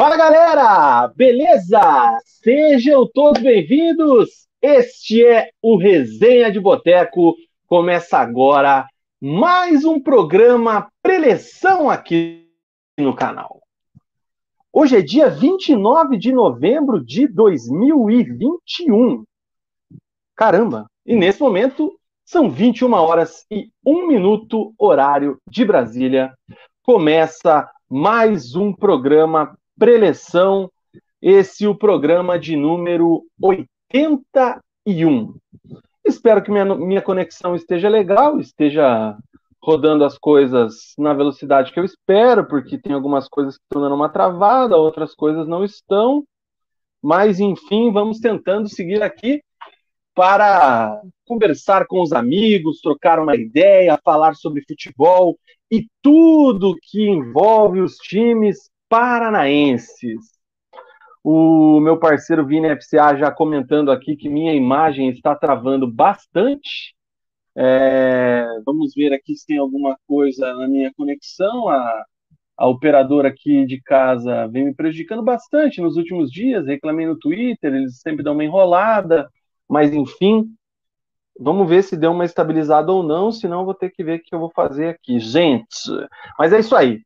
Fala galera, beleza? Sejam todos bem-vindos. Este é o Resenha de Boteco. Começa agora mais um programa preleção aqui no canal. Hoje é dia 29 de novembro de 2021. Caramba! E nesse momento são 21 horas e 1 minuto, horário de Brasília. Começa mais um programa preleção. Esse é o programa de número 81. Espero que minha, minha conexão esteja legal, esteja rodando as coisas na velocidade que eu espero, porque tem algumas coisas que estão dando uma travada, outras coisas não estão. Mas, enfim, vamos tentando seguir aqui para conversar com os amigos, trocar uma ideia, falar sobre futebol e tudo que envolve os times paranaenses. O meu parceiro Vini FCA já comentando aqui que minha imagem está travando bastante. É, vamos ver aqui se tem alguma coisa na minha conexão. A, a operadora aqui de casa vem me prejudicando bastante nos últimos dias. Reclamei no Twitter, eles sempre dão uma enrolada, mas enfim. Vamos ver se deu uma estabilizada ou não, senão vou ter que ver o que eu vou fazer aqui. Gente, mas é isso aí.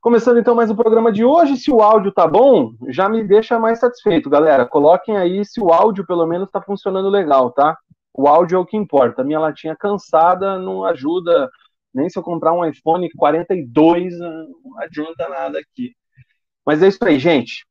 Começando então mais o programa de hoje, se o áudio tá bom, já me deixa mais satisfeito, galera. Coloquem aí se o áudio pelo menos tá funcionando legal, tá? O áudio é o que importa. Minha latinha cansada não ajuda, nem se eu comprar um iPhone 42, não adianta nada aqui. Mas é isso aí, gente.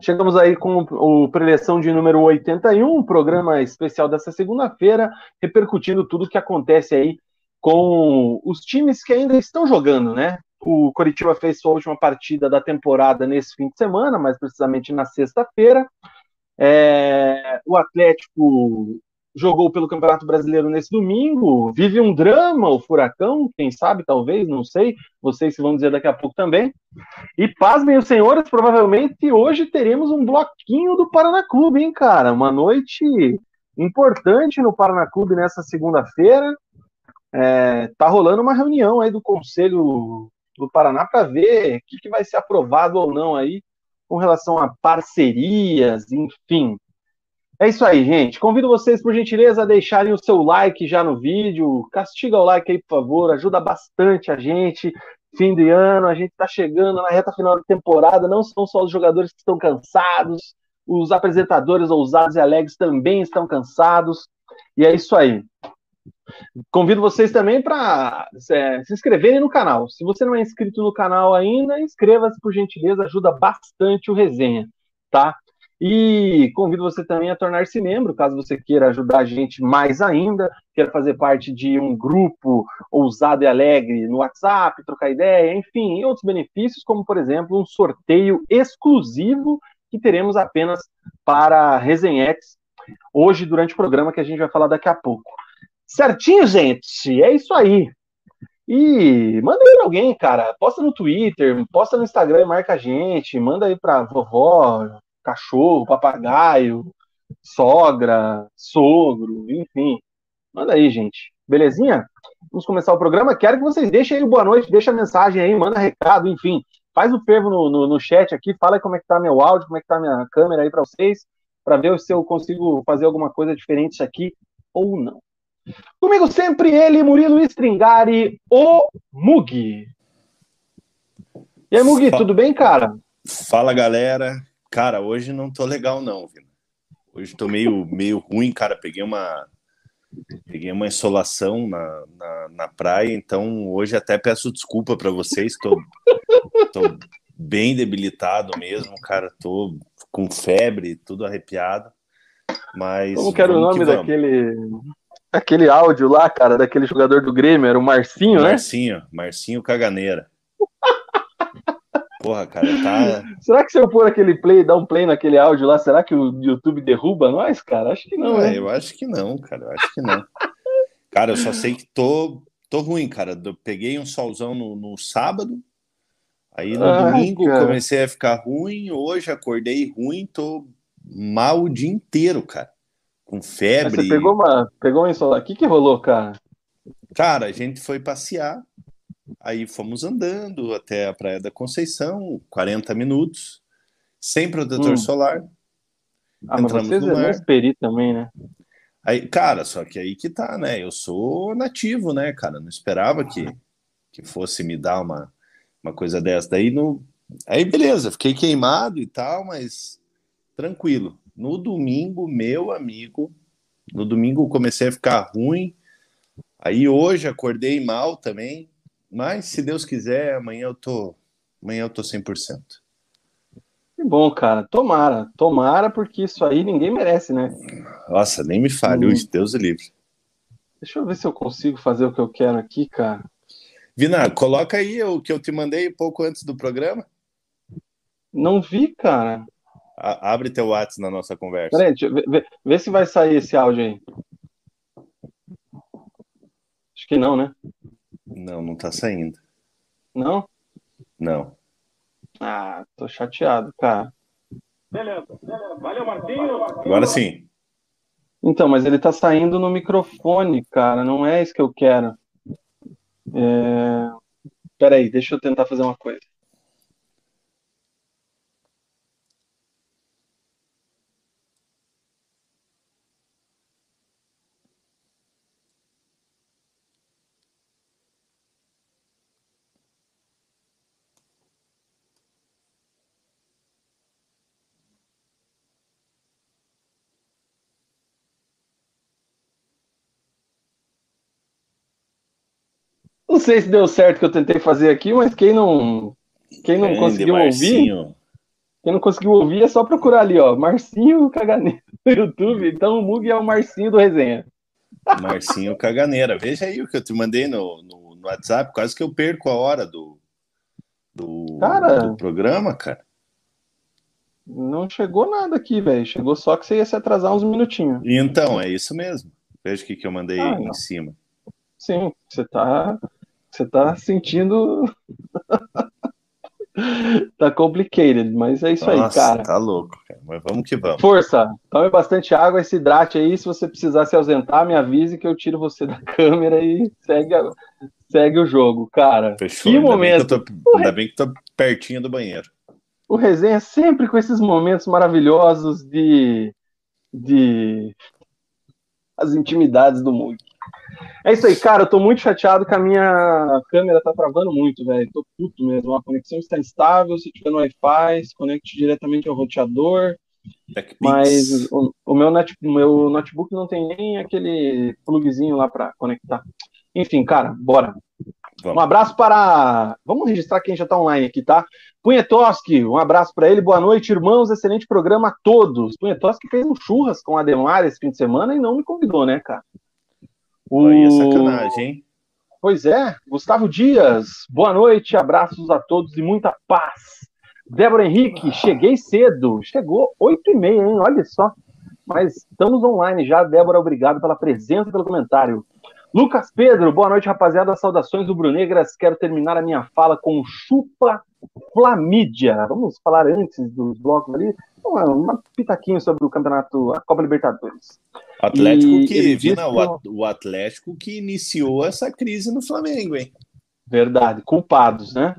Chegamos aí com o preleção de número 81, um programa especial dessa segunda-feira, repercutindo tudo o que acontece aí com os times que ainda estão jogando, né? O Coritiba fez sua última partida da temporada nesse fim de semana, mais precisamente na sexta-feira. É, o Atlético jogou pelo Campeonato Brasileiro nesse domingo. Vive um drama, o Furacão, quem sabe, talvez, não sei. Vocês vão dizer daqui a pouco também. E pasmem os senhores, provavelmente hoje teremos um bloquinho do Paraná Clube, hein, cara? Uma noite importante no Paraná Clube nessa segunda-feira. É, tá rolando uma reunião aí do Conselho do Paraná para ver o que, que vai ser aprovado ou não aí com relação a parcerias, enfim. É isso aí, gente. Convido vocês, por gentileza, a deixarem o seu like já no vídeo. Castiga o like aí, por favor. Ajuda bastante a gente. Fim de ano, a gente está chegando na reta final da temporada. Não são só os jogadores que estão cansados, os apresentadores ousados e alegres também estão cansados. E é isso aí. Convido vocês também para é, se inscreverem no canal. Se você não é inscrito no canal ainda, inscreva-se por gentileza, ajuda bastante o resenha, tá? E convido você também a tornar-se membro, caso você queira ajudar a gente mais ainda, queira fazer parte de um grupo ousado e alegre no WhatsApp, trocar ideia, enfim, e outros benefícios, como por exemplo um sorteio exclusivo que teremos apenas para resenhetes hoje durante o programa que a gente vai falar daqui a pouco. Certinho, gente? É isso aí. E manda aí pra alguém, cara. Posta no Twitter, posta no Instagram e marca a gente. Manda aí pra vovó, cachorro, papagaio, sogra, sogro, enfim. Manda aí, gente. Belezinha? Vamos começar o programa. Quero que vocês deixem aí boa noite, deixa a mensagem aí, manda recado, enfim. Faz o fervo no, no, no chat aqui, fala como é que tá meu áudio, como é que tá minha câmera aí para vocês, para ver se eu consigo fazer alguma coisa diferente aqui ou não. Comigo sempre ele, Murilo Stringari, o Mugi. E aí, Mugi, tudo bem, cara? Fala, galera. Cara, hoje não tô legal, não, Vina. Hoje tô meio, meio ruim, cara. Peguei uma, peguei uma insolação na, na, na praia, então hoje até peço desculpa para vocês. Tô, tô bem debilitado mesmo, cara. Tô com febre, tudo arrepiado. Mas. Como que era o nome daquele aquele áudio lá, cara, daquele jogador do Grêmio, era o Marcinho, Marcinho né? Marcinho, Marcinho Caganeira. Porra, cara, tá. Será que se eu pôr aquele play, dar um play naquele áudio lá, será que o YouTube derruba nós, cara? Acho que não, é, né? Eu acho que não, cara, eu acho que não. cara, eu só sei que tô, tô ruim, cara. Eu peguei um solzão no, no sábado, aí no Ai, domingo cara. comecei a ficar ruim, hoje acordei ruim, tô mal o dia inteiro, cara com febre. Mas você pegou uma, pegou uma ensolada. O que, que rolou, cara? Cara, a gente foi passear, aí fomos andando até a Praia da Conceição, 40 minutos. sem protetor hum. solar. Ah, mas vocês é peri também, né? Aí, cara, só que aí que tá, né? Eu sou nativo, né, cara? Não esperava que, que fosse me dar uma, uma coisa dessa. Daí, no... aí beleza, fiquei queimado e tal, mas tranquilo. No domingo, meu amigo, no domingo comecei a ficar ruim. Aí hoje acordei mal também, mas se Deus quiser, amanhã eu tô, amanhã eu tô 100%. Que bom, cara. Tomara, tomara, porque isso aí ninguém merece, né? Nossa, nem me fale, hum. Deus o livre. Deixa eu ver se eu consigo fazer o que eu quero aqui, cara. Vina, coloca aí o que eu te mandei pouco antes do programa. Não vi, cara. A abre teu WhatsApp na nossa conversa. Peraí, vê, vê se vai sair esse áudio aí. Acho que não, né? Não, não tá saindo. Não? Não. Ah, tô chateado, cara. Beleza, beleza. Valeu, Martinho. Agora sim. Então, mas ele tá saindo no microfone, cara. Não é isso que eu quero. É... Peraí, deixa eu tentar fazer uma coisa. Não sei se deu certo o que eu tentei fazer aqui, mas quem não, quem não conseguiu Marcinho. ouvir, quem não conseguiu ouvir é só procurar ali, ó, Marcinho Caganeira no YouTube. Então o Mug é o Marcinho do Resenha. Marcinho Caganeira. Veja aí o que eu te mandei no, no, no WhatsApp. Quase que eu perco a hora do, do, cara, do programa, cara. Não chegou nada aqui, velho. Chegou só que você ia se atrasar uns minutinhos. Então, é isso mesmo. Veja o que, que eu mandei ah, em cima. Sim, você tá você tá sentindo. tá complicated, mas é isso Nossa, aí, cara. Tá louco, cara. Mas vamos que vamos. Força, tome bastante água, se hidrate aí. Se você precisar se ausentar, me avise que eu tiro você da câmera e segue, a... segue o jogo, cara. Fechou. Que ainda momento. Bem tô... Ainda bem que tô pertinho do banheiro. O resenha é sempre com esses momentos maravilhosos de. de. as intimidades do Mug. É isso aí, cara. Eu tô muito chateado que a minha câmera tá travando muito, velho. Tô puto mesmo. A conexão está instável. Se tiver no Wi-Fi, se conecte diretamente ao roteador. Mas o, o meu, net, meu notebook não tem nem aquele plugzinho lá para conectar. Enfim, cara, bora. Vamos. Um abraço para. Vamos registrar quem já está online aqui, tá? Punhetoski, um abraço para ele. Boa noite, irmãos. Excelente programa a todos. Punhetoski fez um churras com a Demar esse fim de semana e não me convidou, né, cara? O... Aí é sacanagem, hein? Pois é, Gustavo Dias, boa noite, abraços a todos e muita paz. Débora Henrique, cheguei cedo, chegou 8 e meia, hein? Olha só. Mas estamos online já, Débora, obrigado pela presença e pelo comentário. Lucas Pedro, boa noite, rapaziada. Saudações do Brunegras. Quero terminar a minha fala com chupa Flamídia. Vamos falar antes dos blocos ali, uma, uma pitaquinho sobre o campeonato, a Copa Libertadores. Atlético e que, Vina, o Atlético que iniciou essa crise no Flamengo, hein? Verdade, culpados, né?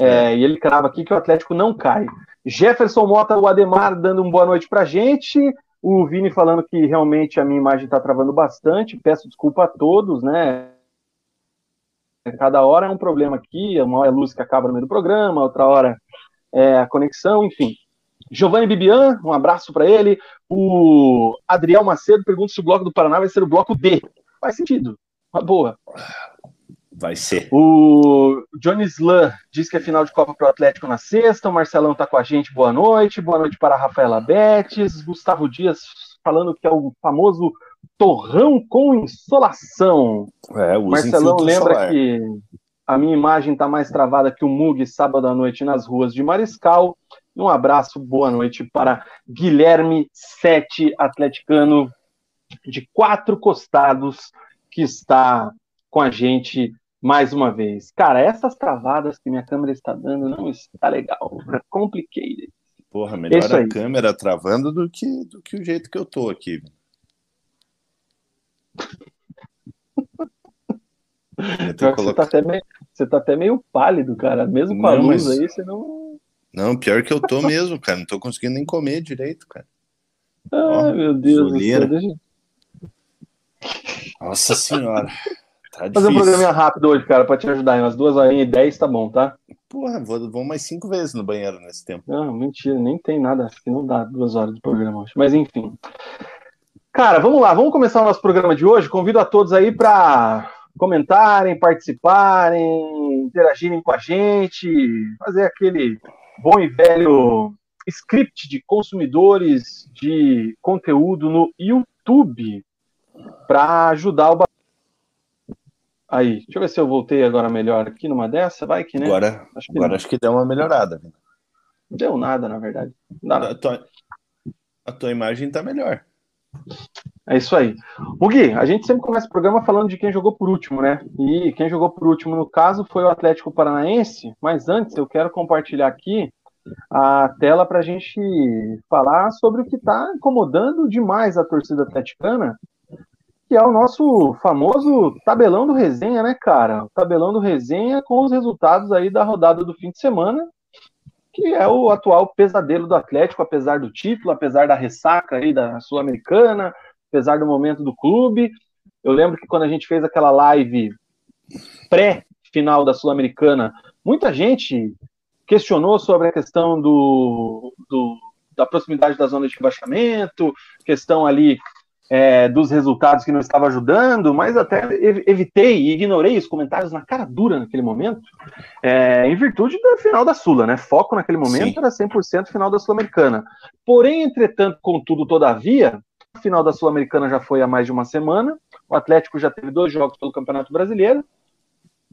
É, é. e ele crava aqui que o Atlético não cai. Jefferson Mota, o Ademar, dando uma boa noite pra gente. O Vini falando que realmente a minha imagem tá travando bastante. Peço desculpa a todos, né? Cada hora é um problema aqui, uma hora é a luz que acaba no meio do programa, outra hora é a conexão, enfim. Giovanni Bibian, um abraço para ele. O Adriel Macedo pergunta se o bloco do Paraná vai ser o bloco B. Faz sentido. Uma boa. Vai ser. O Johnny Slan diz que é final de Copa para o Atlético na sexta. O Marcelão está com a gente. Boa noite. Boa noite para a Rafaela Betes. Gustavo Dias falando que é o famoso torrão com insolação. É, Marcelão lembra solar. que a minha imagem está mais travada que o Mug sábado à noite nas ruas de Mariscal. Um abraço, boa noite para Guilherme Sete, atleticano de quatro costados, que está com a gente mais uma vez. Cara, essas travadas que minha câmera está dando não está legal. Complicated. Porra, melhor a câmera travando do que, do que o jeito que eu tô aqui. Você, tá até meio, você tá até meio pálido, cara. Mesmo com não, a luz mas... aí, você não Não, pior que eu tô mesmo, cara. Não tô conseguindo nem comer direito, cara. Ai, Ó, meu Deus do céu. Deixa... Nossa senhora. Tá Fazer um programinha rápido hoje, cara, pra te ajudar. Em umas duas horinhas e dez tá bom, tá? Porra, vou, vou mais cinco vezes no banheiro nesse tempo. Não, mentira, nem tem nada. Acho que não dá duas horas de programa hoje. Mas enfim. Cara, vamos lá, vamos começar o nosso programa de hoje. Convido a todos aí para comentarem, participarem, interagirem com a gente, fazer aquele bom e velho script de consumidores de conteúdo no YouTube para ajudar o Aí, deixa eu ver se eu voltei agora melhor aqui numa dessa, vai que, né? Agora, acho que, agora acho que deu uma melhorada. Deu nada, na verdade. A, tua, a tua imagem tá melhor. É isso aí. O Gui, a gente sempre começa o programa falando de quem jogou por último, né? E quem jogou por último, no caso, foi o Atlético Paranaense. Mas antes, eu quero compartilhar aqui a tela para a gente falar sobre o que está incomodando demais a torcida atleticana que é o nosso famoso tabelão do resenha, né, cara? O tabelão do resenha com os resultados aí da rodada do fim de semana, que é o atual pesadelo do Atlético, apesar do título, apesar da ressaca aí da Sul-Americana, apesar do momento do clube. Eu lembro que quando a gente fez aquela live pré-final da Sul-Americana, muita gente questionou sobre a questão do, do, da proximidade da zona de rebaixamento, questão ali é, dos resultados que não estava ajudando, mas até evitei e ignorei os comentários na cara dura naquele momento, é, em virtude do final da Sula, né? Foco naquele momento Sim. era 100% final da Sul-Americana. Porém, entretanto, contudo, todavia, a final da Sul-Americana já foi há mais de uma semana, o Atlético já teve dois jogos pelo Campeonato Brasileiro,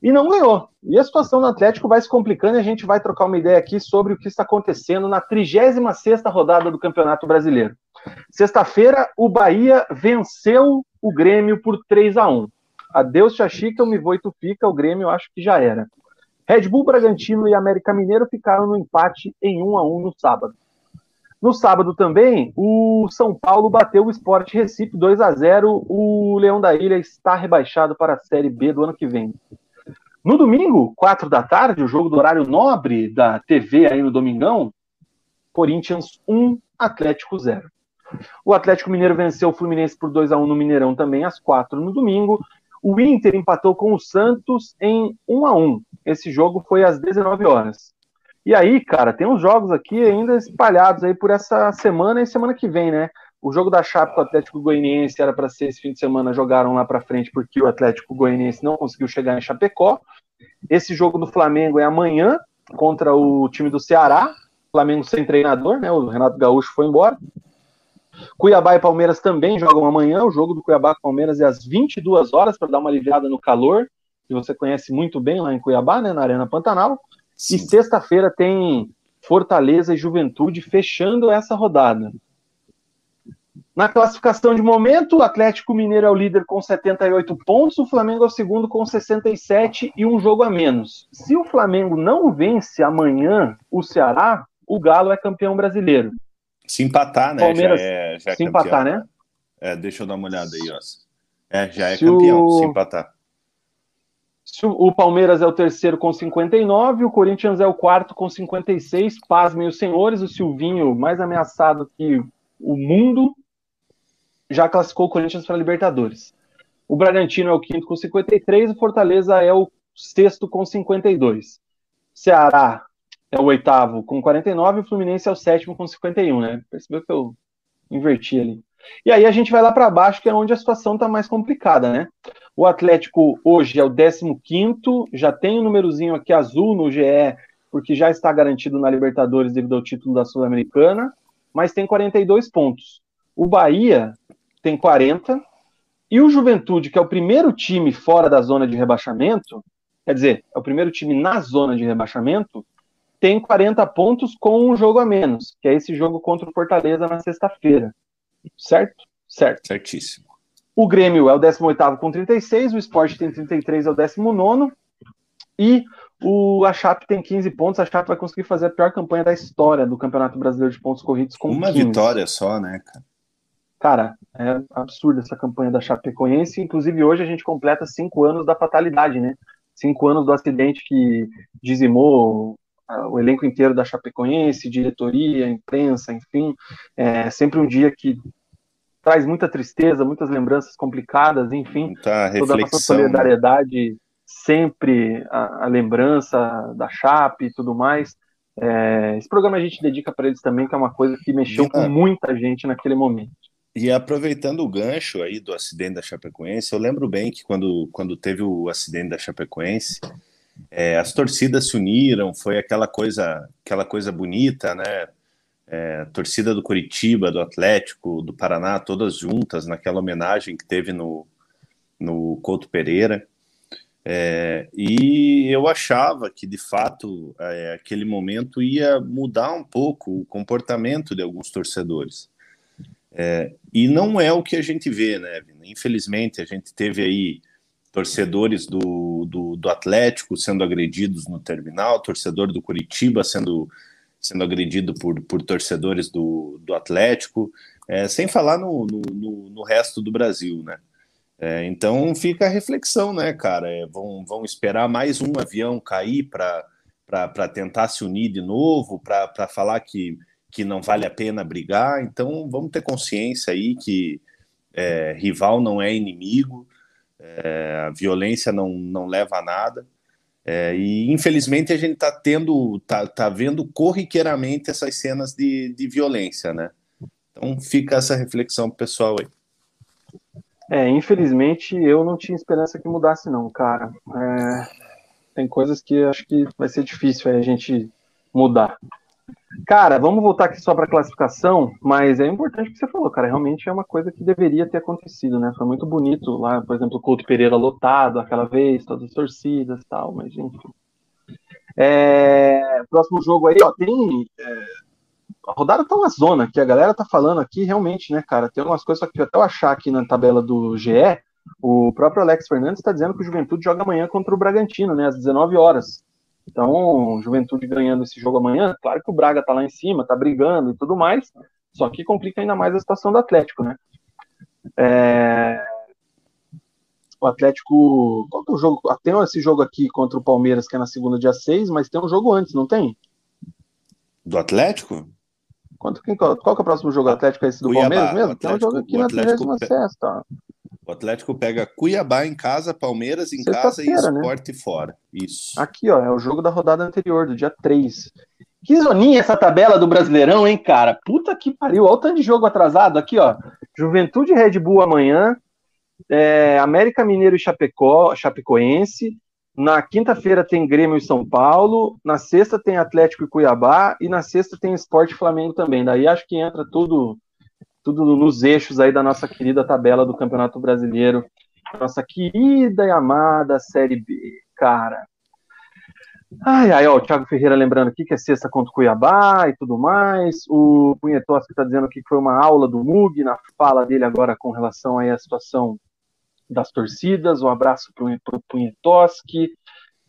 e não ganhou. E a situação do Atlético vai se complicando e a gente vai trocar uma ideia aqui sobre o que está acontecendo na 36ª rodada do Campeonato Brasileiro. Sexta-feira, o Bahia venceu o Grêmio por 3 a 1 Adeus, Chachica, o Me Vou e Tu Fica, o Grêmio acho que já era. Red Bull, Bragantino e América Mineiro ficaram no empate em 1 a 1 no sábado. No sábado também, o São Paulo bateu o Sport Recife 2 a 0 O Leão da Ilha está rebaixado para a Série B do ano que vem. No domingo, 4 da tarde, o jogo do horário nobre da TV aí no Domingão, Corinthians 1, Atlético 0. O Atlético Mineiro venceu o Fluminense por 2 a 1 no Mineirão também às 4 no domingo. O Inter empatou com o Santos em 1 a 1. Esse jogo foi às 19 horas. E aí, cara, tem uns jogos aqui ainda espalhados aí por essa semana e semana que vem, né? O jogo da Chape com o Atlético Goianiense era para ser esse fim de semana, jogaram lá para frente porque o Atlético Goianiense não conseguiu chegar em Chapecó. Esse jogo do Flamengo é amanhã contra o time do Ceará. Flamengo sem treinador, né? O Renato Gaúcho foi embora. Cuiabá e Palmeiras também jogam amanhã. O jogo do Cuiabá com Palmeiras é às 22 horas para dar uma aliviada no calor, que você conhece muito bem lá em Cuiabá, né, na Arena Pantanal. Sim. E sexta-feira tem Fortaleza e Juventude fechando essa rodada. Na classificação de momento, o Atlético Mineiro é o líder com 78 pontos, o Flamengo é o segundo com 67 e um jogo a menos. Se o Flamengo não vence amanhã o Ceará, o Galo é campeão brasileiro. Se empatar, né? Palmeiras, já é, já é se campeão. empatar, né? É, deixa eu dar uma olhada aí, ó. É, já é se campeão, o... se empatar. Se o Palmeiras é o terceiro com 59, o Corinthians é o quarto com 56. Pasmem os senhores, o Silvinho, mais ameaçado que o mundo, já classificou o Corinthians para a Libertadores. O Bragantino é o quinto com 53, o Fortaleza é o sexto com 52. Ceará é o oitavo com 49 e o Fluminense é o sétimo com 51, né? Percebeu que eu inverti ali. E aí a gente vai lá para baixo, que é onde a situação está mais complicada, né? O Atlético hoje é o 15, já tem o um númerozinho aqui azul no GE, porque já está garantido na Libertadores devido ao título da Sul-Americana, mas tem 42 pontos. O Bahia tem 40, e o Juventude, que é o primeiro time fora da zona de rebaixamento, quer dizer, é o primeiro time na zona de rebaixamento, tem 40 pontos com um jogo a menos, que é esse jogo contra o Fortaleza na sexta-feira. Certo? Certo. Certíssimo. O Grêmio é o 18 com 36, o Sport tem 33, é o 19 e o a Chape tem 15 pontos. A Chape vai conseguir fazer a pior campanha da história do Campeonato Brasileiro de Pontos Corridos com Uma 15. vitória só, né, cara? Cara, é absurda essa campanha da Chapecoense. Inclusive, hoje a gente completa cinco anos da fatalidade, né? Cinco anos do acidente que dizimou o elenco inteiro da Chapecoense, diretoria, imprensa, enfim, é sempre um dia que traz muita tristeza, muitas lembranças complicadas, enfim, tá, toda a nossa solidariedade, sempre a, a, lembrança da Chape e tudo mais. É, esse programa a gente dedica para eles também, que é uma coisa que mexeu com muita gente naquele momento. E aproveitando o gancho aí do acidente da Chapecoense, eu lembro bem que quando, quando teve o acidente da Chapecoense, é, as torcidas se uniram, foi aquela coisa, aquela coisa bonita, né? É, torcida do Curitiba, do Atlético, do Paraná, todas juntas naquela homenagem que teve no, no Couto Pereira. É, e eu achava que, de fato, é, aquele momento ia mudar um pouco o comportamento de alguns torcedores. É, e não é o que a gente vê, né? Infelizmente, a gente teve aí torcedores do, do, do, Atlético sendo agredidos no terminal, torcedor do Curitiba sendo, sendo agredido por, por torcedores do, do Atlético, é, sem falar no, no, no, resto do Brasil, né? É, então fica a reflexão, né, cara? É, vão, vão esperar mais um avião cair para tentar se unir de novo, para falar que, que não vale a pena brigar. Então vamos ter consciência aí que é, rival não é inimigo, é, a violência não, não leva a nada. É, e infelizmente a gente está tendo, tá, tá vendo corriqueiramente essas cenas de, de violência, né? Então fica essa reflexão pessoal aí. É, infelizmente eu não tinha esperança que mudasse não, cara. É, tem coisas que acho que vai ser difícil a gente mudar. Cara, vamos voltar aqui só para classificação, mas é importante o que você falou, cara. Realmente é uma coisa que deveria ter acontecido, né? Foi muito bonito lá, por exemplo, o Couto Pereira lotado aquela vez, todas as torcidas e tal, mas enfim. É, próximo jogo aí, ó, tem. É, a rodada tá uma zona que a galera tá falando aqui, realmente, né, cara? Tem algumas coisas que até eu achar aqui na tabela do GE. O próprio Alex Fernandes está dizendo que o Juventude joga amanhã contra o Bragantino, né? Às 19 horas. Então, Juventude ganhando esse jogo amanhã, claro que o Braga tá lá em cima, tá brigando e tudo mais, só que complica ainda mais a situação do Atlético, né? É... O Atlético. Qual que é o jogo? Ah, tem esse jogo aqui contra o Palmeiras, que é na segunda, dia 6, mas tem um jogo antes, não tem? Do Atlético? Quanto, qual, qual que é o próximo jogo Atlético? É esse do Cuiabá, Palmeiras mesmo? Atlético, tem um jogo aqui na 36 ó. O Atlético pega Cuiabá em casa, Palmeiras em casa e Esporte né? fora. Isso. Aqui, ó, é o jogo da rodada anterior, do dia 3. Que zoninha essa tabela do Brasileirão, hein, cara? Puta que pariu. Olha o tanto de jogo atrasado aqui, ó. Juventude Red Bull amanhã. É, América Mineiro e Chapecó, Chapecoense. Na quinta-feira tem Grêmio e São Paulo. Na sexta tem Atlético e Cuiabá. E na sexta tem Esporte Flamengo também. Daí acho que entra tudo tudo nos eixos aí da nossa querida tabela do Campeonato Brasileiro, nossa querida e amada Série B, cara. Ai, ai, ó, o Thiago Ferreira lembrando aqui que é sexta contra o Cuiabá e tudo mais. O Punhetoski está dizendo aqui que foi uma aula do Mug na fala dele agora com relação aí à situação das torcidas. Um abraço para o Punhetoski.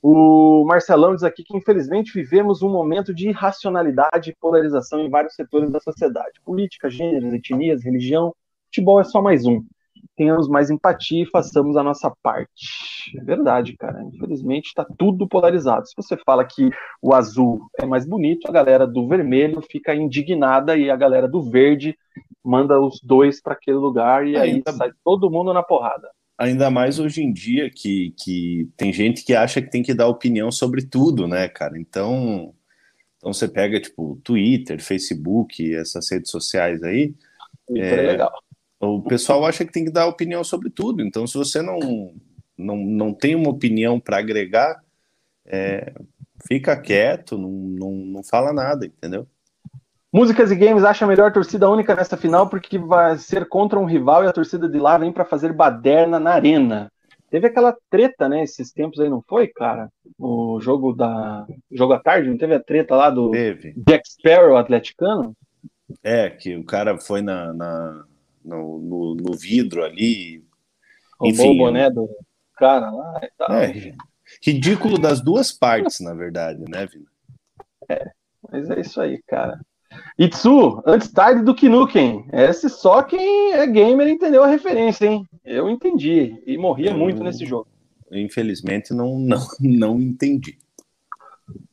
O Marcelão diz aqui que, infelizmente, vivemos um momento de irracionalidade e polarização em vários setores da sociedade: política, gêneros, etnias, religião. Futebol é só mais um. Tenhamos mais empatia e façamos a nossa parte. É verdade, cara. Infelizmente, está tudo polarizado. Se você fala que o azul é mais bonito, a galera do vermelho fica indignada e a galera do verde manda os dois para aquele lugar e aí sai todo mundo na porrada. Ainda mais hoje em dia que, que tem gente que acha que tem que dar opinião sobre tudo, né, cara? Então, então você pega, tipo, Twitter, Facebook, essas redes sociais aí. É, é legal. O pessoal acha que tem que dar opinião sobre tudo. Então, se você não, não, não tem uma opinião para agregar, é, fica quieto, não, não, não fala nada, entendeu? Músicas e Games acha a melhor torcida única nesta final porque vai ser contra um rival e a torcida de lá vem para fazer baderna na arena. Teve aquela treta, né, esses tempos aí, não foi, cara? O jogo da. jogo à tarde, não teve a treta lá do teve. Jack Sparrow atleticano? É, que o cara foi na, na no, no, no, vidro ali. Roubou Enfim, o boné do cara lá e tal. É, ridículo das duas partes, na verdade, né, Vina? É, mas é isso aí, cara. Itsu, antes tarde do que Nukem. Esse só quem é gamer entendeu a referência, hein? Eu entendi. E morria eu, muito nesse jogo. Infelizmente, não, não, não entendi.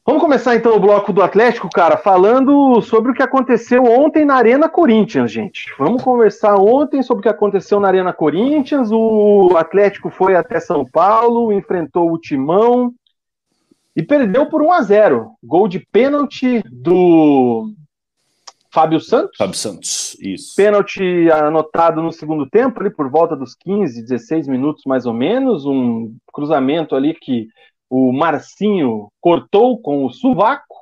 Vamos começar então o bloco do Atlético, cara, falando sobre o que aconteceu ontem na Arena Corinthians, gente. Vamos conversar ontem sobre o que aconteceu na Arena Corinthians. O Atlético foi até São Paulo, enfrentou o Timão e perdeu por 1 a 0. Gol de pênalti do Fábio Santos. Fábio Santos, isso. Pênalti anotado no segundo tempo, ali por volta dos 15, 16 minutos mais ou menos, um cruzamento ali que o Marcinho cortou com o sovaco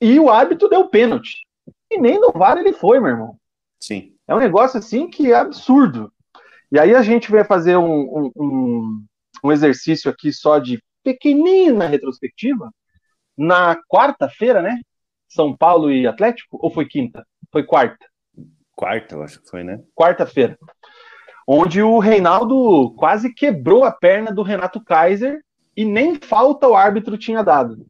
e o árbitro deu pênalti. E nem no VAR ele foi, meu irmão. Sim. É um negócio assim que é absurdo. E aí a gente vai fazer um, um, um exercício aqui só de pequenina retrospectiva. Na quarta-feira, né? São Paulo e Atlético? Ou foi quinta? Foi quarta. Quarta, eu acho que foi, né? Quarta-feira onde o Reinaldo quase quebrou a perna do Renato Kaiser e nem falta o árbitro tinha dado.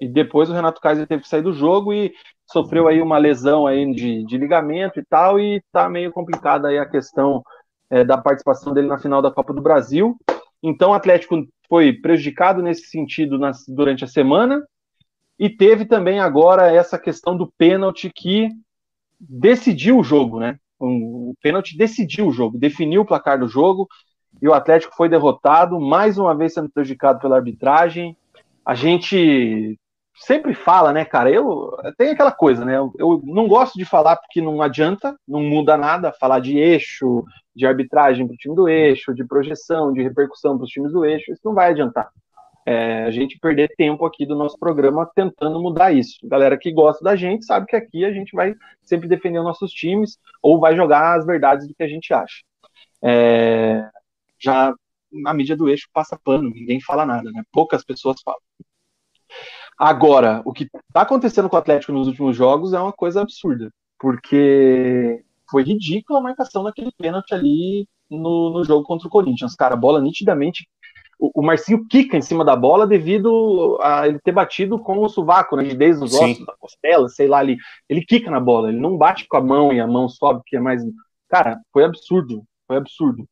E depois o Renato Kaiser teve que sair do jogo e sofreu aí uma lesão aí de, de ligamento e tal, e tá meio complicada aí a questão é, da participação dele na final da Copa do Brasil. Então o Atlético foi prejudicado nesse sentido nas, durante a semana, e teve também agora essa questão do pênalti que decidiu o jogo, né? o pênalti decidiu o jogo, definiu o placar do jogo e o Atlético foi derrotado, mais uma vez sendo prejudicado pela arbitragem. A gente sempre fala, né, cara? Eu tem aquela coisa, né? Eu não gosto de falar porque não adianta, não muda nada falar de eixo, de arbitragem para o time do eixo, de projeção, de repercussão para os times do eixo, isso não vai adiantar é, a gente perder tempo aqui do nosso programa tentando mudar isso. Galera que gosta da gente sabe que aqui a gente vai sempre defender os nossos times ou vai jogar as verdades do que a gente acha. É, já a mídia do eixo passa pano, ninguém fala nada, né? Poucas pessoas falam. Agora, o que está acontecendo com o Atlético nos últimos jogos é uma coisa absurda, porque foi ridícula a marcação daquele pênalti ali no, no jogo contra o Corinthians. Cara, a bola nitidamente o, Marcinho quica em cima da bola devido a ele ter batido com o sovaco, né? Desde os ossos Sim. da costela, sei lá ali. Ele quica na bola, ele não bate com a mão e a mão sobe, que é mais. Cara, foi absurdo. Foi absurdo.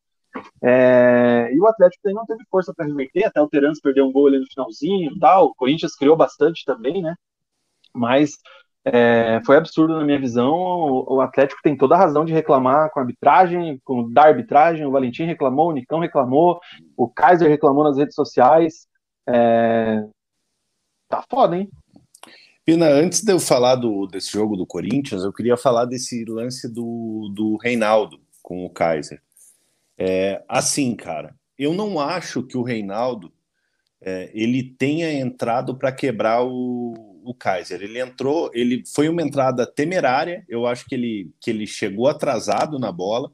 É... E o Atlético aí não teve força para reverter, até o Terence perdeu um gol ali no finalzinho e tal. O Corinthians criou bastante também, né? Mas é, foi absurdo na minha visão. O, Atlético tem toda a razão de reclamar com a arbitragem, com da arbitragem. O Valentim reclamou, o Nicão reclamou, o Kaiser reclamou nas redes sociais. É... Tá foda, hein? Pina, antes de eu falar do, desse jogo do Corinthians, eu queria falar desse lance do, do Reinaldo com o Kaiser. É, assim, cara, eu não acho que o Reinaldo é, ele tenha entrado para quebrar o, o Kaiser. Ele entrou, ele foi uma entrada temerária. Eu acho que ele, que ele chegou atrasado na bola.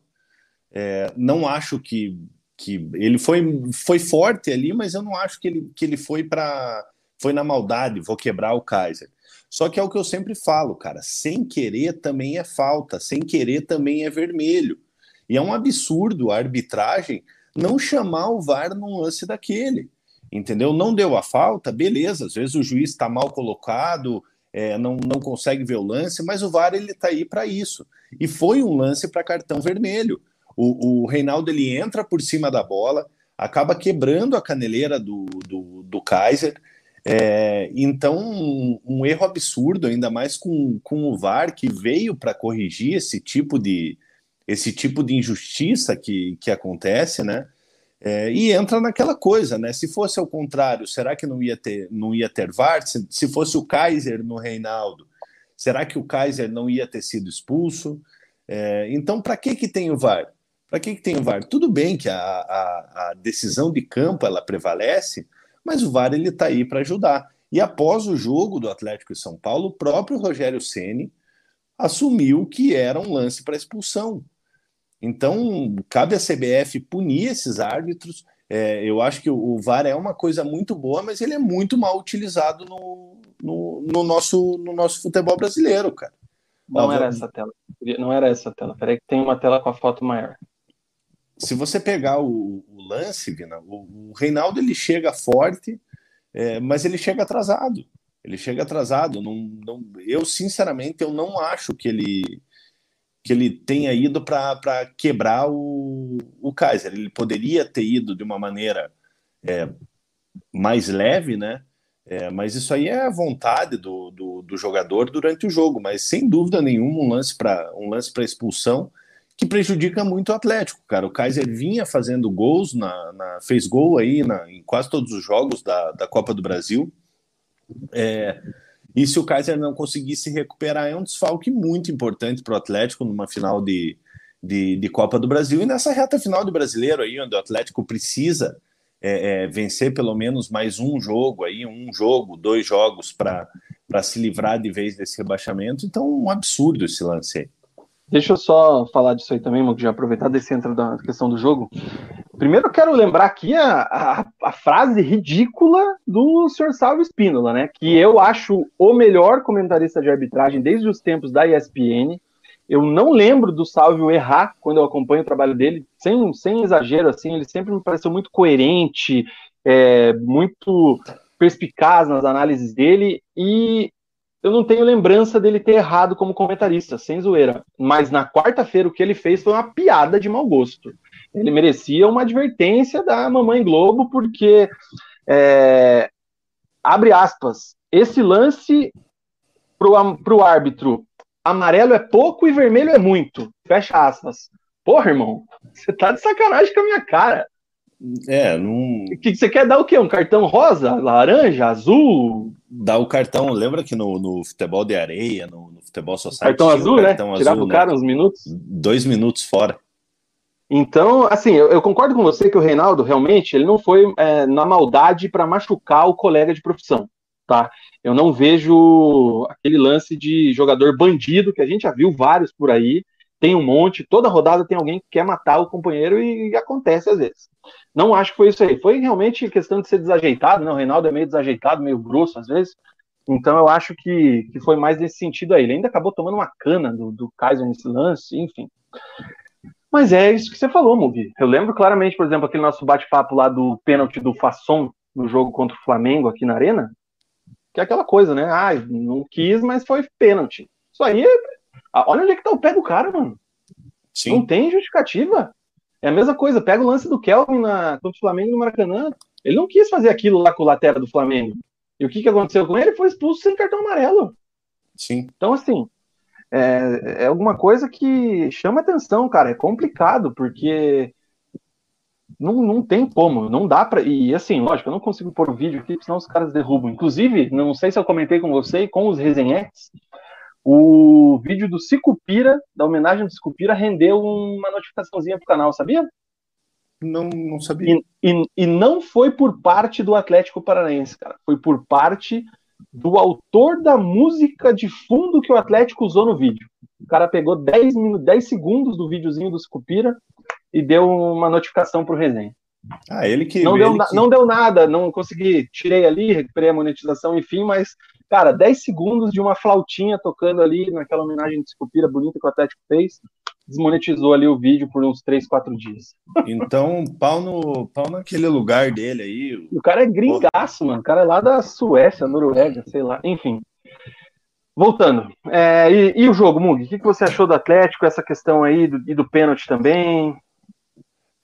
É, não acho que, que ele foi, foi forte ali, mas eu não acho que ele, que ele foi para foi na maldade, vou quebrar o Kaiser. Só que é o que eu sempre falo, cara, sem querer também é falta, sem querer também é vermelho. E é um absurdo a arbitragem não chamar o VAR num lance daquele entendeu? Não deu a falta, beleza, às vezes o juiz está mal colocado, é, não, não consegue ver o lance, mas o VAR ele está aí para isso. E foi um lance para cartão vermelho. O, o Reinaldo ele entra por cima da bola, acaba quebrando a caneleira do, do, do Kaiser. É, então, um, um, erro absurdo, ainda mais com, com o VAR que veio para corrigir esse tipo de esse tipo de injustiça que, que acontece, né? É, e entra naquela coisa, né? Se fosse ao contrário, será que não ia ter, não ia ter VAR? Se, se fosse o Kaiser no Reinaldo, será que o Kaiser não ia ter sido expulso? É, então, para que, que tem o VAR? Para que, que tem o VAR? Tudo bem que a, a, a decisão de campo ela prevalece, mas o VAR ele está aí para ajudar. E após o jogo do Atlético e São Paulo, o próprio Rogério Ceni assumiu que era um lance para expulsão. Então, cabe à CBF punir esses árbitros. É, eu acho que o, VAR é uma coisa muito boa, mas ele é muito mal utilizado no, no, no nosso, no nosso futebol brasileiro, cara. Não era essa tela. Não era essa tela. Peraí que tem uma tela com a foto maior. Se você pegar o, o lance, Vina, o, o, Reinaldo ele chega forte, é, mas ele chega atrasado. Ele chega atrasado. Não, não, eu, sinceramente, eu não acho que ele que ele tenha ido para quebrar o, o Kaiser. Ele poderia ter ido de uma maneira é, mais leve, né? É, mas isso aí é a vontade do, do, do, jogador durante o jogo, mas sem dúvida nenhuma um lance para um lance para expulsão que prejudica muito o Atlético, cara. O Kaiser vinha fazendo gols, na, na fez gol aí na, em quase todos os jogos da, da Copa do Brasil. É, e se o Kaiser não conseguisse recuperar, é um desfalque muito importante para o Atlético numa final de, de, de, Copa do Brasil e nessa reta final do brasileiro aí, onde o Atlético precisa é, é, vencer pelo menos mais um jogo aí, um jogo, dois jogos para se livrar de vez desse rebaixamento. Então, um absurdo esse lance aí. Deixa eu só falar disso aí também, já aproveitar desse entra da questão do jogo. Primeiro eu quero lembrar aqui a, a, a, frase ridícula do Sr. Salvo Espínola, né? Que eu acho o melhor comentarista de arbitragem desde os tempos da ESPN. Eu não lembro do Salvio errar quando eu acompanho o trabalho dele, sem, sem exagero, assim, ele sempre me pareceu muito coerente, é, muito perspicaz nas análises dele, e eu não tenho lembrança dele ter errado como comentarista, sem zoeira. Mas na quarta-feira o que ele fez foi uma piada de mau gosto. Ele merecia uma advertência da Mamãe Globo, porque, é, abre aspas, esse lance pro, pro árbitro amarelo é pouco e vermelho é muito. Fecha aspas. Porra, irmão, você tá de sacanagem com a minha cara. É, não. Que, você quer dar o quê? Um cartão rosa, laranja, azul? Dá o cartão, lembra que no, no futebol de areia, no, no futebol social. Cartão azul, né? cartão né? Tirava o cara né? uns minutos? Dois minutos fora. Então, assim, eu, eu, concordo com você que o Reinaldo realmente ele não foi é, na maldade para machucar o colega de profissão, tá? Eu não vejo aquele lance de jogador bandido, que a gente já viu vários por aí, tem um monte, toda rodada tem alguém que quer matar o companheiro e, e acontece às vezes. Não acho que foi isso aí. Foi realmente questão de ser desajeitado, né? O Reinaldo é meio desajeitado, meio grosso às vezes. Então eu acho que, que foi mais nesse sentido aí. Ele ainda acabou tomando uma cana do, do Kaiser nesse lance, enfim. Mas é isso que você falou, Mugi. Eu lembro claramente, por exemplo, aquele nosso bate-papo lá do pênalti do Fasson no jogo contra o Flamengo aqui na Arena, que é aquela coisa, né? Ah, não quis, mas foi pênalti. Isso aí, olha onde é que tá o pé do cara, mano. Sim. Não tem justificativa. É a mesma coisa, pega o lance do Kelvin na, contra o Flamengo no Maracanã. Ele não quis fazer aquilo lá com o lateral do Flamengo. E o que, que aconteceu com ele? Ele foi expulso sem cartão amarelo. Sim. Então, assim, é, é alguma coisa que chama atenção, cara. É complicado, porque não, não tem como, não dá para. E assim, lógico, eu não consigo pôr o vídeo aqui, senão os caras derrubam. Inclusive, não sei se eu comentei com você e com os resenhetes, o vídeo do Cicupira, da homenagem do Cicupira, rendeu uma notificaçãozinha pro canal, sabia? Não, não sabia. E, e, e, não foi por parte do Atlético Paranaense, cara. Foi por parte do autor da música de fundo que o Atlético usou no vídeo. O cara pegou 10, 10 segundos do videozinho do Cicupira e deu uma notificação pro resenha. Ah, ele que. Não, deu, que... não deu nada, não consegui, tirei ali, recuperei a monetização, enfim, mas, cara, 10 segundos de uma flautinha tocando ali naquela homenagem de Scupira bonita que o Atlético fez, desmonetizou ali o vídeo por uns 3, 4 dias. Então, pau, no, pau naquele lugar dele aí. O cara é gringaço, mano. O cara é lá da Suécia, Noruega, sei lá, enfim. Voltando, é, e, e, o jogo, Mug? O que, que você achou do Atlético, essa questão aí do, e do pênalti também?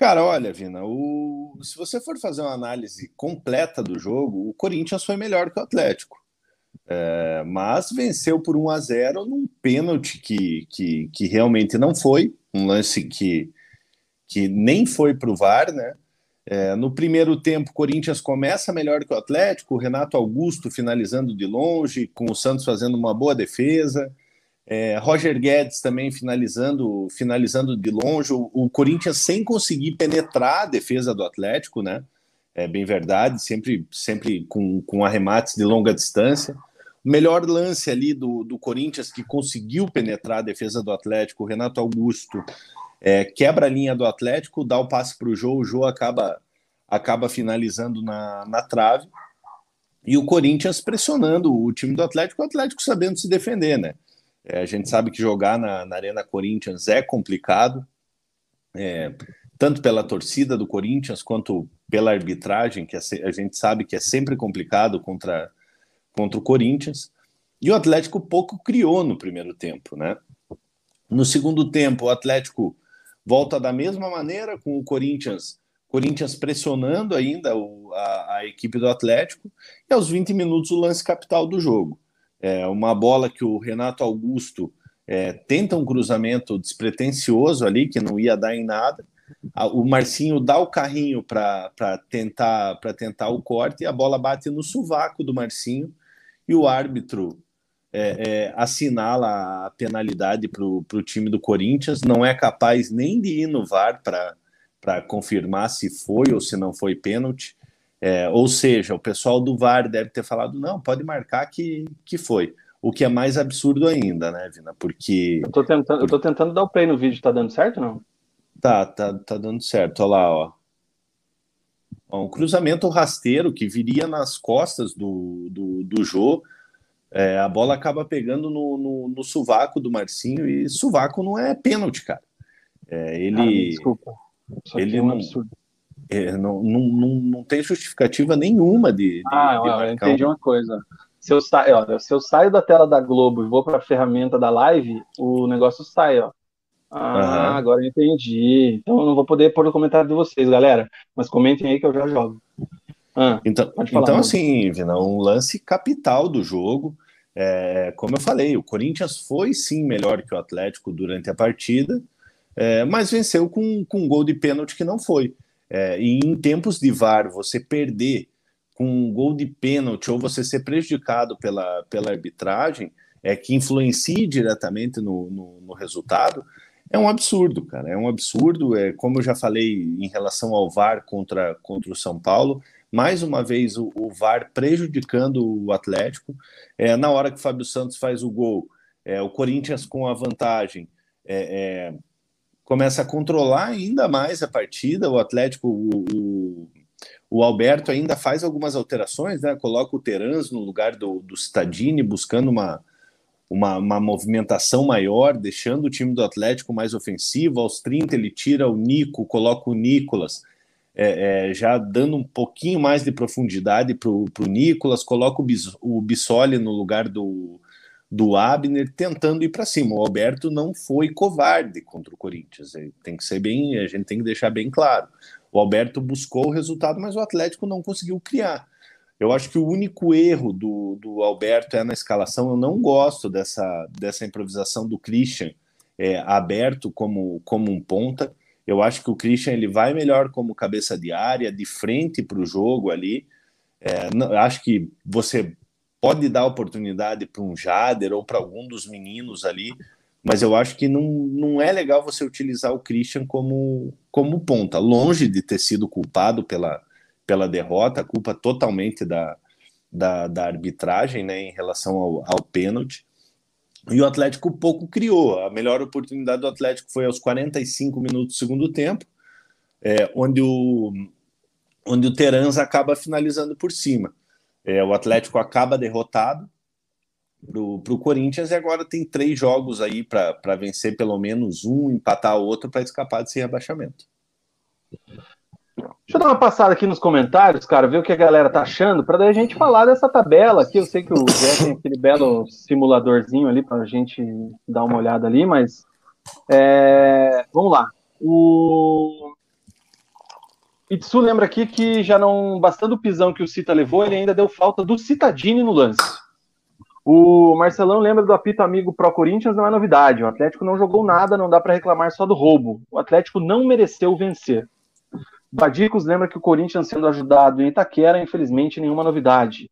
Cara, olha, Vina, o... se você for fazer uma análise completa do jogo, o Corinthians foi melhor que o Atlético. É, mas venceu por 1 a 0 num pênalti que, que, que realmente não foi, um lance que, que nem foi para o VAR, né? É, no primeiro tempo, o Corinthians começa melhor que o Atlético, o Renato Augusto finalizando de longe, com o Santos fazendo uma boa defesa. É, Roger Guedes também finalizando, finalizando de longe, o, o, Corinthians sem conseguir penetrar a defesa do Atlético, né? É bem verdade, sempre, sempre com, com arremates de longa distância. O melhor lance ali do, do Corinthians que conseguiu penetrar a defesa do Atlético, Renato Augusto, é, quebra a linha do Atlético, dá o passe para o Jô, o Jô acaba, acaba finalizando na, na trave. E o Corinthians pressionando o time do Atlético, o Atlético sabendo se defender, né? É, a gente sabe que jogar na, na Arena Corinthians é complicado, é, tanto pela torcida do Corinthians quanto pela arbitragem, que é a gente sabe que é sempre complicado contra, contra o Corinthians. E o Atlético pouco criou no primeiro tempo, né? No segundo tempo, o Atlético volta da mesma maneira com o Corinthians, Corinthians pressionando ainda o, a, a, equipe do Atlético, e aos 20 minutos o lance capital do jogo. É uma bola que o Renato Augusto é, tenta um cruzamento despretensioso ali, que não ia dar em nada. O Marcinho dá o carrinho para tentar, tentar o corte e a bola bate no sovaco do Marcinho e o árbitro é, é, assinala a penalidade para o time do Corinthians, não é capaz nem de ir no VAR para confirmar se foi ou se não foi pênalti. É, ou seja, o pessoal do VAR deve ter falado: não, pode marcar que, que foi. O que é mais absurdo ainda, né, Vina? Porque. Eu tô tentando, eu tô tentando dar o play no vídeo, tá dando certo não? Tá, tá, tá dando certo. Olha lá, ó. Um cruzamento rasteiro que viria nas costas do, do, do Jô é, a bola acaba pegando no, no, no, sovaco do Marcinho e sovaco não é pênalti, cara. É, ele. Ah, desculpa. ele é um não, é, não, não, não, não, tem justificativa nenhuma de. de ah, de eu entendi uma coisa. Se eu, saio, ó, se eu saio da tela da Globo e vou para a ferramenta da live, o negócio sai, ó. Ah, uhum. agora eu entendi. Então eu não vou poder pôr o comentário de vocês, galera. Mas comentem aí que eu já jogo. Ah, então, falar, então assim, Vina, um lance capital do jogo. É, como eu falei, o Corinthians foi sim melhor que o Atlético durante a partida, é, mas venceu com, com um gol de pênalti que não foi. É, e em tempos de VAR, você perder com um gol de pênalti ou você ser prejudicado pela, pela arbitragem, é, que influencie diretamente no, no, no resultado, é um absurdo, cara. É um absurdo. É, como eu já falei em relação ao VAR contra, contra o São Paulo, mais uma vez o, o VAR prejudicando o Atlético. É, na hora que o Fábio Santos faz o gol, é, o Corinthians com a vantagem é, é começa a controlar ainda mais a partida. O Atlético, o, o, o Alberto ainda faz algumas alterações, né? coloca o Terans no lugar do, do Stadini, buscando uma, uma, uma, movimentação maior, deixando o time do Atlético mais ofensivo. Aos 30 ele tira o Nico, coloca o Nicolas é, é, já dando um pouquinho mais de profundidade para o Nicolas, coloca o, Bis, o Bissoli no lugar do, do Abner, tentando ir para cima. O Alberto não foi covarde contra o Corinthians, tem que ser bem, a gente tem que deixar bem claro. O Alberto buscou o resultado, mas o Atlético não conseguiu criar. Eu acho que o único erro do, do Alberto é na escalação. Eu não gosto dessa, dessa improvisação do Christian é, aberto como, como um ponta. Eu acho que o Christian ele vai melhor como cabeça de área, de frente para o jogo ali. É, não, acho que você pode dar oportunidade para um Jader ou para algum dos meninos ali, mas eu acho que não, não é legal você utilizar o Christian como, como ponta. Longe de ter sido culpado pela, pela derrota, culpa totalmente da, da, da arbitragem né, em relação ao, ao pênalti. E o Atlético pouco criou. A melhor oportunidade do Atlético foi aos 45 minutos do segundo tempo, é, onde, o, onde o Terans acaba finalizando por cima. É, o Atlético acaba derrotado para o Corinthians e agora tem três jogos aí para vencer pelo menos um, empatar outro para escapar desse rebaixamento. Deixa eu dar uma passada aqui nos comentários, cara, ver o que a galera tá achando, para daí a gente falar dessa tabela aqui. Eu sei que o Zé tem aquele belo simuladorzinho ali para a gente dar uma olhada ali, mas é, vamos lá. O Itsu lembra aqui que já não bastando o pisão que o Cita levou, ele ainda deu falta do Citadini no lance. O Marcelão lembra do apito amigo Pro Corinthians, não é novidade. O Atlético não jogou nada, não dá para reclamar só do roubo. O Atlético não mereceu vencer. Badicos lembra que o Corinthians sendo ajudado em Itaquera, infelizmente, nenhuma novidade.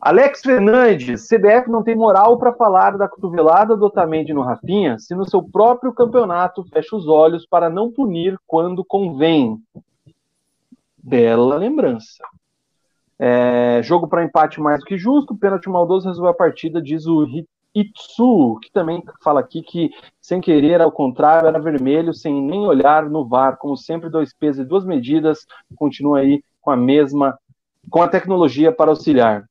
Alex Fernandes, CBF não tem moral para falar da cotovelada do Otamendi no Rafinha, se no seu próprio campeonato fecha os olhos para não punir quando convém. Bela lembrança. É, jogo para empate mais do que justo, pênalti maldoso resolveu a partida, diz o Itsu, que também fala aqui que, sem querer, ao contrário, era vermelho, sem nem olhar no VAR, como sempre, dois pesos e duas medidas, continua aí com a mesma, com a tecnologia para auxiliar.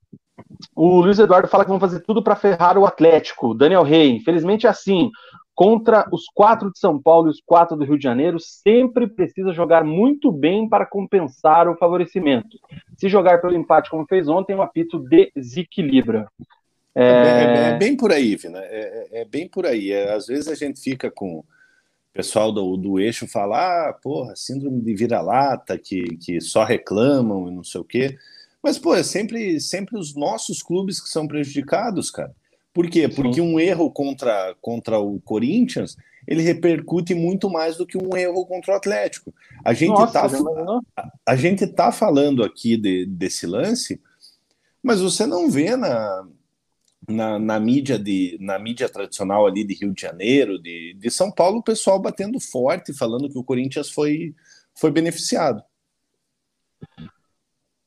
O Luiz Eduardo fala que vão fazer tudo para ferrar o Atlético. Daniel Rey, infelizmente é assim. Contra os quatro de São Paulo e os quatro do Rio de Janeiro, sempre precisa jogar muito bem para compensar o favorecimento. Se jogar pelo empate como fez ontem, o apito desequilibra. É... É, é, é bem por aí, Vina. É, é, é bem por aí. É, às vezes a gente fica com, pessoal do, do eixo fala, ah, porra, síndrome de vira-lata, que, que só reclamam e não sei o quê. Mas, pô, é sempre, sempre os nossos clubes que são prejudicados, cara. Por quê? Porque um erro contra, contra o Corinthians, ele repercute muito mais do que um erro contra o Atlético. A gente Nossa, tá, a, a, gente tá falando aqui de, desse lance, mas você não vê na, na, na, mídia de, na mídia tradicional ali de Rio de Janeiro, de, de São Paulo, o pessoal batendo forte, falando que o Corinthians foi, foi beneficiado.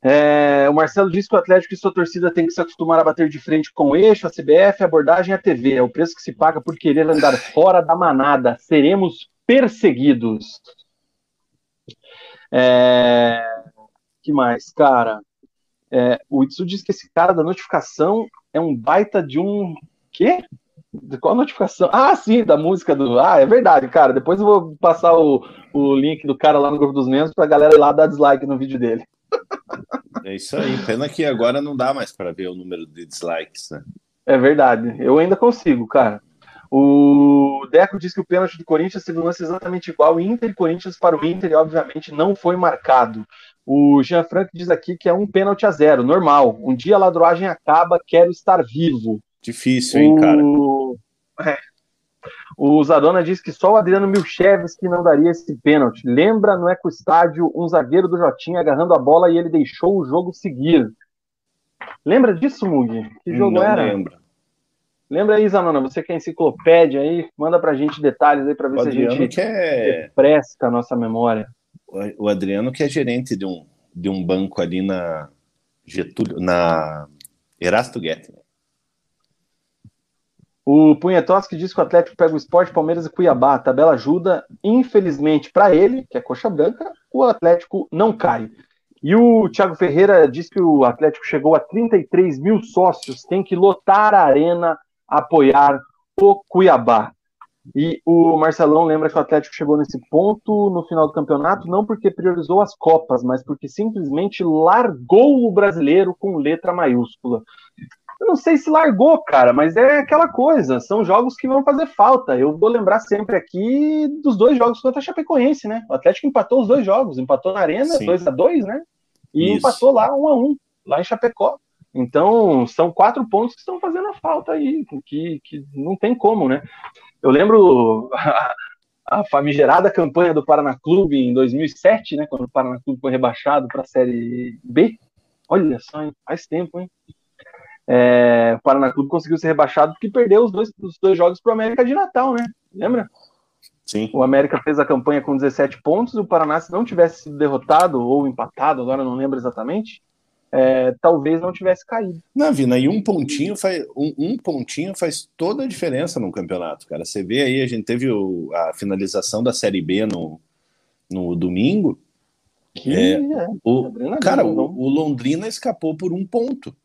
É, o Marcelo disse que o Atlético e sua torcida tem que se acostumar a bater de frente com o eixo, a CBF, a abordagem e a TV. É o preço que se paga por querer andar fora da manada. Seremos perseguidos. É, que mais, cara? É, o Itsu diz que esse cara da notificação é um baita de um. Quê? De qual notificação? Ah, sim, da música do. Ah, é verdade, cara. Depois eu vou passar o, o link do cara lá no grupo dos membros pra galera ir lá dar dislike no vídeo dele. É isso aí. Pena que agora não dá mais para ver o número de dislikes, né? É verdade. Eu ainda consigo, cara. O Deco diz que o pênalti do Corinthians teve um lance exatamente igual. Inter e Corinthians para o Inter, e obviamente não foi marcado. O Jean Franco diz aqui que é um pênalti a zero, normal. Um dia a ladroagem acaba, quero estar vivo. Difícil, hein, cara? É. O Zadona diz que só o Adriano que não daria esse pênalti. Lembra no Eco Estádio um zagueiro do Jotinha agarrando a bola e ele deixou o jogo seguir. Lembra disso, Mug? Que jogo não era? Lembra. Lembra aí, Zanona, você que é enciclopédia aí, manda pra gente detalhes aí pra ver o se Adriano a gente é... refresca a nossa memória. O Adriano que é gerente de um, de um banco ali na Getúlio, na Erasto Guedes. O Punhetoski diz que o Atlético pega o esporte, Palmeiras e Cuiabá. A tabela ajuda. Infelizmente, para ele, que é coxa branca, o Atlético não cai. E o Thiago Ferreira diz que o Atlético chegou a 33 mil sócios, tem que lotar a arena, apoiar o Cuiabá. E o Marcelão lembra que o Atlético chegou nesse ponto no final do campeonato, não porque priorizou as Copas, mas porque simplesmente largou o brasileiro com letra maiúscula. Eu não sei se largou, cara, mas é aquela coisa. São jogos que vão fazer falta. Eu vou lembrar sempre aqui dos dois jogos contra a Chapecoense, né? O Atlético empatou os dois jogos, empatou na Arena, 2 a 2 né? E Isso. empatou lá 1 um a 1 um, lá em Chapecó. Então, são quatro pontos que estão fazendo a falta aí, que, que não tem como, né? Eu lembro a, a famigerada campanha do Paraná Clube em 2007, né? Quando o Paraná Clube foi rebaixado para a Série B. Olha só, hein? faz tempo, hein? É, o Paraná Clube conseguiu ser rebaixado porque perdeu os dois, os dois jogos para o América de Natal, né? Lembra? Sim. O América fez a campanha com 17 pontos e o Paraná, se não tivesse sido derrotado ou empatado, agora não lembro exatamente, é, talvez não tivesse caído. Não, Vina, e um pontinho faz um, um, pontinho faz toda a diferença no campeonato, cara. Você vê aí, a gente teve o, a finalização da Série B no, no domingo. Que é, é, o, cara, o, o Londrina escapou por um ponto.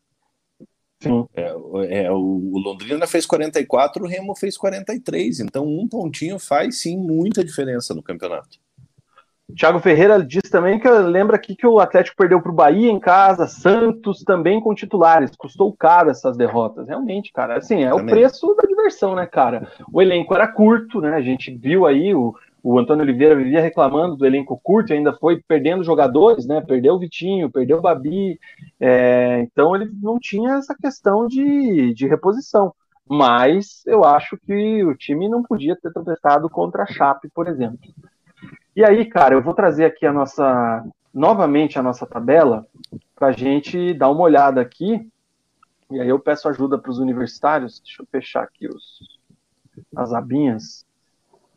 É, é, o Londrina fez 44, o Remo fez 43. Então, um pontinho faz sim muita diferença no campeonato. Thiago Ferreira diz também que lembra aqui que o Atlético perdeu para o Bahia em casa, Santos também com titulares. Custou caro essas derrotas. Realmente, cara. Assim, é também. o preço da diversão, né, cara? O elenco era curto, né? A gente viu aí o, o Antônio Oliveira vivia reclamando do elenco curto ainda foi perdendo jogadores, né? Perdeu o Vitinho, perdeu o Babi, é, então ele não tinha essa questão de, de reposição. Mas eu acho que o time não podia ter tropeçado contra a Chape, por exemplo. E aí, cara, eu vou trazer aqui a nossa novamente a nossa tabela para a gente dar uma olhada aqui. E aí eu peço ajuda para os universitários. Deixa eu fechar aqui os, as abinhas.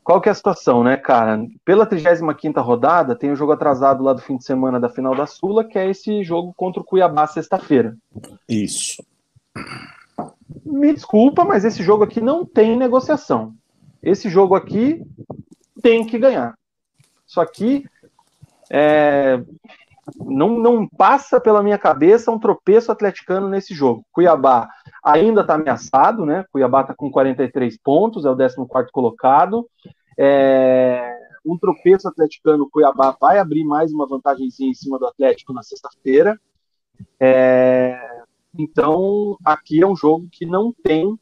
Qual que é a situação, né, cara? Pela 35ª rodada, tem o um jogo atrasado lá do fim de semana da final da Sula, que é esse jogo contra o Cuiabá sexta-feira. Isso. Me desculpa, mas esse jogo aqui não tem negociação. Esse jogo aqui tem que ganhar. Só que é, não, não passa pela minha cabeça um tropeço atleticano nesse jogo. Cuiabá ainda está ameaçado, né? Cuiabá está com 43 pontos, é o 14 colocado. É, um tropeço atleticano, Cuiabá vai abrir mais uma vantagem em cima do Atlético na sexta-feira. É, então, aqui é um jogo que não tem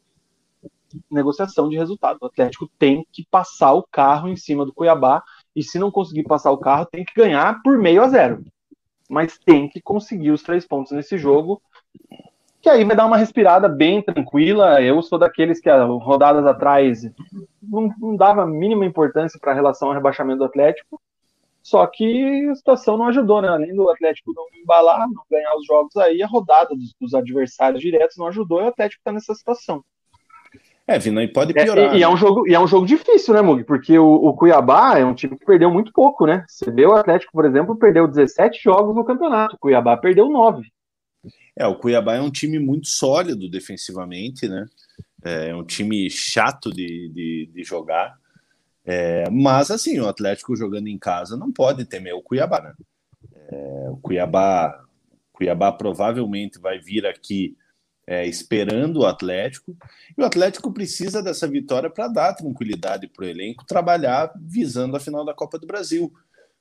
negociação de resultado. O Atlético tem que passar o carro em cima do Cuiabá e se não conseguir passar o carro, tem que ganhar por meio a zero. Mas tem que conseguir os três pontos nesse jogo, que aí vai dar uma respirada bem tranquila. Eu sou daqueles que rodadas atrás não, não dava a mínima importância para a relação ao rebaixamento do Atlético. Só que a situação não ajudou, né? Além do Atlético não embalar, não ganhar os jogos aí, a rodada dos, dos adversários diretos não ajudou e o Atlético está nessa situação. É, Vina, e pode piorar. É, e, e, é um jogo, e é um jogo difícil, né, Mug? Porque o, o, Cuiabá é um time que perdeu muito pouco, né? Você vê o Atlético, por exemplo, perdeu 17 jogos no campeonato. O Cuiabá perdeu 9. É, o Cuiabá é um time muito sólido defensivamente, né? É um time chato de, de, de jogar. É, mas, assim, o Atlético jogando em casa não pode temer o Cuiabá, né? É, o Cuiabá, Cuiabá provavelmente vai vir aqui é, esperando o Atlético, e o Atlético precisa dessa vitória para dar tranquilidade para o elenco, trabalhar visando a final da Copa do Brasil.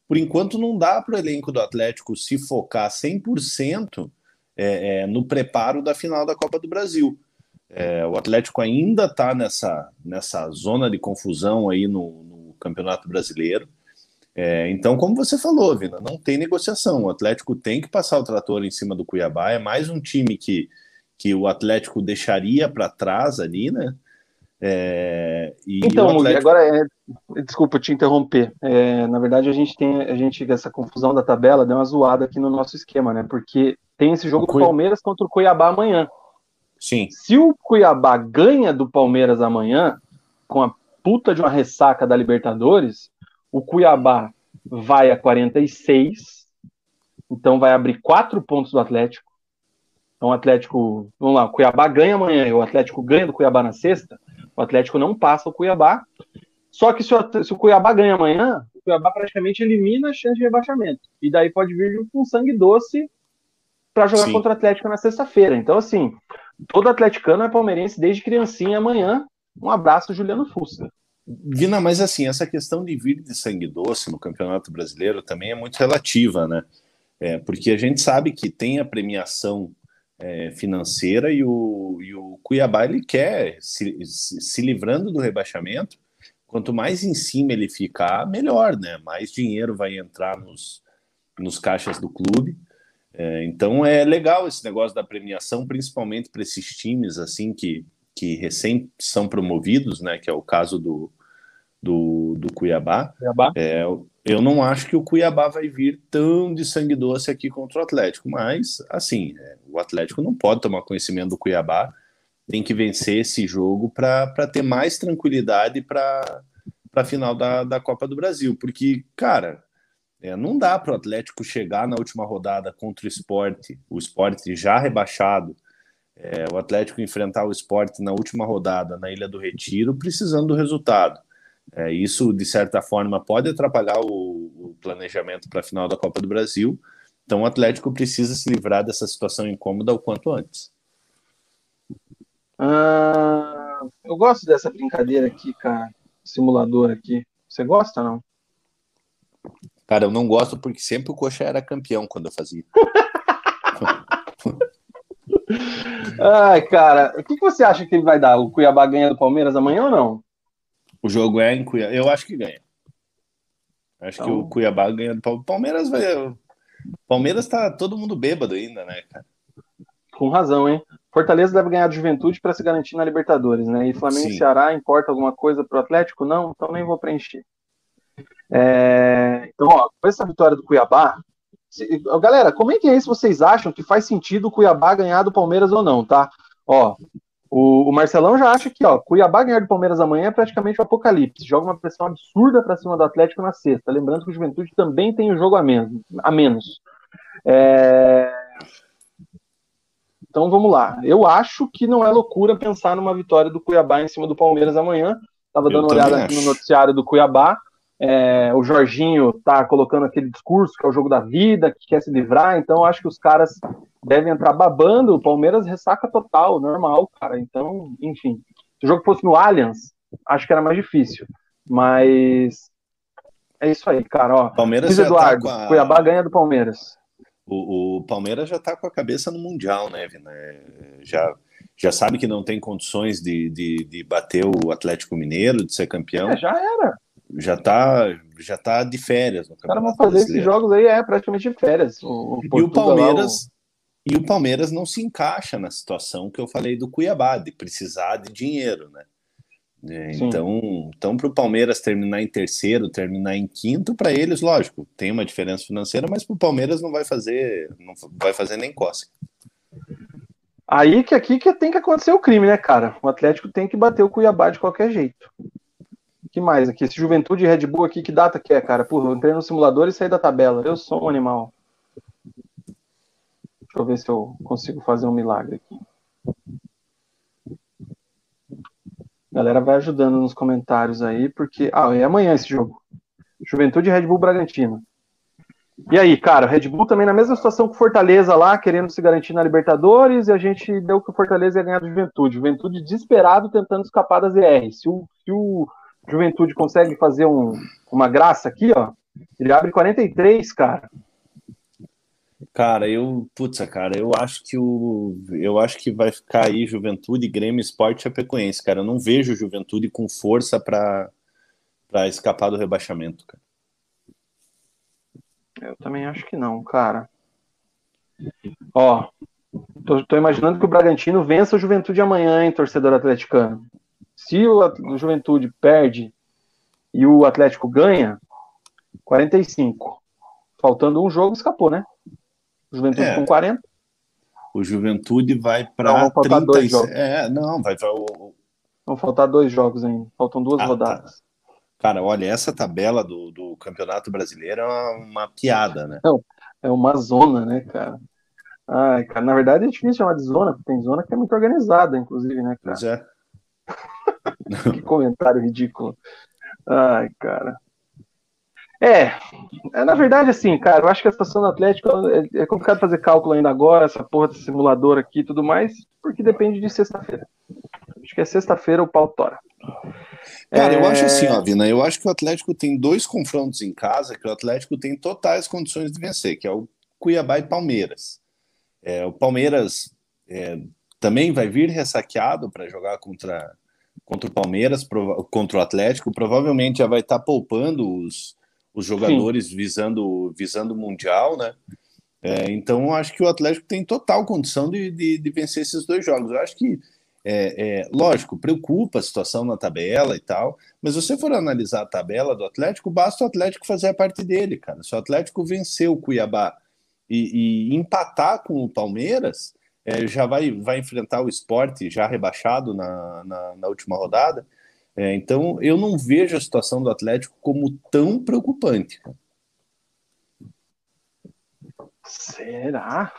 Por enquanto, não dá para o elenco do Atlético se focar 100% é, é, no preparo da final da Copa do Brasil. É, o Atlético ainda está nessa, nessa zona de confusão aí no, no Campeonato Brasileiro. É, então, como você falou, Vina, não tem negociação. O Atlético tem que passar o trator em cima do Cuiabá. É mais um time que, que o Atlético deixaria para trás ali, né? É, então, Atlético... agora, é, desculpa te interromper. É, na verdade, a gente tem a gente essa confusão da tabela deu uma zoada aqui no nosso esquema, né? Porque tem esse jogo do Palmeiras contra o Cuiabá amanhã. Sim. Se o Cuiabá ganha do Palmeiras amanhã, com a puta de uma ressaca da Libertadores, o Cuiabá vai a 46, então vai abrir quatro pontos do Atlético. Então o Atlético, vamos lá, o Cuiabá ganha amanhã, o Atlético ganha do Cuiabá na sexta, o Atlético não passa o Cuiabá. Só que se o, se o Cuiabá ganha amanhã, o Cuiabá praticamente elimina a chance de rebaixamento. E daí pode vir com sangue doce para jogar Sim. contra o Atlético na sexta-feira. Então, assim, todo atleticano é palmeirense desde criancinha. Amanhã, um abraço, Juliano Fusta. Vina, mas assim, essa questão de vir de sangue doce no Campeonato Brasileiro também é muito relativa, né? É, porque a gente sabe que tem a premiação é, financeira e o, e o Cuiabá ele quer se, se livrando do rebaixamento. Quanto mais em cima ele ficar, melhor, né? Mais dinheiro vai entrar nos, nos caixas do clube. É, então é legal esse negócio da premiação, principalmente para esses times assim que, que recém são promovidos, né? Que é o caso do, do, do Cuiabá. Cuiabá. É, eu não acho que o Cuiabá vai vir tão de sangue doce aqui contra o Atlético, mas assim, é, o Atlético não pode tomar conhecimento do Cuiabá, tem que vencer esse jogo para ter mais tranquilidade para a final da, da Copa do Brasil, porque, cara, é, não dá para o Atlético chegar na última rodada contra o esporte, o esporte já rebaixado, é, o Atlético enfrentar o esporte na última rodada na Ilha do Retiro, precisando do resultado. É, isso, de certa forma, pode atrapalhar o, o planejamento para a final da Copa do Brasil. Então, o Atlético precisa se livrar dessa situação incômoda o quanto antes. Ah, eu gosto dessa brincadeira aqui, cara. Simulador aqui. Você gosta não? Cara, eu não gosto porque sempre o Coxa era campeão quando eu fazia. Ai, cara, o que você acha que ele vai dar? O Cuiabá ganha do Palmeiras amanhã ou não? O jogo é em Cuiabá. Eu acho que ganha. Acho então... que o Cuiabá ganha do Palmeiras. Vai... Palmeiras tá todo mundo bêbado ainda, né, cara? Com razão, hein? Fortaleza deve ganhar de Juventude para se garantir na Libertadores, né? E Flamengo e Ceará importa alguma coisa para o Atlético? Não, então nem vou preencher. É, então, ó, com essa vitória do Cuiabá, se, galera, comentem aí se vocês acham que faz sentido o Cuiabá ganhar do Palmeiras ou não, tá? Ó, o, o, Marcelão já acha que, ó, Cuiabá ganhar do Palmeiras amanhã é praticamente o um apocalipse. Joga uma pressão absurda para cima do Atlético na sexta. Lembrando que o Juventude também tem o jogo a menos. A menos. É... Então vamos lá. Eu acho que não é loucura pensar numa vitória do Cuiabá em cima do Palmeiras amanhã. Tava dando uma olhada aqui no noticiário do Cuiabá. É, o Jorginho tá colocando aquele discurso que é o jogo da vida, que quer se livrar, então acho que os caras devem entrar babando. O Palmeiras ressaca total, normal, cara. Então, enfim. Se o jogo fosse no Allianz, acho que era mais difícil. Mas é isso aí, cara. Ó, Palmeiras tá Eduardo, tá a... Cuiabá ganha do Palmeiras. O, o, Palmeiras já tá com a cabeça no Mundial, né, Vina? É, já, já sabe que não tem condições de, de, de bater o Atlético Mineiro, de ser campeão. É, já era. Já tá, já tá de férias. Os caras vão fazer esses jogos aí, é praticamente de férias. O, o e o Palmeiras. o... E o Palmeiras não se encaixa na situação que eu falei do Cuiabá, de precisar de dinheiro, né? É, então, então para o Palmeiras terminar em terceiro, terminar em quinto, para eles, lógico, tem uma diferença financeira, mas para o Palmeiras não vai fazer, não vai fazer nem coça. Aí que aqui que tem que acontecer o crime, né, cara? O Atlético tem que bater o Cuiabá de qualquer jeito. Que mais aqui? Esse Juventude Red Bull aqui, que data que é, cara? Porra, eu entrei no simulador e saí da tabela. Eu sou um animal. Deixa eu ver se eu consigo fazer um milagre aqui. galera vai ajudando nos comentários aí, porque. Ah, é amanhã esse jogo. Juventude Red Bull Bragantino. E aí, cara, Red Bull também na mesma situação que Fortaleza lá, querendo se garantir na Libertadores, e a gente deu que o Fortaleza ia ganhar do Juventude. Juventude desesperado tentando escapar das ER. Se o, se o Juventude consegue fazer um, uma graça aqui, ó, ele abre 43, cara. Cara, eu, putz, cara, eu acho que o eu acho que vai ficar aí Juventude, Grêmio, Esporte e Chapecoense, cara. Eu não vejo Juventude com força para para escapar do rebaixamento, cara. Eu também acho que não, cara. Ó, tô, tô imaginando que o Bragantino vença o Juventude amanhã, hein, torcedor atleticano. Se o, o Juventude perde e o Atlético ganha, 45. Faltando um jogo, escapou, né? Juventude é. com 40. O Juventude vai para 30. Dois jogos. É, não, vai para o. Vão faltar dois jogos ainda. Faltam duas ah, tá. rodadas. Tá. Cara, olha, essa tabela do, do Campeonato Brasileiro é uma, uma piada, né? Não, é uma zona, né, cara? Ai, cara, na verdade é difícil chamar de zona, porque tem zona que é muito organizada, inclusive, né, cara? Pois é. que comentário ridículo. Ai, cara. É, é, na verdade, assim, cara, eu acho que a situação do Atlético é, é complicado fazer cálculo ainda agora, essa porra desse simulador aqui e tudo mais, porque depende de sexta-feira. Acho que é sexta-feira o pau tora. Cara, é... eu acho assim, ó, Vina, eu acho que o Atlético tem dois confrontos em casa que o Atlético tem totais condições de vencer, que é o Cuiabá e Palmeiras. É, o Palmeiras é, também vai vir ressaqueado para jogar contra, contra o Palmeiras, contra o Atlético, provavelmente já vai estar tá poupando os os jogadores visando visando o Mundial, né? É, então, acho que o Atlético tem total condição de, de, de vencer esses dois jogos. Eu acho que, é, é, lógico, preocupa a situação na tabela e tal, mas se você for analisar a tabela do Atlético, basta o Atlético fazer a parte dele, cara. Se o Atlético vencer o Cuiabá e, e empatar com o Palmeiras, é, já vai, vai enfrentar o esporte já rebaixado na, na, na última rodada. É, então, eu não vejo a situação do Atlético como tão preocupante. Será?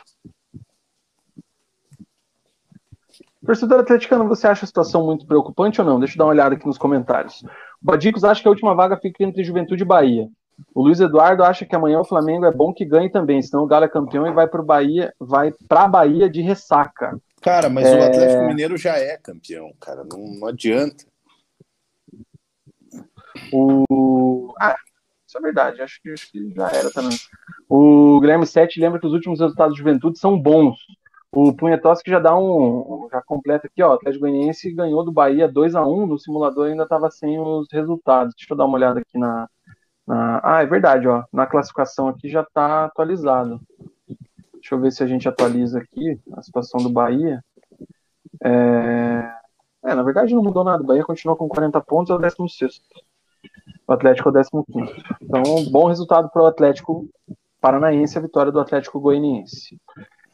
Torcedor atleticano, você acha a situação muito preocupante ou não? Deixa eu dar uma olhada aqui nos comentários. O Badicos acha que a última vaga fica entre Juventude e Bahia. O Luiz Eduardo acha que amanhã o Flamengo é bom que ganhe também, senão o Galo é campeão e vai para Bahia, vai para Bahia de ressaca. Cara, mas é... o Atlético Mineiro já é campeão, cara, não, não adianta. O... Ah, isso é verdade, acho que, acho que já era também. O Guilherme 7 lembra que os últimos resultados de juventude são bons. O Punhetoski já dá um. Já completa aqui, ó. O Atlético Goianiense ganhou do Bahia 2 a 1 No simulador ainda estava sem os resultados. Deixa eu dar uma olhada aqui na. Ah, é verdade, ó. Na classificação aqui já está atualizado. Deixa eu ver se a gente atualiza aqui a situação do Bahia. É... é na verdade não mudou nada. O Bahia continua com 40 pontos, é o 16. O Atlético é o 15. Então, bom resultado para o Atlético Paranaense, a vitória do Atlético Goianiense.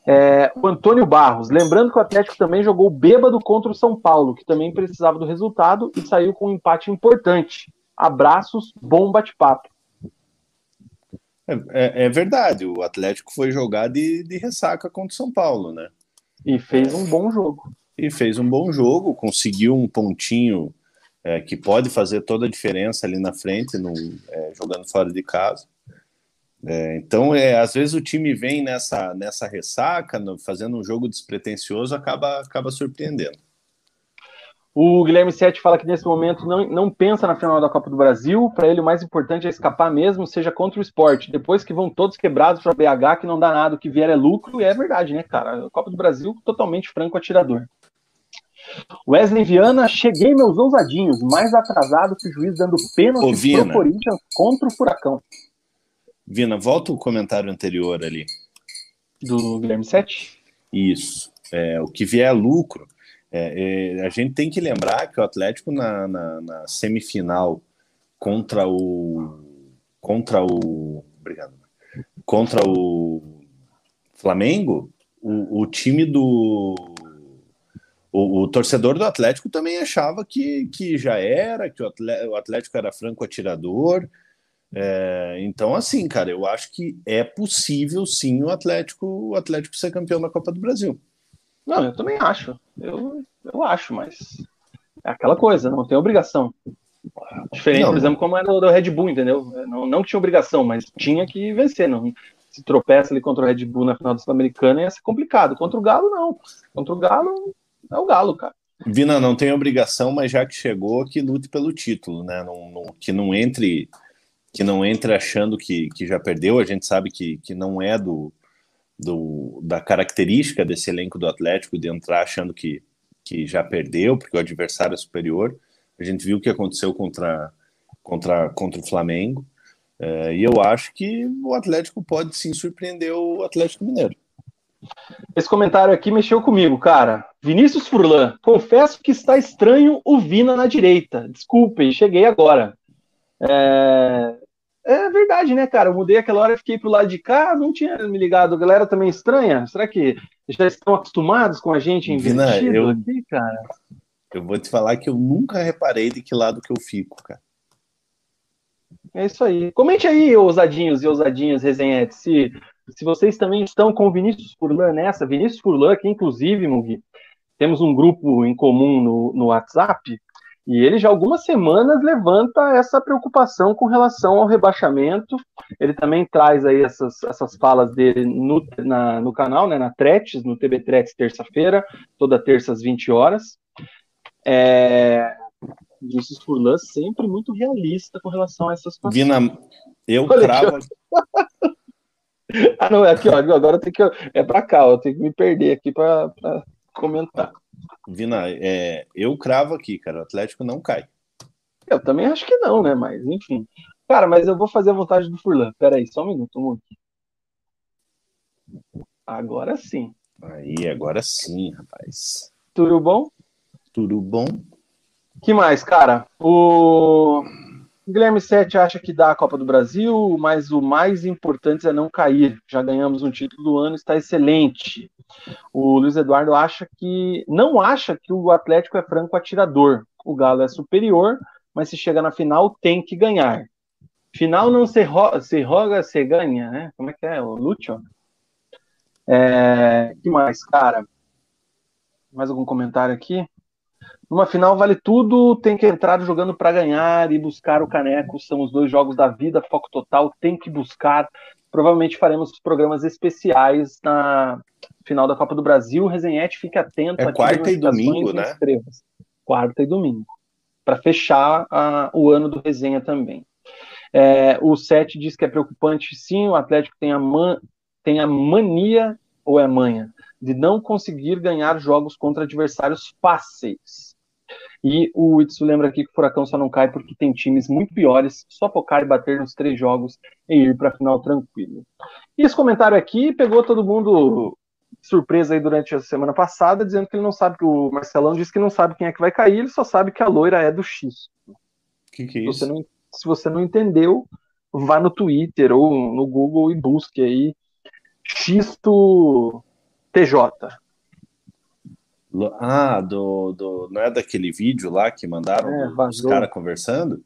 É, o Antônio Barros, lembrando que o Atlético também jogou bêbado contra o São Paulo, que também precisava do resultado e saiu com um empate importante. Abraços, bom bate-papo. É, é, é, verdade, o Atlético foi jogar de, de ressaca contra o São Paulo, né? E fez um bom jogo. E fez um bom jogo, conseguiu um pontinho é, que pode fazer toda a diferença ali na frente, no, é, jogando fora de casa. É, então, é, às vezes o time vem nessa, nessa ressaca, no, fazendo um jogo despretensioso, acaba, acaba surpreendendo. O Guilherme Sete fala que nesse momento não, não pensa na final da Copa do Brasil. Para ele, o mais importante é escapar mesmo, seja contra o esporte. Depois que vão todos quebrados para BH, que não dá nada, o que vier é lucro. E é verdade, né, cara? A Copa do Brasil totalmente franco atirador. Wesley Viana, cheguei meus ousadinhos, mais atrasado que o juiz dando pênalti pro Corinthians contra o Furacão. Vina, volta o comentário anterior ali. Do Guilherme Sete? Isso. É, o que vier é lucro. É, é, a gente tem que lembrar que o Atlético na, na, na semifinal contra o contra o obrigado contra o Flamengo, o, o time do o, o, torcedor do Atlético também achava que, que já era, que o Atlético, era franco atirador. É, então, assim, cara, eu acho que é possível sim o Atlético, o Atlético ser campeão da Copa do Brasil. Não, eu também acho. Eu, eu acho, mas é aquela coisa, não tem obrigação. Diferente, não, por exemplo, como era do Red Bull, entendeu? Não, não que tinha obrigação, mas tinha que vencer. Não, se tropeça ali contra o Red Bull na final da Sul-Americana ia ser complicado. Contra o Galo, não. Contra o Galo, é o Galo, cara. Vina não tem obrigação, mas já que chegou, que lute pelo título, né? Não, não, que não entre que não entre achando que, que já perdeu. A gente sabe que, que não é do, do, da característica desse elenco do Atlético de entrar achando que, que já perdeu, porque o adversário é superior. A gente viu o que aconteceu contra, contra, contra o Flamengo. É, e eu acho que o Atlético pode sim surpreender o Atlético Mineiro. Esse comentário aqui mexeu comigo, cara. Vinícius Furlan, confesso que está estranho o Vina na direita. Desculpem, cheguei agora. É... é... verdade, né, cara? Eu mudei aquela hora, fiquei pro lado de cá, não tinha me ligado. A galera também estranha? Será que já estão acostumados com a gente invertido Vina, eu... aqui, cara? Eu vou te falar que eu nunca reparei de que lado que eu fico, cara. É isso aí. Comente aí, ousadinhos e ousadinhas resenhetes, se se vocês também estão com o Vinícius Furlan nessa, Vinícius Furlan, que inclusive, Mugi, temos um grupo em comum no, no WhatsApp, e ele já algumas semanas levanta essa preocupação com relação ao rebaixamento. Ele também traz aí essas, essas falas dele no, na, no canal, né, na Tretes, no TB Tretes, terça-feira, toda terça às 20 horas. É, Vinícius Furlan sempre muito realista com relação a essas coisas. Vina, eu cravo... Ah, não, é aqui, ó. Agora tem que. É pra cá, eu tenho que me perder aqui pra, pra comentar. Vina, é, eu cravo aqui, cara. O Atlético não cai. Eu também acho que não, né? Mas, enfim. Cara, mas eu vou fazer a vontade do Furlan. Pera aí, só um minuto, um Agora sim. Aí, agora sim, rapaz. Tudo bom? Tudo bom. que mais, cara? O Guilherme Sete acha que dá a Copa do Brasil, mas o mais importante é não cair. Já ganhamos um título do ano, está excelente. O Luiz Eduardo acha que não acha que o Atlético é franco atirador. O Galo é superior, mas se chega na final tem que ganhar. Final não se, ro se roga, se ganha, né? Como é que é? O Lúcio? É, que mais, cara? Mais algum comentário aqui? Numa final vale tudo, tem que entrar jogando para ganhar e buscar o caneco. São os dois jogos da vida, foco total, tem que buscar. Provavelmente faremos programas especiais na final da Copa do Brasil. Resenhete, fique atento. É quarta e domingo, né? Estrelas. Quarta e domingo. Para fechar a, o ano do resenha também. É, o Sete diz que é preocupante, sim. O Atlético tem a, man, tem a mania, ou é manha, de não conseguir ganhar jogos contra adversários fáceis. E o Itsu lembra aqui que o Furacão só não cai porque tem times muito piores, só focar e bater nos três jogos e ir para a final tranquilo. E esse comentário aqui pegou todo mundo surpresa aí durante a semana passada, dizendo que ele não sabe que o Marcelão disse que não sabe quem é que vai cair, ele só sabe que a loira é do X. Que que é isso? Você não, se você não entendeu, vá no Twitter ou no Google e busque aí Xisto TJ. Ah, do, do, não é daquele vídeo lá que mandaram é, os caras conversando?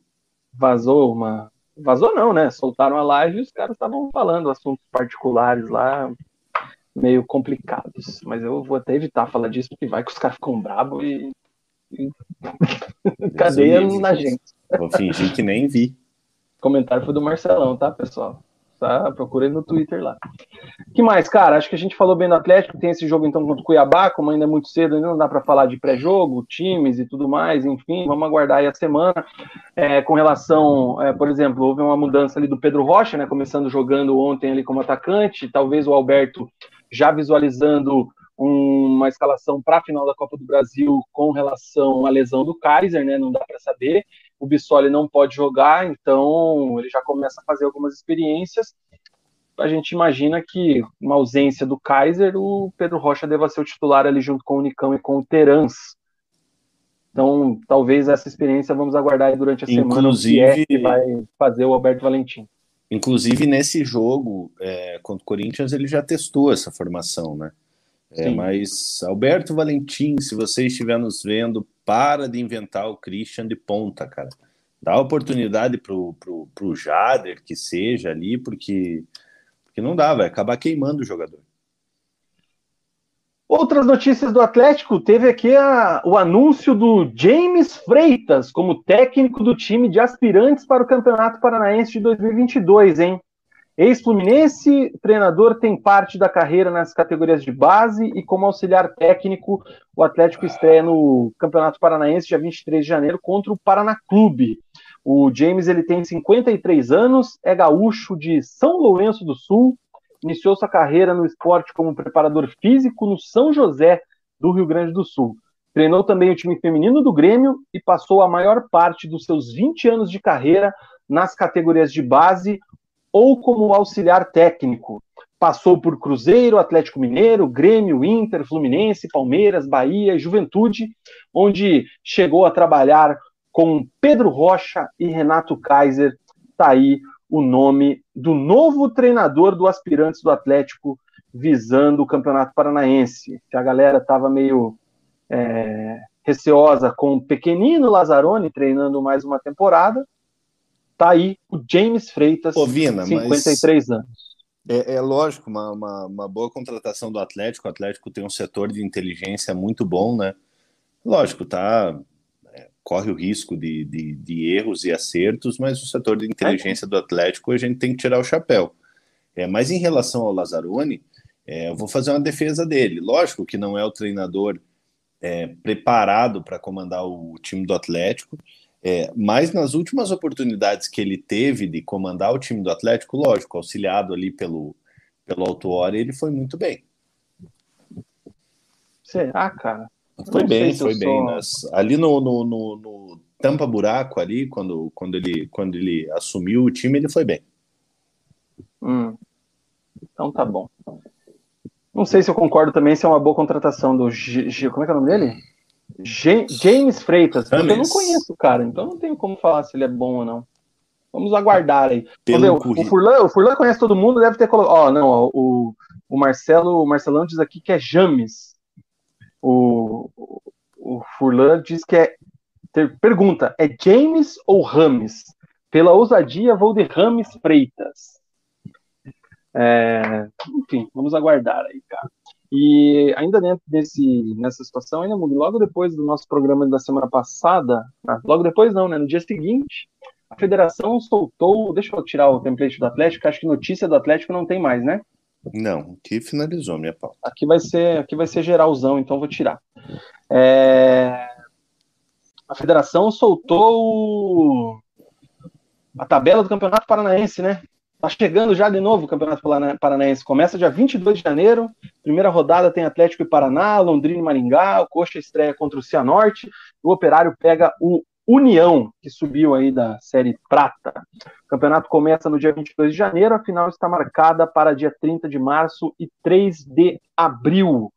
Vazou uma. Vazou não, né? Soltaram a live e os caras estavam falando assuntos particulares lá, meio complicados. Mas eu vou até evitar falar disso, porque vai que os caras ficam bravos e. e... Cadeia na gente. Vou fingir que nem vi. O comentário foi do Marcelão, tá, pessoal? Tá? Procura no Twitter lá. que mais, cara? Acho que a gente falou bem do Atlético. Tem esse jogo então contra o Cuiabá, como ainda é muito cedo, ainda não dá para falar de pré-jogo, times e tudo mais. Enfim, vamos aguardar aí a semana. É, com relação, é, por exemplo, houve uma mudança ali do Pedro Rocha, né? Começando jogando ontem ali como atacante. Talvez o Alberto já visualizando uma escalação para a final da Copa do Brasil com relação à lesão do Kaiser, né? Não dá para saber. O Bissoli não pode jogar, então ele já começa a fazer algumas experiências. A gente imagina que, uma ausência do Kaiser, o Pedro Rocha deva ser o titular ali junto com o Nicão e com o Terans. Então, talvez essa experiência vamos aguardar durante a Inclusive, semana, que é que vai fazer o Alberto Valentim. Inclusive, nesse jogo é, contra o Corinthians, ele já testou essa formação, né? É, mas, Alberto Valentim, se você estiver nos vendo, para de inventar o Christian de ponta, cara. Dá oportunidade pro, pro, pro Jader, que seja ali, porque, porque não dá, vai acabar queimando o jogador. Outras notícias do Atlético, teve aqui a, o anúncio do James Freitas como técnico do time de aspirantes para o Campeonato Paranaense de 2022, hein? Ex-Fluminense, treinador tem parte da carreira nas categorias de base e como auxiliar técnico, o Atlético estreia no Campeonato Paranaense dia 23 de janeiro contra o Paraná Clube. O James ele tem 53 anos, é gaúcho de São Lourenço do Sul, iniciou sua carreira no esporte como preparador físico no São José do Rio Grande do Sul. Treinou também o time feminino do Grêmio e passou a maior parte dos seus 20 anos de carreira nas categorias de base ou como auxiliar técnico. Passou por Cruzeiro, Atlético Mineiro, Grêmio, Inter, Fluminense, Palmeiras, Bahia e Juventude, onde chegou a trabalhar com Pedro Rocha e Renato Kaiser. Está aí o nome do novo treinador do Aspirantes do Atlético visando o Campeonato Paranaense. A galera estava meio é, receosa com o pequenino Lazzaroni treinando mais uma temporada. Tá aí o James Freitas, Pô, Vina, 53 anos. É, é lógico, uma, uma, uma, boa contratação do Atlético. O Atlético tem um setor de inteligência muito bom, né? Lógico, tá corre o risco de, de, de, erros e acertos, mas o setor de inteligência do Atlético a gente tem que tirar o chapéu. É, mas em relação ao Lazzaroni, é, eu vou fazer uma defesa dele. Lógico que não é o treinador é, preparado para comandar o time do Atlético, é, mas nas últimas oportunidades que ele teve de comandar o time do Atlético, lógico, auxiliado ali pelo, pelo Autuori, ele foi muito bem. Será, cara? Foi bem, foi bem. Nas, ali no, no, no, no, tampa buraco ali, quando, quando, ele, quando ele assumiu o time, ele foi bem. Hum. Então tá bom. Não sei se eu concordo também se é uma boa contratação do G, G como é que é o nome dele? James Freitas, porque eu não conheço o cara, então não tenho como falar se ele é bom ou não. Vamos aguardar aí. O, Furlan, o Furlan conhece todo mundo, deve ter colocado. Ó, oh, não, ó, o, o Marcelo, o Marcelão diz aqui que é James. O, o Furlan diz que é. Pergunta: é James ou Rames? Pela ousadia, vou de Rames Freitas. É, enfim, vamos aguardar aí, cara. E ainda dentro desse, nessa situação, ainda logo depois do nosso programa da semana passada, ah, logo depois não, né? No dia seguinte, a federação soltou. Deixa eu tirar o template do Atlético, acho que notícia do Atlético não tem mais, né? Não, que finalizou minha pauta. Aqui vai ser, aqui vai ser geralzão, então vou tirar. É... A federação soltou a tabela do Campeonato Paranaense, né? Tá chegando já de novo o Campeonato Paranaense. Começa dia 22 de janeiro. Primeira rodada tem Atlético e Paraná, Londrina e Maringá. O Coxa estreia contra o Cianorte. O Operário pega o União, que subiu aí da Série Prata. O campeonato começa no dia 22 de janeiro, a final está marcada para dia 30 de março e 3 de abril.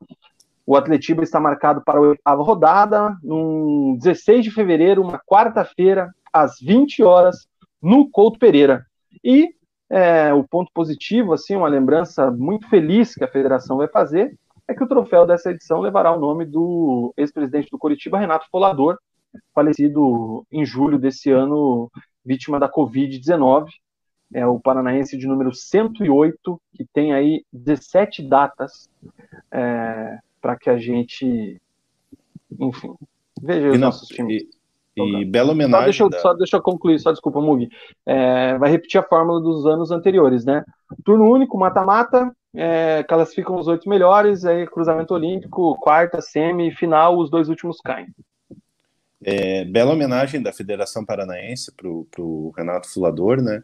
O Atletiba está marcado para a oitava rodada, no 16 de fevereiro, uma quarta-feira, às 20 horas, no Couto Pereira. E é, o ponto positivo, assim, uma lembrança muito feliz que a federação vai fazer, é que o troféu dessa edição levará o nome do ex-presidente do Curitiba, Renato Folador, falecido em julho desse ano, vítima da Covid-19. É o paranaense de número 108, que tem aí 17 datas é, para que a gente, enfim, veja os não, nossos times. E, e bela homenagem. Só deixa, eu, da... só deixa eu concluir, só desculpa, Mugi. É, vai repetir a fórmula dos anos anteriores, né? Turno único, mata-mata, é, classificam os oito melhores, aí cruzamento olímpico, quarta, semi, final, os dois últimos caem. É, bela homenagem da Federação Paranaense para o Renato Fulador, né?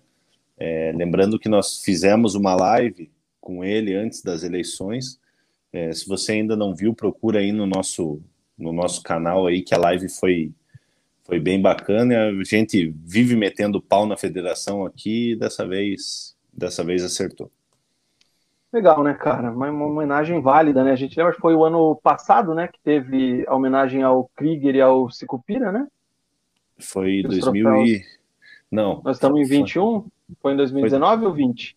É, lembrando que nós fizemos uma live com ele antes das eleições, É, se você ainda não viu, procura aí no nosso, no nosso canal aí, que a live foi, foi bem bacana. A gente vive metendo pau na federação aqui e dessa vez, dessa vez acertou. Legal, né, cara? Uma, uma, homenagem válida, né? A gente lembra que foi o ano passado, né, que teve a homenagem ao Krieger e ao Sicupira, né? Foi 2000 e... Não. Nós estamos em 21? Foi, em 2019 foi... ou 20?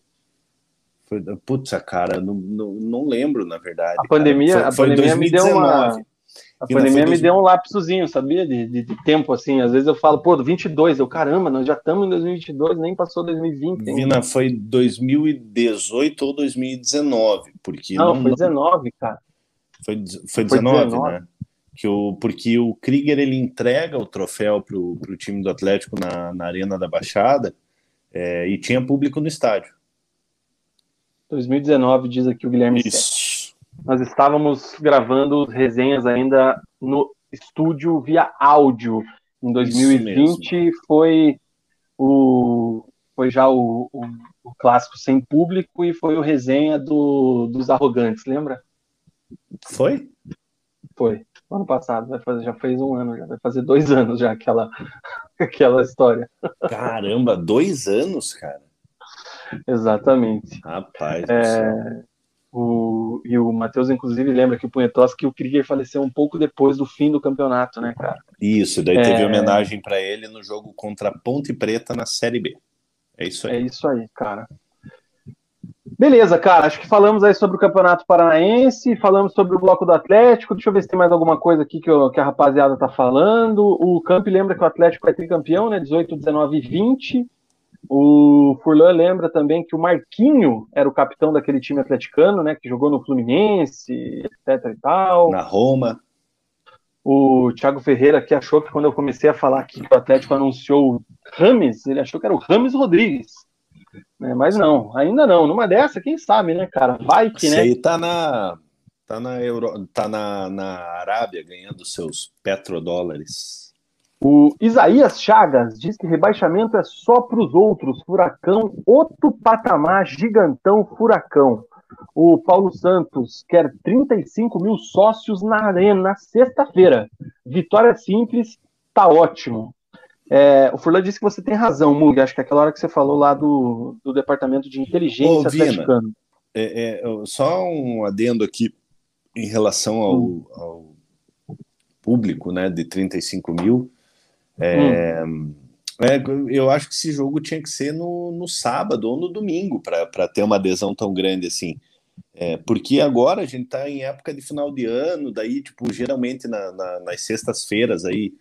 Foi, putz, cara, não, não, não lembro, na verdade. A pandemia, foi, a foi pandemia 2019. me deu uma. A pandemia me deu um lapsozinho, sabia? De, de, de, tempo, assim. Às vezes eu falo, pô, 22. Eu, caramba, nós já estamos em 2022, nem passou 2020. Hein? Vina, foi 2018 ou 2019, porque... Não, não foi 19, cara. Foi, foi 19, foi 19. né? Que o, porque o Krieger, ele entrega o troféu pro, pro time do Atlético na, na Arena da Baixada é, e tinha público no estádio. 2019, diz aqui o Guilherme. Isso. Nós estávamos gravando resenhas ainda no estúdio via áudio. Em 2020 foi o foi já o, o, o, clássico sem público e foi o resenha do, dos arrogantes, lembra? Foi? Foi. Ano passado, vai fazer, já fez um ano, já vai fazer dois anos já aquela, aquela história. Caramba, dois anos, cara. Exatamente. Rapaz. É, o, e o Matheus, inclusive, lembra que o Punhetoski que o Krieger faleceu um pouco depois do fim do campeonato, né, cara? Isso, daí teve é... homenagem para ele no jogo contra a Ponte Preta na Série B. É isso aí. É isso aí, cara. Beleza, cara. Acho que falamos aí sobre o Campeonato Paranaense, falamos sobre o Bloco do Atlético. Deixa eu ver se tem mais alguma coisa aqui que, eu, que a rapaziada tá falando. O Camp lembra que o Atlético é tricampeão, né? 18, 19 e 20. O Furlan lembra também que o Marquinho era o capitão daquele time atleticano, né? Que jogou no Fluminense, etc e tal. Na Roma. O Thiago Ferreira que achou que quando eu comecei a falar aqui que o Atlético anunciou o Rames, ele achou que era o Rames Rodrigues. Né? Mas não, ainda não. Numa dessa, quem sabe, né, cara? Vai que, né? aí tá na. Tá na, Euro, tá na, na Arábia ganhando seus petrodólares. O Isaías Chagas diz que rebaixamento é só para os outros. Furacão, outro patamar gigantão furacão. O Paulo Santos quer 35 mil sócios na Arena sexta-feira. Vitória simples, tá ótimo. É, o Furlan disse que você tem razão, Mug. Acho que é aquela hora que você falou lá do, do departamento de inteligência Ô. É, é, só um adendo aqui em relação ao, hum. ao público, né, de 35 mil. É, hum. é, eu acho que esse jogo tinha que ser no, no sábado ou no domingo para ter uma adesão tão grande assim. É, porque agora a gente está em época de final de ano, daí, tipo, geralmente na, na, nas sextas-feiras aí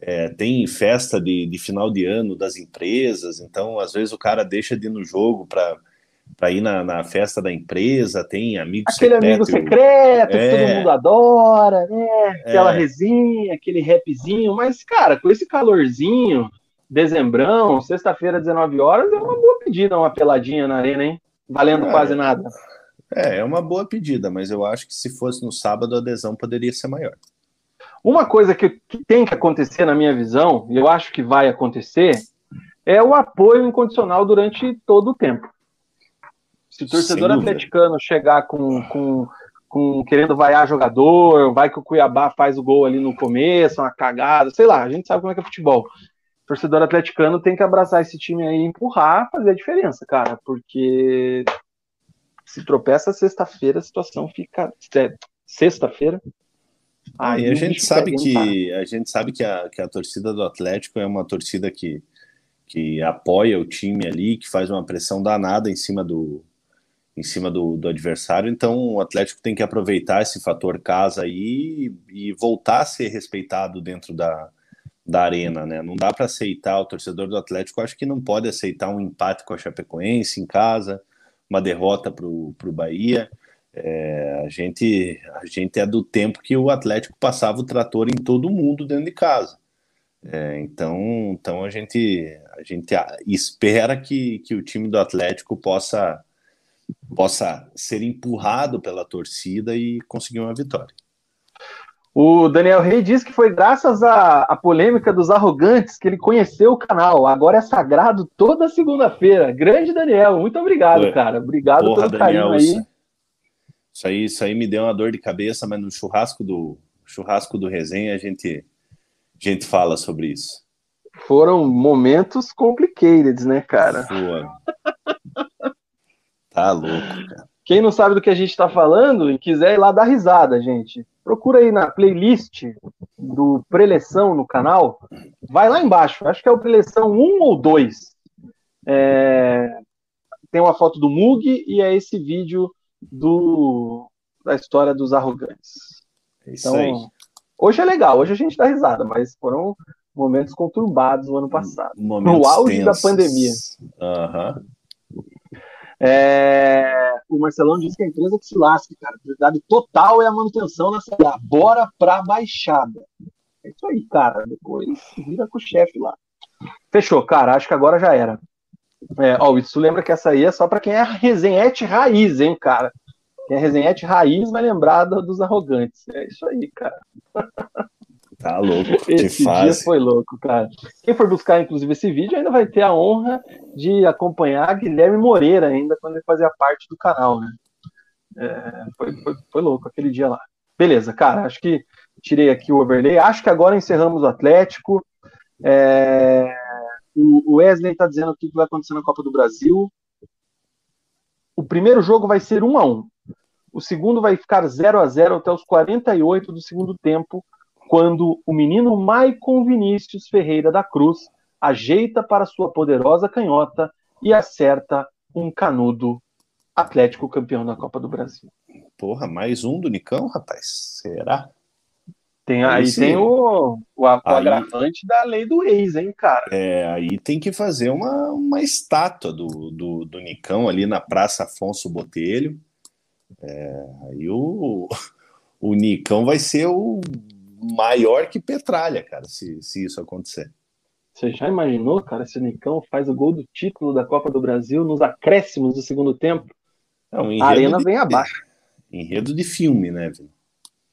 é, tem festa de, de final de ano das empresas, então às vezes o cara deixa de ir no jogo para para ir na, na, festa da empresa, tem amigo aquele secreto. amigo secreto é, que todo mundo adora, né? Aquela é. resinha, aquele rapzinho, mas cara, com esse calorzinho, dezembrão, sexta-feira, 19 horas, é uma boa pedida, uma peladinha na arena, hein? Valendo é, quase nada. É, é uma boa pedida, mas eu acho que se fosse no sábado a adesão poderia ser maior. Uma coisa que, que tem que acontecer na minha visão, e eu acho que vai acontecer, é o apoio incondicional durante todo o tempo. Se o torcedor atleticano chegar com, com, com querendo vaiar jogador, vai que o Cuiabá faz o gol ali no começo, uma cagada, sei lá, a gente sabe como é que é futebol. O torcedor atleticano tem que abraçar esse time aí, empurrar, fazer a diferença, cara, porque se tropeça sexta-feira, a situação fica é, sexta-feira. Ah, e a gente sabe que a gente sabe que a, que a torcida do Atlético é uma torcida que, que apoia o time ali, que faz uma pressão danada em cima do, em cima do, do, adversário, então o Atlético tem que aproveitar esse fator casa aí e, e voltar a ser respeitado dentro da, da arena, né? Não dá para aceitar, o torcedor do Atlético acho que não pode aceitar um empate com a Chapecoense em casa, uma derrota para o Bahia. É, a, gente, a gente é do tempo que o Atlético passava o trator em todo mundo dentro de casa. É, então, então a gente, a gente espera que, que o time do Atlético possa possa ser empurrado pela torcida e conseguir uma vitória. O Daniel Rey disse que foi graças à, à, polêmica dos arrogantes que ele conheceu o canal. Agora é sagrado toda segunda-feira. Grande Daniel, muito obrigado, cara. Obrigado Porra, pelo Daniel, carinho aí. Isso aí, isso aí me deu uma dor de cabeça, mas no churrasco do churrasco do resenha a gente, a gente fala sobre isso. Foram momentos complicated, né, cara? Tá louco, cara. Quem não sabe do que a gente está falando e quiser ir lá dar risada, gente, procura aí na playlist do Preleção no canal. Vai lá embaixo, acho que é o Preleção 1 ou 2. É... Tem uma foto do Mug e é esse vídeo do... da história dos arrogantes. É isso então, aí. Hoje é legal, hoje a gente dá risada, mas foram momentos conturbados no ano passado. Momentos no auge tensos. da pandemia. Uhum. É, o Marcelão disse que a empresa que se lasca, cara. A prioridade total é a manutenção da Série A. Bora pra baixada. É isso aí, cara. Depois vira com o chefe lá. Fechou, cara. Acho que agora já era. É, ó, isso lembra que essa aí é só para quem é resenhete raiz, hein, cara. Quem é resenhete raiz vai lembrar dos arrogantes. É isso aí, cara. Tá louco. Esse dia foi louco, cara. Quem for buscar, inclusive, esse vídeo ainda vai ter a honra de acompanhar Guilherme Moreira ainda quando ele fazia parte do canal, né? É, foi, foi, foi, louco aquele dia lá. Beleza, cara. Acho que tirei aqui o overlay. Acho que agora encerramos o Atlético. É, o Wesley está dizendo o que vai acontecer na Copa do Brasil. O primeiro jogo vai ser 1 a 1 O segundo vai ficar 0 a 0 até os 48 do segundo tempo quando o menino Maicon Vinícius Ferreira da Cruz ajeita para sua poderosa canhota e acerta um canudo Atlético campeão da Copa do Brasil. Porra, mais um do Nicão, rapaz? Será? Tem, aí, aí tem o, o, o aí, agravante da lei do ex, hein, cara? É, aí tem que fazer uma, uma estátua do, do, do Nicão ali na Praça Afonso Botelho. É, aí o, o Nicão vai ser o maior que Petralha, cara, se, se isso acontecer. Você já imaginou, cara, se o Nicão faz o gol do título da Copa do Brasil nos acréscimos do segundo tempo? É um a arena de, vem abaixo. Enredo de filme, né, Vini?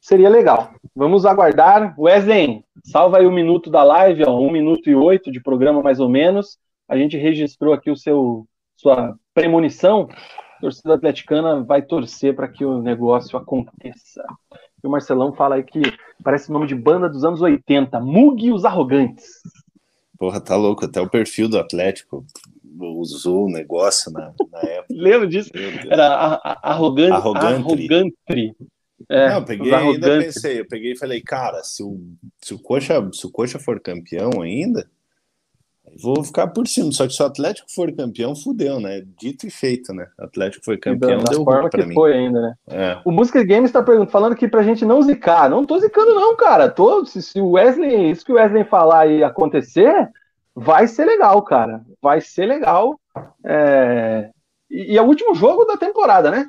Seria legal. Vamos aguardar. Wesley, salva aí o um minuto da live, ó, um minuto e oito de programa mais ou menos. A gente registrou aqui o seu sua premonição. A torcida atleticana vai torcer para que o negócio aconteça. E o Marcelão fala aí que parece nome de banda dos anos 80, Mug e os Arrogantes. Porra, tá louco, até o perfil do Atlético usou o negócio na, na época. Lembro disso? Era a, a, arrogante. Arrogante. É, Não, eu peguei ainda pensei, eu peguei e falei, cara, se o, se o Coxa, se o Coxa for campeão ainda, Vou ficar por cima, só que se o Atlético for campeão, fudeu, né? Dito e feito, né? O Atlético foi campeão, da, deu forma que mim. foi ainda, né? É. O Música Games tá falando aqui pra gente não zicar. Não tô zicando não, cara. Tô, se, se o Wesley, isso que o Wesley falar e acontecer, vai ser legal, cara. Vai ser legal. É... E, e, é o último jogo da temporada, né?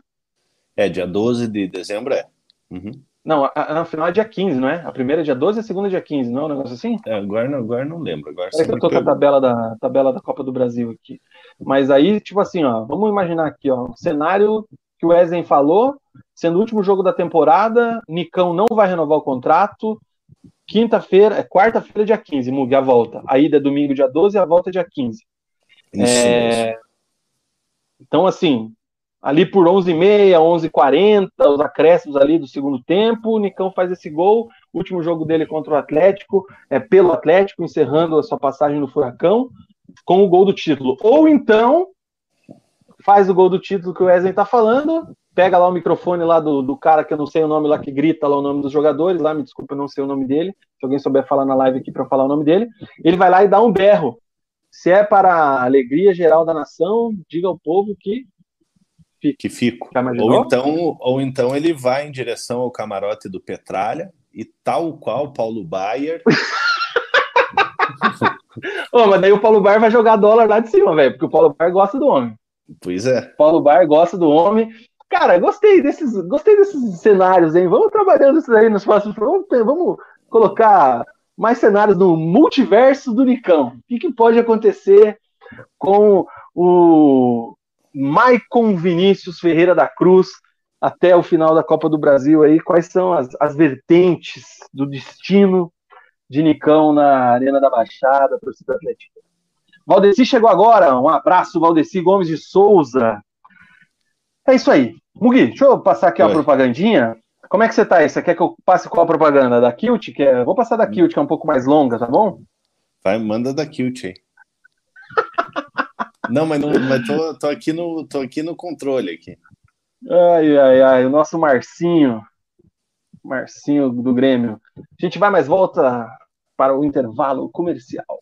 É, dia 12 de dezembro é. Uhum. Não, a, a, final é dia 15, não é? A primeira é dia 12 e a segunda é dia 15, não é um negócio assim? É, agora, não, agora não lembro. Agora é que eu tô com a tabela da, tabela da Copa do Brasil aqui. Mas aí, tipo assim, ó, vamos imaginar aqui, ó, o cenário que o Wesley falou, sendo o último jogo da temporada, Nicão não vai renovar o contrato, quinta-feira, é quarta-feira, dia 15, Mug, a volta. A ida é domingo, dia 12, e a volta é dia 15. Isso, é... Então, assim, ali por 11h30, 11h40, os acréscimos ali do segundo tempo, o Nicão faz esse gol, último jogo dele contra o Atlético, é pelo Atlético, encerrando a sua passagem no Furacão, com o gol do título. Ou então, faz o gol do título que o Wesley tá falando, pega lá o microfone lá do, do cara que eu não sei o nome lá, que grita lá o nome dos jogadores, lá, me desculpa, eu não sei o nome dele, se alguém souber falar na live aqui para falar o nome dele, ele vai lá e dá um berro. Se é para a alegria geral da nação, diga ao povo que Fico. Que fico. Ou então, ou então ele vai em direção ao camarote do Petralha e tal qual Paulo Baier. oh, mas daí o Paulo Baier vai jogar dólar lá de cima, velho, porque o Paulo Baier gosta do homem. Pois é. Paulo Baier gosta do homem. Cara, gostei desses, gostei desses cenários, hein? Vamos trabalhando isso aí nos próximos. Vamos, vamos colocar mais cenários no multiverso do Nicão. O que, que pode acontecer com o Maicon Vinícius Ferreira da Cruz até o final da Copa do Brasil aí, quais são as, as vertentes do destino de Nicão na Arena da Baixada, torcida atlética. Valdeci chegou agora, um abraço, Valdeci Gomes de Souza. É isso aí. Mugi, deixa eu passar aqui Oi. a propagandinha. Como é que você tá aí? Você quer que eu passe qual a propaganda? Da Kilt? É... Vou passar da Kilt, que é um pouco mais longa, tá bom? Vai, manda da Kilt aí. não, mas, não, mas tô, tô, aqui no, tô aqui no controle aqui. Ai, ai, ai, o nosso Marcinho. Marcinho do Grêmio. A gente vai mais volta para o intervalo comercial.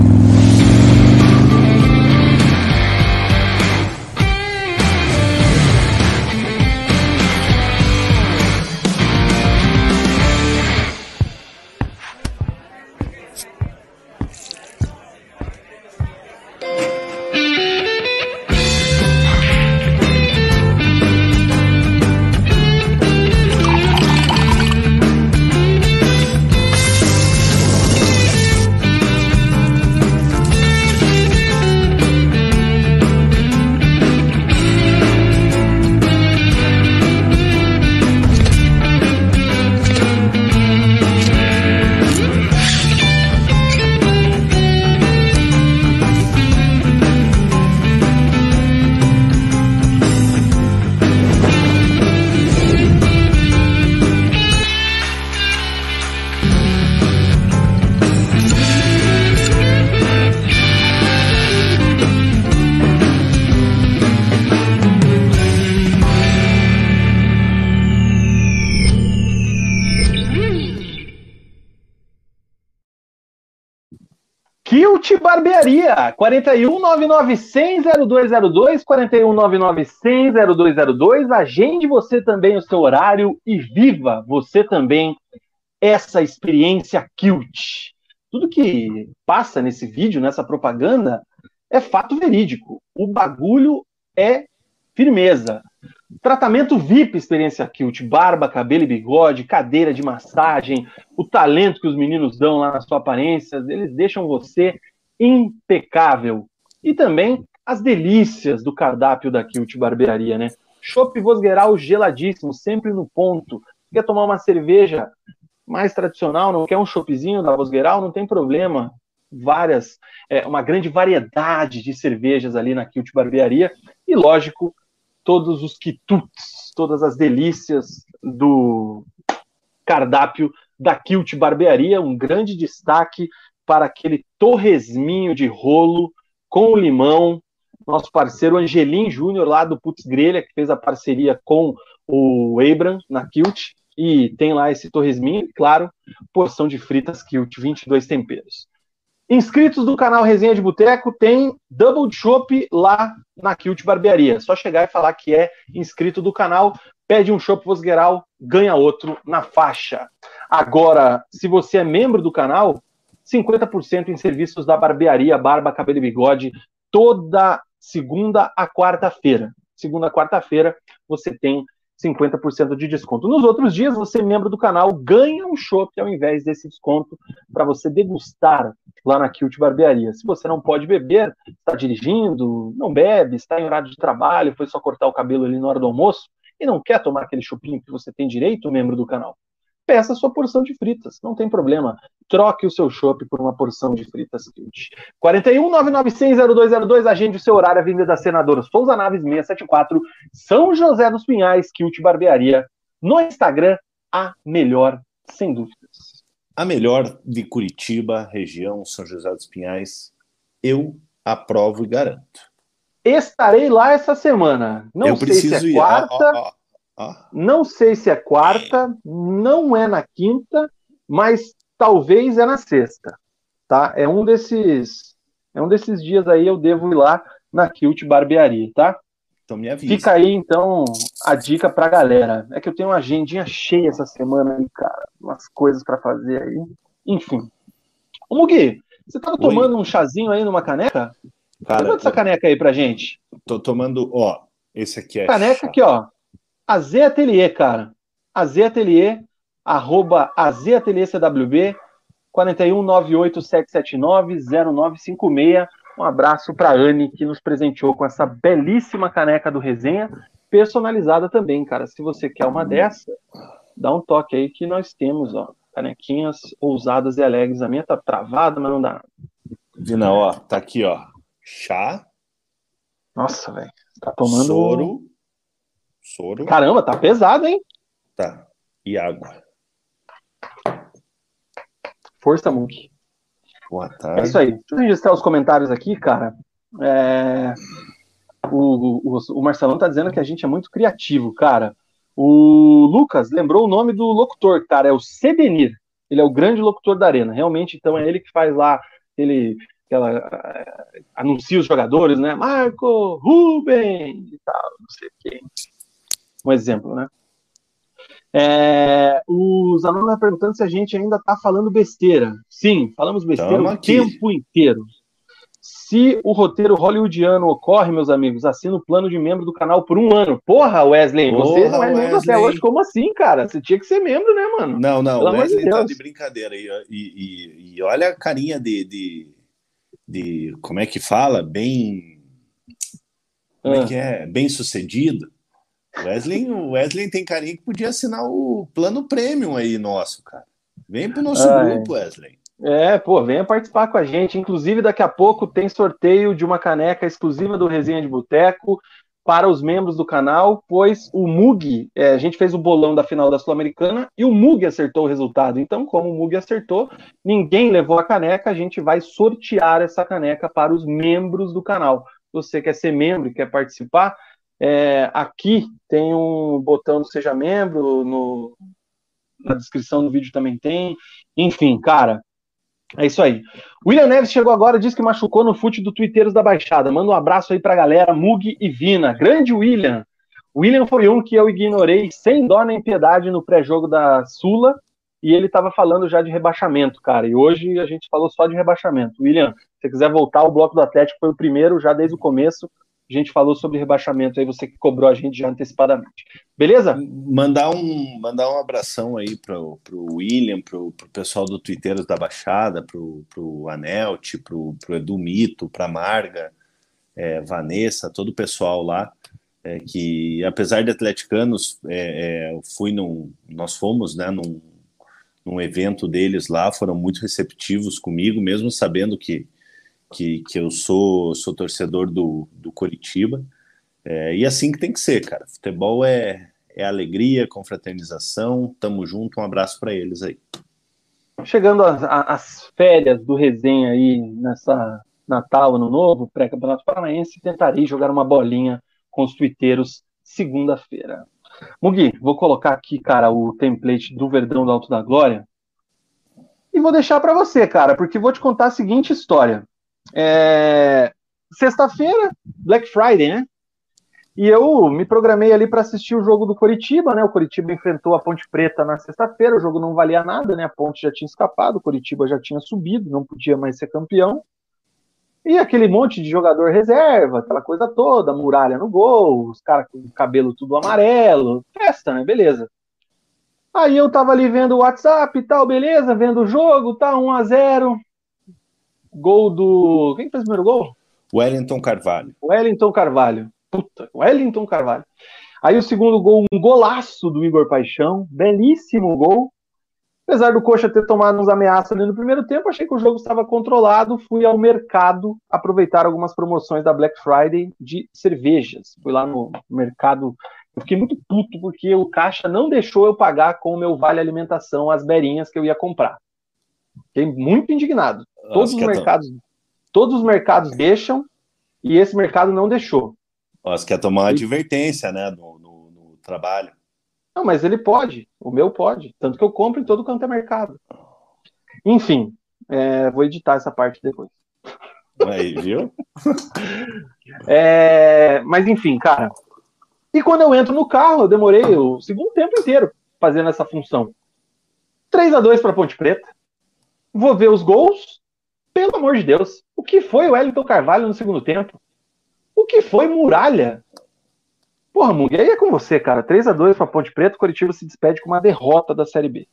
Barbearia, 41991000202, 41991000202. Agende você também o seu horário e viva você também essa experiência cute. Tudo que passa nesse vídeo, nessa propaganda, é fato verídico. O bagulho é firmeza. Tratamento VIP Experiência Cute, barba, cabelo e bigode, cadeira de massagem, o talento que os meninos dão lá na sua aparência, eles deixam você impecável. E também as delícias do cardápio da Kilt Barbearia, né? Chopp Vosgueral geladíssimo, sempre no ponto. Quer tomar uma cerveja mais tradicional, não quer um choppzinho da Vosgueral, não tem problema. Várias, é, uma grande variedade de cervejas ali na Kilt Barbearia. E, lógico, todos os quitutes, todas as delícias do cardápio da Kilt Barbearia. Um grande destaque para aquele torresminho de rolo com limão. Nosso parceiro Angelim Júnior, lá do Putz Grelha, que fez a parceria com o Abram na Kilt. E tem lá esse torresminho, e claro, porção de fritas Kilt, 22 temperos. Inscritos do canal Resenha de Boteco, tem Double Chop lá na Kilt Barbearia. Só chegar e falar que é inscrito do canal, pede um chopp Vosgueral, ganha outro na faixa. Agora, se você é membro do canal, 50% em serviços da barbearia, barba, cabelo e bigode, toda segunda a quarta-feira. Segunda a quarta-feira você tem 50% de desconto. Nos outros dias, você, membro do canal, ganha um chopp ao invés desse desconto para você degustar lá na Kilt Barbearia. Se você não pode beber, está dirigindo, não bebe, está em horário de trabalho, foi só cortar o cabelo ali na hora do almoço e não quer tomar aquele chopinho que você tem direito, membro do canal, peça sua porção de fritas, não tem problema. Troque o seu chopp por uma porção de fritas quente. 41 9960202, agende o seu horário, Avenida Senador Souza Naves 674, São José dos Pinhais, Kilt Barbearia. No Instagram, a melhor, sem dúvidas. A melhor de Curitiba, região São José dos Pinhais. Eu aprovo e garanto. Estarei lá essa semana. Não Eu sei se é ir. quarta. Ó, ó. Não sei se é quarta, não é na quinta, mas talvez é na sexta, tá? É um desses, é um desses dias aí eu devo ir lá na Kilt Barbearia, tá? Então me avisa. Fica aí então a dica pra galera. É que eu tenho uma agendinha cheia essa semana aí, cara, umas coisas para fazer aí. Enfim. Ô Mugi, você tava Oi. tomando um chazinho aí numa caneca? Cara, Manda essa caneca aí pra gente. Tô tomando, ó, esse aqui é Caneca chá. aqui, ó. AZ Atelier, cara. AZ Atelier, arroba AZ Atelier CWB, 41987790956. Um abraço para Anne, que nos presenteou com essa belíssima caneca do Resenha, personalizada também, cara. Se você quer uma dessa, dá um toque aí que nós temos, ó. Canequinhas ousadas e alegres. A minha tá travada, mas não dá nada. Vina, ó, tá aqui, ó. Chá. Nossa, velho. Tá tomando. Soro Soro. Caramba, tá pesado, hein? Tá. E água. Força, Munk. Boa tarde. É isso aí. Deixa eu registrar os comentários aqui, cara. É... O, o, o, Marcelão tá dizendo que a gente é muito criativo, cara. O Lucas lembrou o nome do locutor, cara, é o Cedenir. Ele é o grande locutor da arena. Realmente, então, é ele que faz lá, ele aquela, uh, anuncia os jogadores, né? Marco, Ruben e tal, não sei quem. Um exemplo, né? É, os alunos estão perguntando se a gente ainda está falando besteira. Sim, falamos besteira o tempo inteiro. Se o roteiro hollywoodiano ocorre, meus amigos, assina o plano de membro do canal por um ano. Porra, Wesley, Porra, você não é membro Wesley. até hoje. Como assim, cara? Você tinha que ser membro, né, mano? Não, não, o Wesley de tá de brincadeira. E, e, e, olha a carinha de, de, de, Como é que fala? Bem. Como é ah. é que é? Bem sucedido. Wesley, o Wesley tem carinha que podia assinar o plano premium aí nosso, cara. Vem pro nosso Ai. grupo, Wesley. É, pô, venha participar com a gente. Inclusive, daqui a pouco tem sorteio de uma caneca exclusiva do Resenha de Boteco para os membros do canal, pois o Mug, é, a gente fez o bolão da final da Sul-Americana e o Mug acertou o resultado. Então, como o Mug acertou, ninguém levou a caneca, a gente vai sortear essa caneca para os membros do canal. Você quer ser membro e quer participar, é, aqui tem um botão do Seja Membro, no, na descrição do vídeo também tem. Enfim, cara, é isso aí. William Neves chegou agora, disse que machucou no fute do Twitteiros da Baixada. Manda um abraço aí pra galera, Mug e Vina. Grande William. William foi um que eu ignorei sem dó nem piedade no pré-jogo da Sula e ele estava falando já de rebaixamento, cara. E hoje a gente falou só de rebaixamento. William, se você quiser voltar, o bloco do Atlético foi o primeiro já desde o começo a gente falou sobre rebaixamento aí, você que cobrou a gente já antecipadamente. Beleza? Mandar um, mandar um abração aí pro, pro William, pro, pro pessoal do Twitteiros da Baixada, pro, pro Anelt, pro, pro Edu Mito, pra Marga, é, Vanessa, todo o pessoal lá, é, que apesar de atleticanos, é, é fui num, nós fomos, né, num, num evento deles lá, foram muito receptivos comigo, mesmo sabendo que que, que eu sou, sou torcedor do, do Coritiba. É, e assim que tem que ser, cara. Futebol é, é alegria, confraternização. Tamo junto, um abraço para eles aí. Chegando às férias do resenha aí nessa Natal, Ano Novo, pré-campeonato paranaense, tentarei jogar uma bolinha com os twitteiros segunda-feira. Mugi, vou colocar aqui, cara, o template do Verdão do Alto da Glória. E vou deixar para você, cara, porque vou te contar a seguinte história. É... Sexta-feira, Black Friday, né? E eu me programei ali para assistir o jogo do Coritiba, né? O Coritiba enfrentou a Ponte Preta na sexta-feira, o jogo não valia nada, né? A Ponte já tinha escapado, o Coritiba já tinha subido, não podia mais ser campeão. E aquele monte de jogador reserva, aquela coisa toda, muralha no gol, os caras com o cabelo tudo amarelo, festa, né? Beleza. Aí eu tava ali vendo o WhatsApp e tal, beleza, vendo o jogo, tá 1 a 0 Gol do. Quem fez o primeiro gol? Wellington Carvalho. Wellington Carvalho. Puta, Wellington Carvalho. Aí o segundo gol, um golaço do Igor Paixão. Belíssimo gol. Apesar do Coxa ter tomado uns ameaças ali no primeiro tempo, achei que o jogo estava controlado. Fui ao mercado aproveitar algumas promoções da Black Friday de cervejas. Fui lá no mercado. Eu fiquei muito puto porque o caixa não deixou eu pagar com o meu vale alimentação as berinhas que eu ia comprar. Fiquei muito indignado. Todos os mercados, todos os mercados deixam e esse mercado não deixou. Você quer tomar uma advertência, né, no, no, no, trabalho. Não, mas ele pode. O meu pode. Tanto que eu compro em todo quanto é mercado. Enfim, é, vou editar essa parte depois. Aí, viu? é, mas enfim, cara. E quando eu entro no carro, eu demorei o segundo tempo inteiro fazendo essa função. 3 a 2 para Ponte Preta vou ver os gols. Pelo amor de Deus, o que foi o Wellington Carvalho no segundo tempo? O que foi Muralha? Porra, Mug, aí é com você, cara. 3 a 2 para Ponte Preta, o Curitiba se despede com uma derrota da Série B.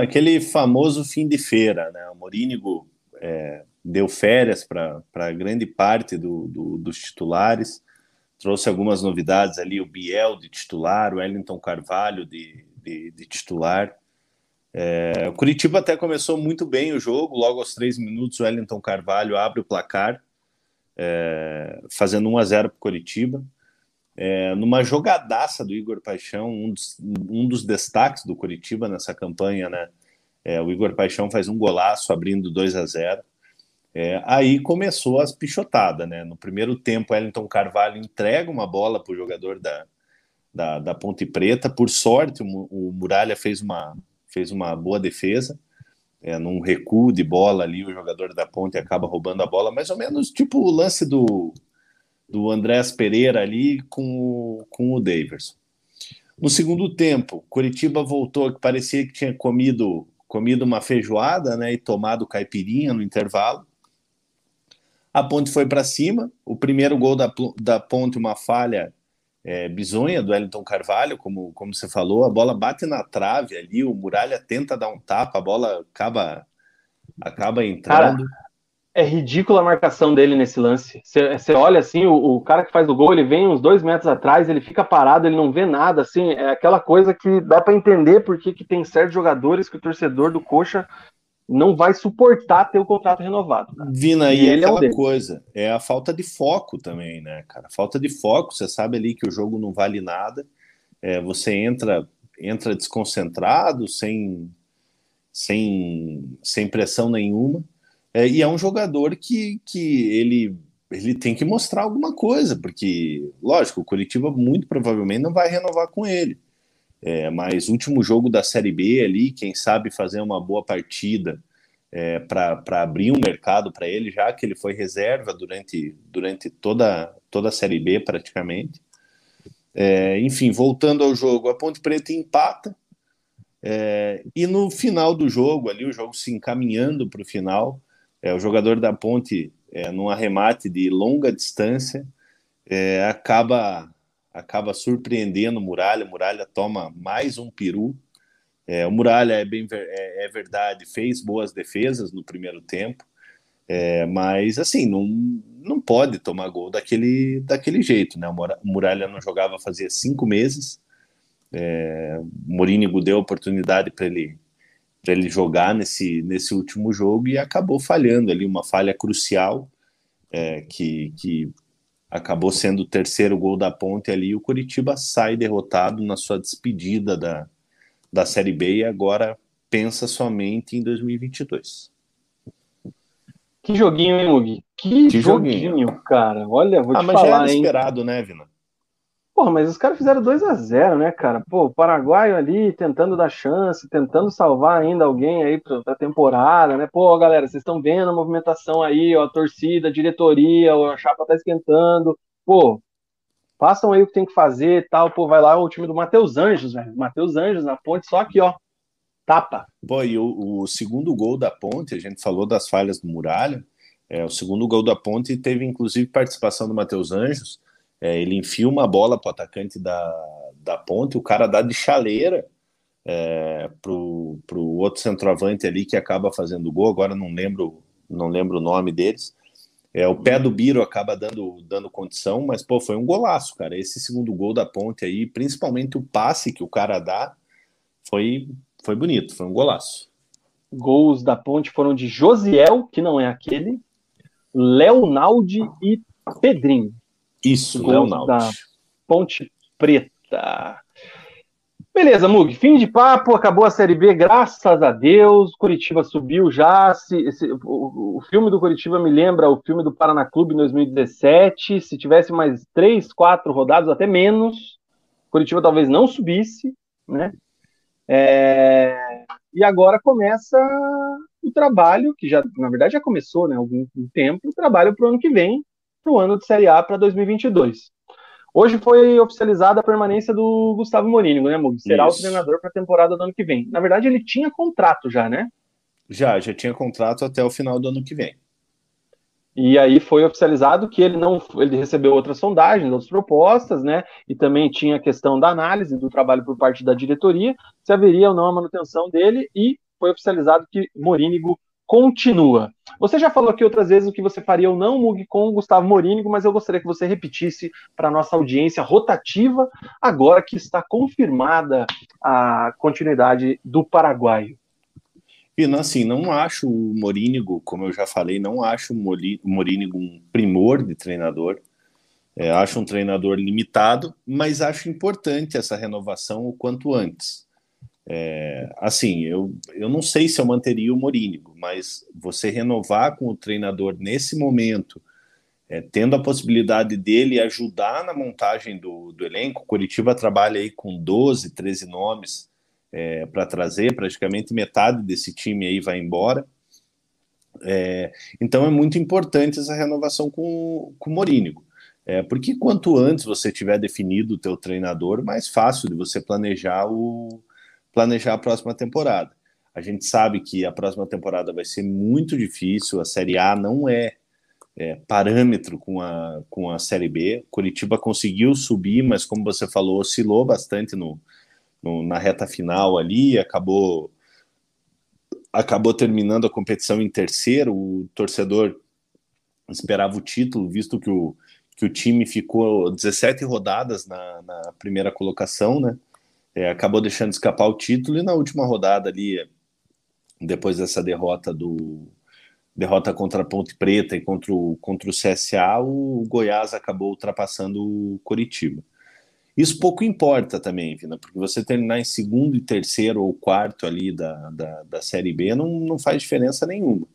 Aquele famoso fim de feira, né? O Morínigo é, deu férias para grande parte do, do, dos titulares, trouxe algumas novidades ali, o Biel de titular, o Wellington Carvalho de, de, de titular. É, o Curitiba até começou muito bem o jogo, logo aos três minutos o Wellington Carvalho abre o placar, é, fazendo 1 a 0 para o Curitiba. é, numa jogadaça do Igor Paixão, um dos, um dos destaques do Curitiba nessa campanha, né? É, o Igor Paixão faz um golaço abrindo 2 a 0 é, aí começou as pichotadas, né? No primeiro tempo, Wellington Carvalho entrega uma bola para o jogador da, da, da, Ponte Preta. Por sorte, o, o, Muralha fez uma, fez uma boa defesa. É, num recuo de bola ali, o jogador da Ponte acaba roubando a bola, mais ou menos tipo o lance do, do Andrés Pereira ali com o, com o Daverson. No segundo tempo, Curitiba voltou, que parecia que tinha comido comido uma feijoada, né, e tomado caipirinha no intervalo. A Ponte foi para cima. O primeiro gol da, da Ponte, uma falha é, bizonha do Wellington Carvalho, como, como você falou. A bola bate na trave ali, o Muralha tenta dar um tapa, a bola acaba, acaba entrando. Cara, é ridícula a marcação dele nesse lance. Você olha assim, o, o, cara que faz o gol, ele vem uns dois metros atrás, ele fica parado, ele não vê nada. Assim, é aquela coisa que dá para entender porque que tem certos jogadores que o torcedor do Coxa não vai suportar ter o contrato renovado. Cara. Vina, ele é aquela é coisa, é a falta de foco também, né, cara? Falta de foco, você sabe ali que o jogo não vale nada, é, você entra entra desconcentrado, sem, sem, sem pressão nenhuma, é, e é um jogador que, que ele, ele tem que mostrar alguma coisa, porque, lógico, o Curitiba muito provavelmente não vai renovar com ele. É, mas último jogo da Série B ali, quem sabe fazer uma boa partida é, para abrir um mercado para ele, já que ele foi reserva durante, durante toda, toda a Série B praticamente. É, enfim, voltando ao jogo, a Ponte Preta empata. É, e no final do jogo, ali, o jogo se encaminhando para o final, é, o jogador da Ponte, é, num arremate de longa distância, é, acaba acaba surpreendendo o Muralha. O Muralha toma mais um peru. É, o Muralha é bem é, é, verdade, fez boas defesas no primeiro tempo, é, mas assim não, não pode tomar gol daquele, daquele jeito, né? O Muralha não jogava fazia cinco meses. É, o Morínigo deu oportunidade para ele para ele jogar nesse, nesse último jogo e acabou falhando ali uma falha crucial é, que, que acabou sendo o terceiro gol da ponte ali, e o Curitiba sai derrotado na sua despedida da, da Série B e agora pensa somente em 2022. Que joguinho, hein, Mugi? Que, que joguinho, joguinho, cara. Olha, vou ah, te mas falar, já era hein? esperado, né, Vina? Porra, mas os caras fizeram 2 a 0 né, cara? Pô, o Paraguai ali tentando dar chance, tentando salvar ainda alguém aí pra, temporada, né? Pô, galera, vocês estão vendo a movimentação aí, ó, a torcida, a diretoria, a chapa tá esquentando. Pô, façam aí o que tem que fazer tal. Pô, vai lá o time do Matheus Anjos, velho. Matheus Anjos na ponte, só aqui, ó. Tapa. Pô, e o, o, segundo gol da ponte, a gente falou das falhas do Muralha. É, o segundo gol da ponte teve inclusive participação do Matheus Anjos. É, ele enfia uma bola para o atacante da, da ponte, o cara dá de chaleira é, pro, pro outro centroavante ali que acaba fazendo gol, agora não lembro, não lembro o nome deles. É, o pé do Biro acaba dando, dando condição, mas pô, foi um golaço, cara. Esse segundo gol da ponte aí, principalmente o passe que o cara dá, foi, foi bonito, foi um golaço. Gols da ponte foram de Josiel, que não é aquele, Leonaldi e Pedrinho. Isso, Leonardo. Da Ponte Preta. Beleza, Mug, fim de papo, acabou a Série B, graças a Deus, Curitiba subiu já, se, esse, o, o, filme do Curitiba me lembra o filme do Paraná Clube em 2017, se tivesse mais três, quatro rodadas, até menos, Curitiba talvez não subisse, né, é, e agora começa o trabalho, que já, na verdade já começou, né, há algum tempo, o trabalho para o ano que vem, para o ano de Série A para 2022. Hoje foi oficializada a permanência do Gustavo Morínigo, né, Mug? Será Isso. o treinador para a temporada do ano que vem. Na verdade, ele tinha contrato já, né? Já, já tinha contrato até o final do ano que vem. E aí foi oficializado que ele não, ele recebeu outras sondagens, outras propostas, né? E também tinha a questão da análise do trabalho por parte da diretoria, se haveria ou não a manutenção dele, e foi oficializado que Morínigo continua. Você já falou aqui outras vezes o que você faria ou não, Mug, com o Gustavo Morínigo, mas eu gostaria que você repetisse para a nossa audiência rotativa, agora que está confirmada a continuidade do paraguaio. Pina, assim, não acho o Morínigo, como eu já falei, não acho o Morínigo um primor de treinador. É, acho um treinador limitado, mas acho importante essa renovação o quanto antes. É, assim, eu, eu não sei se eu manteria o Morínigo, mas você renovar com o treinador nesse momento, é, tendo a possibilidade dele ajudar na montagem do, do elenco, Curitiba trabalha aí com 12, 13 nomes é, para trazer, praticamente metade desse time aí vai embora. É, então é muito importante essa renovação com, com o Morínigo. É, porque quanto antes você tiver definido o teu treinador, mais fácil de você planejar o planejar a próxima temporada. A gente sabe que a próxima temporada vai ser muito difícil, a Série A não é, é parâmetro com a, com a Série B. Curitiba conseguiu subir, mas como você falou, oscilou bastante no, no na reta final ali, acabou acabou terminando a competição em terceiro. O torcedor esperava o título, visto que o, que o time ficou 17 rodadas na, na primeira colocação, né? É, acabou deixando escapar o título e na última rodada ali, depois dessa derrota do derrota contra a Ponte Preta e contra o, contra o CSA, o Goiás acabou ultrapassando o Coritiba. Isso pouco importa também, Vina, porque você terminar em segundo e terceiro ou quarto ali da, da, da Série B não, não faz diferença nenhuma.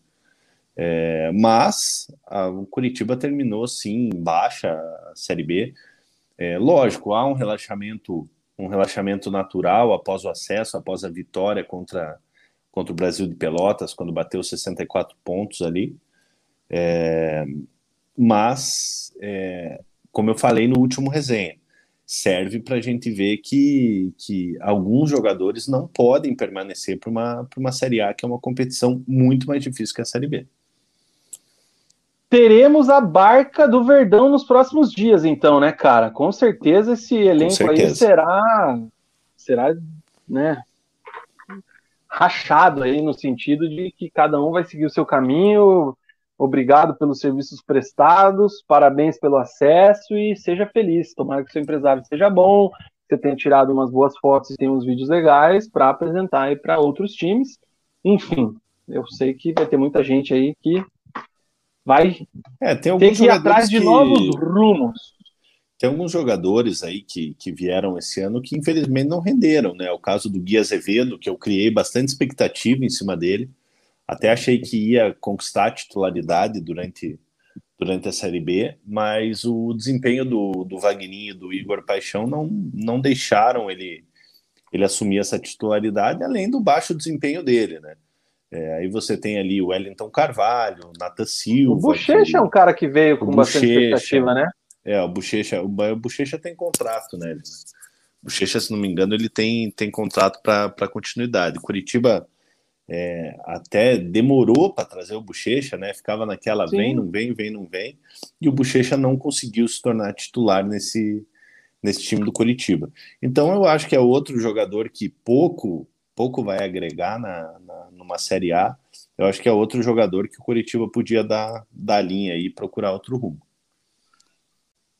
É, mas a, o Curitiba terminou sim baixa a Série B. É, lógico, há um relaxamento, um relaxamento natural após o acesso, após a vitória contra, contra o Brasil de Pelotas, quando bateu 64 pontos ali. É, mas, é, como eu falei no último resenha, serve para a gente ver que, que alguns jogadores não podem permanecer para uma, uma Série A, que é uma competição muito mais difícil que a Série B teremos a barca do Verdão nos próximos dias, então, né, cara? Com certeza esse elenco certeza. aí será, será, né, rachado aí no sentido de que cada um vai seguir o seu caminho. Obrigado pelos serviços prestados, parabéns pelo acesso e seja feliz. Tomara que o seu empresário seja bom, você tenha tirado umas boas fotos e tenha uns vídeos legais para apresentar aí para outros times. Enfim, eu sei que vai ter muita gente aí que vai é, tem ter que ir atrás de que... novos rumos. Tem alguns jogadores aí que, que vieram esse ano que infelizmente não renderam, né? O caso do Gui Azevedo, que eu criei bastante expectativa em cima dele. Até achei que ia conquistar a titularidade durante, durante a Série B, mas o desempenho do, do Wagninho e do Igor Paixão não, não deixaram ele, ele assumir essa titularidade, além do baixo desempenho dele, né? É, aí você tem ali o Wellington Carvalho, Nata Silva. O Bochecha é um cara que veio com bastante expectativa, né? É, o Bochecha, o Bochecha tem contrato, né? O Bochecha, se não me engano, ele tem, tem contrato para continuidade. Curitiba é, até demorou para trazer o Bochecha, né? Ficava naquela Sim. vem, não vem, vem, não vem. E o Bochecha não conseguiu se tornar titular nesse, nesse time do Curitiba. Então eu acho que é outro jogador que pouco pouco vai agregar na, na, numa Série A. Eu acho que é outro jogador que o Curitiba podia dar, dar linha e procurar outro rumo.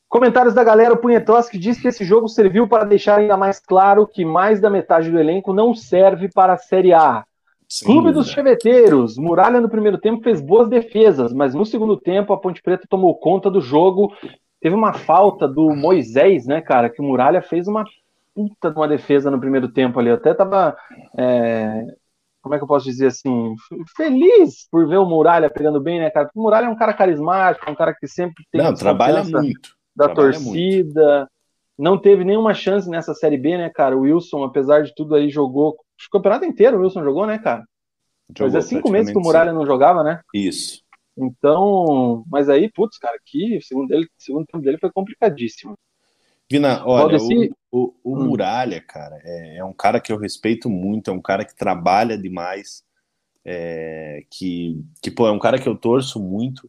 Comentários da galera, o Punhetoski diz que esse jogo serviu para deixar ainda mais claro que mais da metade do elenco não serve para a Série A. Clube dos Cheveteiros, Muralha no primeiro tempo fez boas defesas, mas no segundo tempo a Ponte Preta tomou conta do jogo. Teve uma falta do Moisés, né, cara, que o Muralha fez uma puta de uma defesa no primeiro tempo ali. Eu até tava. É, como é que eu posso dizer assim? Feliz por ver o Muralha pegando bem, né, cara? Porque o Muralha é um cara carismático, um cara que sempre tem. Não, trabalha muito. Da trabalha torcida. Muito. Não teve nenhuma chance nessa Série B, né, cara? O Wilson, apesar de tudo aí, jogou. O campeonato inteiro o Wilson jogou, né, cara? Jogou, Fazia cinco meses que o Muralha sim. não jogava, né? Isso. Então, mas aí, putz, cara, aqui, segundo dele, segundo tempo dele foi complicadíssimo. Vina, olha, o, o, o hum. Muralha, cara, é, é, um cara que eu respeito muito, é um cara que trabalha demais, é, que, que pô, é um cara que eu torço muito,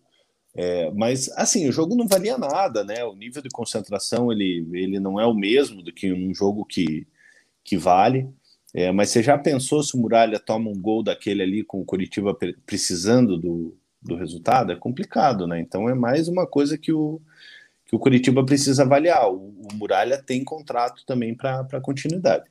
é, mas assim, o jogo não valia nada, né? O nível de concentração ele, ele não é o mesmo do que um jogo que, que vale. É, mas você já pensou se o Muralha toma um gol daquele ali com o Curitiba precisando do, do resultado? É complicado, né? Então é mais uma coisa que o, que o Curitiba precisa avaliar. O, o Muralha tem contrato também para continuidade.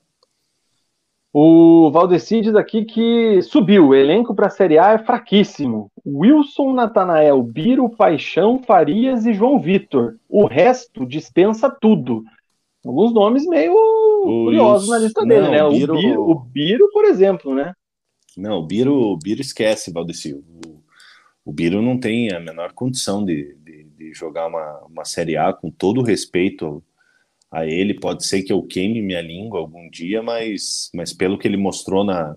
O Valdeci diz aqui que subiu, o elenco para a Série A é fraquíssimo. Wilson, Natanael, Biro, Paixão, Farias e João Vitor. O resto dispensa tudo. Alguns nomes meio o curiosos na lista dele, né? O Biro... o Biro, o Biro, por exemplo, né? Não, o Biro, o Biro esquece, Valdeci. O, o Biro não tem a menor condição de, de, de jogar uma, uma Série A com todo o respeito a ele. Pode ser que eu queime minha língua algum dia, mas, mas pelo que ele mostrou na,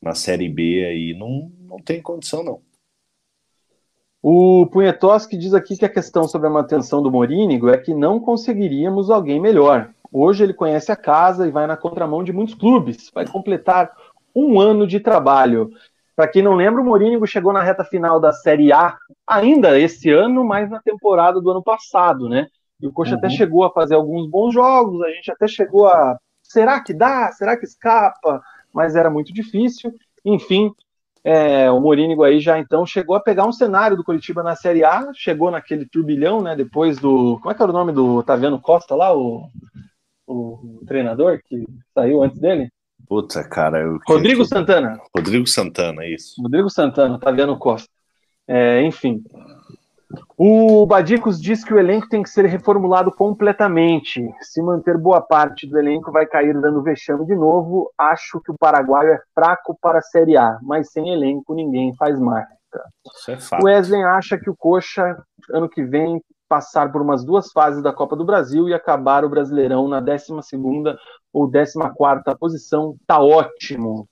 na Série B aí, não, não tem condição, não. O Punhetoski diz aqui que a questão sobre a manutenção do Morínigo é que não conseguiríamos alguém melhor. Hoje ele conhece a casa e vai na contramão de muitos clubes. Vai completar um ano de trabalho. Para quem não lembra, o Morínigo chegou na reta final da Série A ainda esse ano, mas na temporada do ano passado, né? E o Coxa uhum. até chegou a fazer alguns bons jogos, a gente até chegou a. Será que dá? Será que escapa? Mas era muito difícil. Enfim, é, o Morínigo aí já então chegou a pegar um cenário do Curitiba na Série A, chegou naquele turbilhão, né? Depois do. Como é que era o nome do Otaviano Costa lá, o, o treinador que saiu antes dele? Puta, cara. Eu... Rodrigo Santana. Rodrigo Santana, isso. Rodrigo Santana, Otaviano Costa. É, enfim, o Badicos diz que o elenco tem que ser reformulado completamente. Se manter boa parte do elenco, vai cair dando vexame de novo. Acho que o paraguaio é fraco para a Série A, mas sem elenco ninguém faz marca. Isso é fato. O Wesley acha que o Coxa, ano que vem, passar por umas duas fases da Copa do Brasil e acabar o Brasileirão na 12 ou 14 posição, tá ótimo.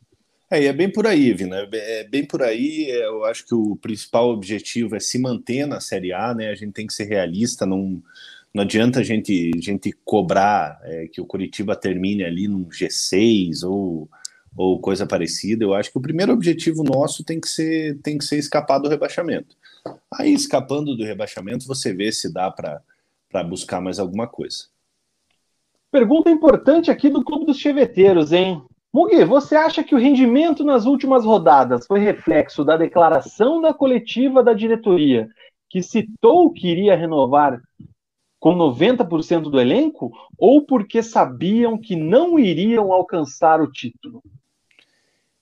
É, e é bem por aí, Vina. É bem por aí. É, eu acho que o principal objetivo é se manter na Série A, né? A gente tem que ser realista, não, não adianta a gente, a gente cobrar é, que o Curitiba termine ali num G6 ou, ou coisa parecida. Eu acho que o primeiro objetivo nosso tem que ser, tem que ser escapar do rebaixamento. Aí, escapando do rebaixamento, você vê se dá para buscar mais alguma coisa. Pergunta importante aqui do Clube dos Cheveteiros, hein? Mugi, você acha que o rendimento nas últimas rodadas foi reflexo da declaração da coletiva da diretoria, que citou que iria renovar com 90% do elenco, ou porque sabiam que não iriam alcançar o título?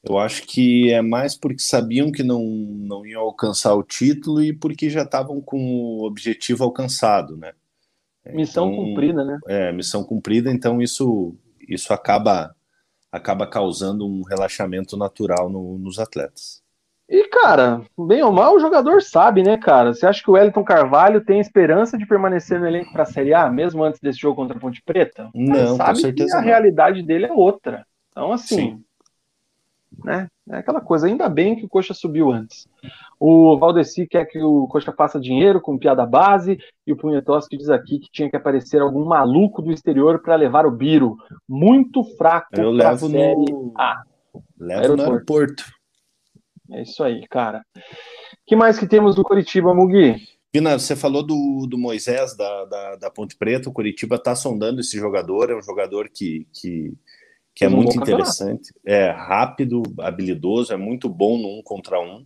Eu acho que é mais porque sabiam que não, não iam alcançar o título e porque já estavam com o objetivo alcançado, né? Missão então, cumprida, né? É, missão cumprida, então isso, isso acaba acaba causando um relaxamento natural no, nos atletas. E, cara, bem ou mal, o jogador sabe, né, cara? Você acha que o Wellington Carvalho tem esperança de permanecer no elenco para a Série A, mesmo antes desse jogo contra a Ponte Preta? Não, sabe com certeza. Que a não. realidade dele é outra. Então, assim, Sim né? É aquela coisa, ainda bem que o Coxa subiu antes. O Valdeci quer que o Coxa faça dinheiro com piada base, e o Punhetoski diz aqui que tinha que aparecer algum maluco do exterior para levar o Biro. Muito fraco Eu levo no... A. Levo aeroporto. no aeroporto. É isso aí, cara. que mais que temos do Curitiba, Mugi? Pina, você falou do, do Moisés da, da, da Ponte Preta, o Curitiba está sondando esse jogador, é um jogador que, que que é muito interessante. É rápido, habilidoso, é muito bom no um contra um.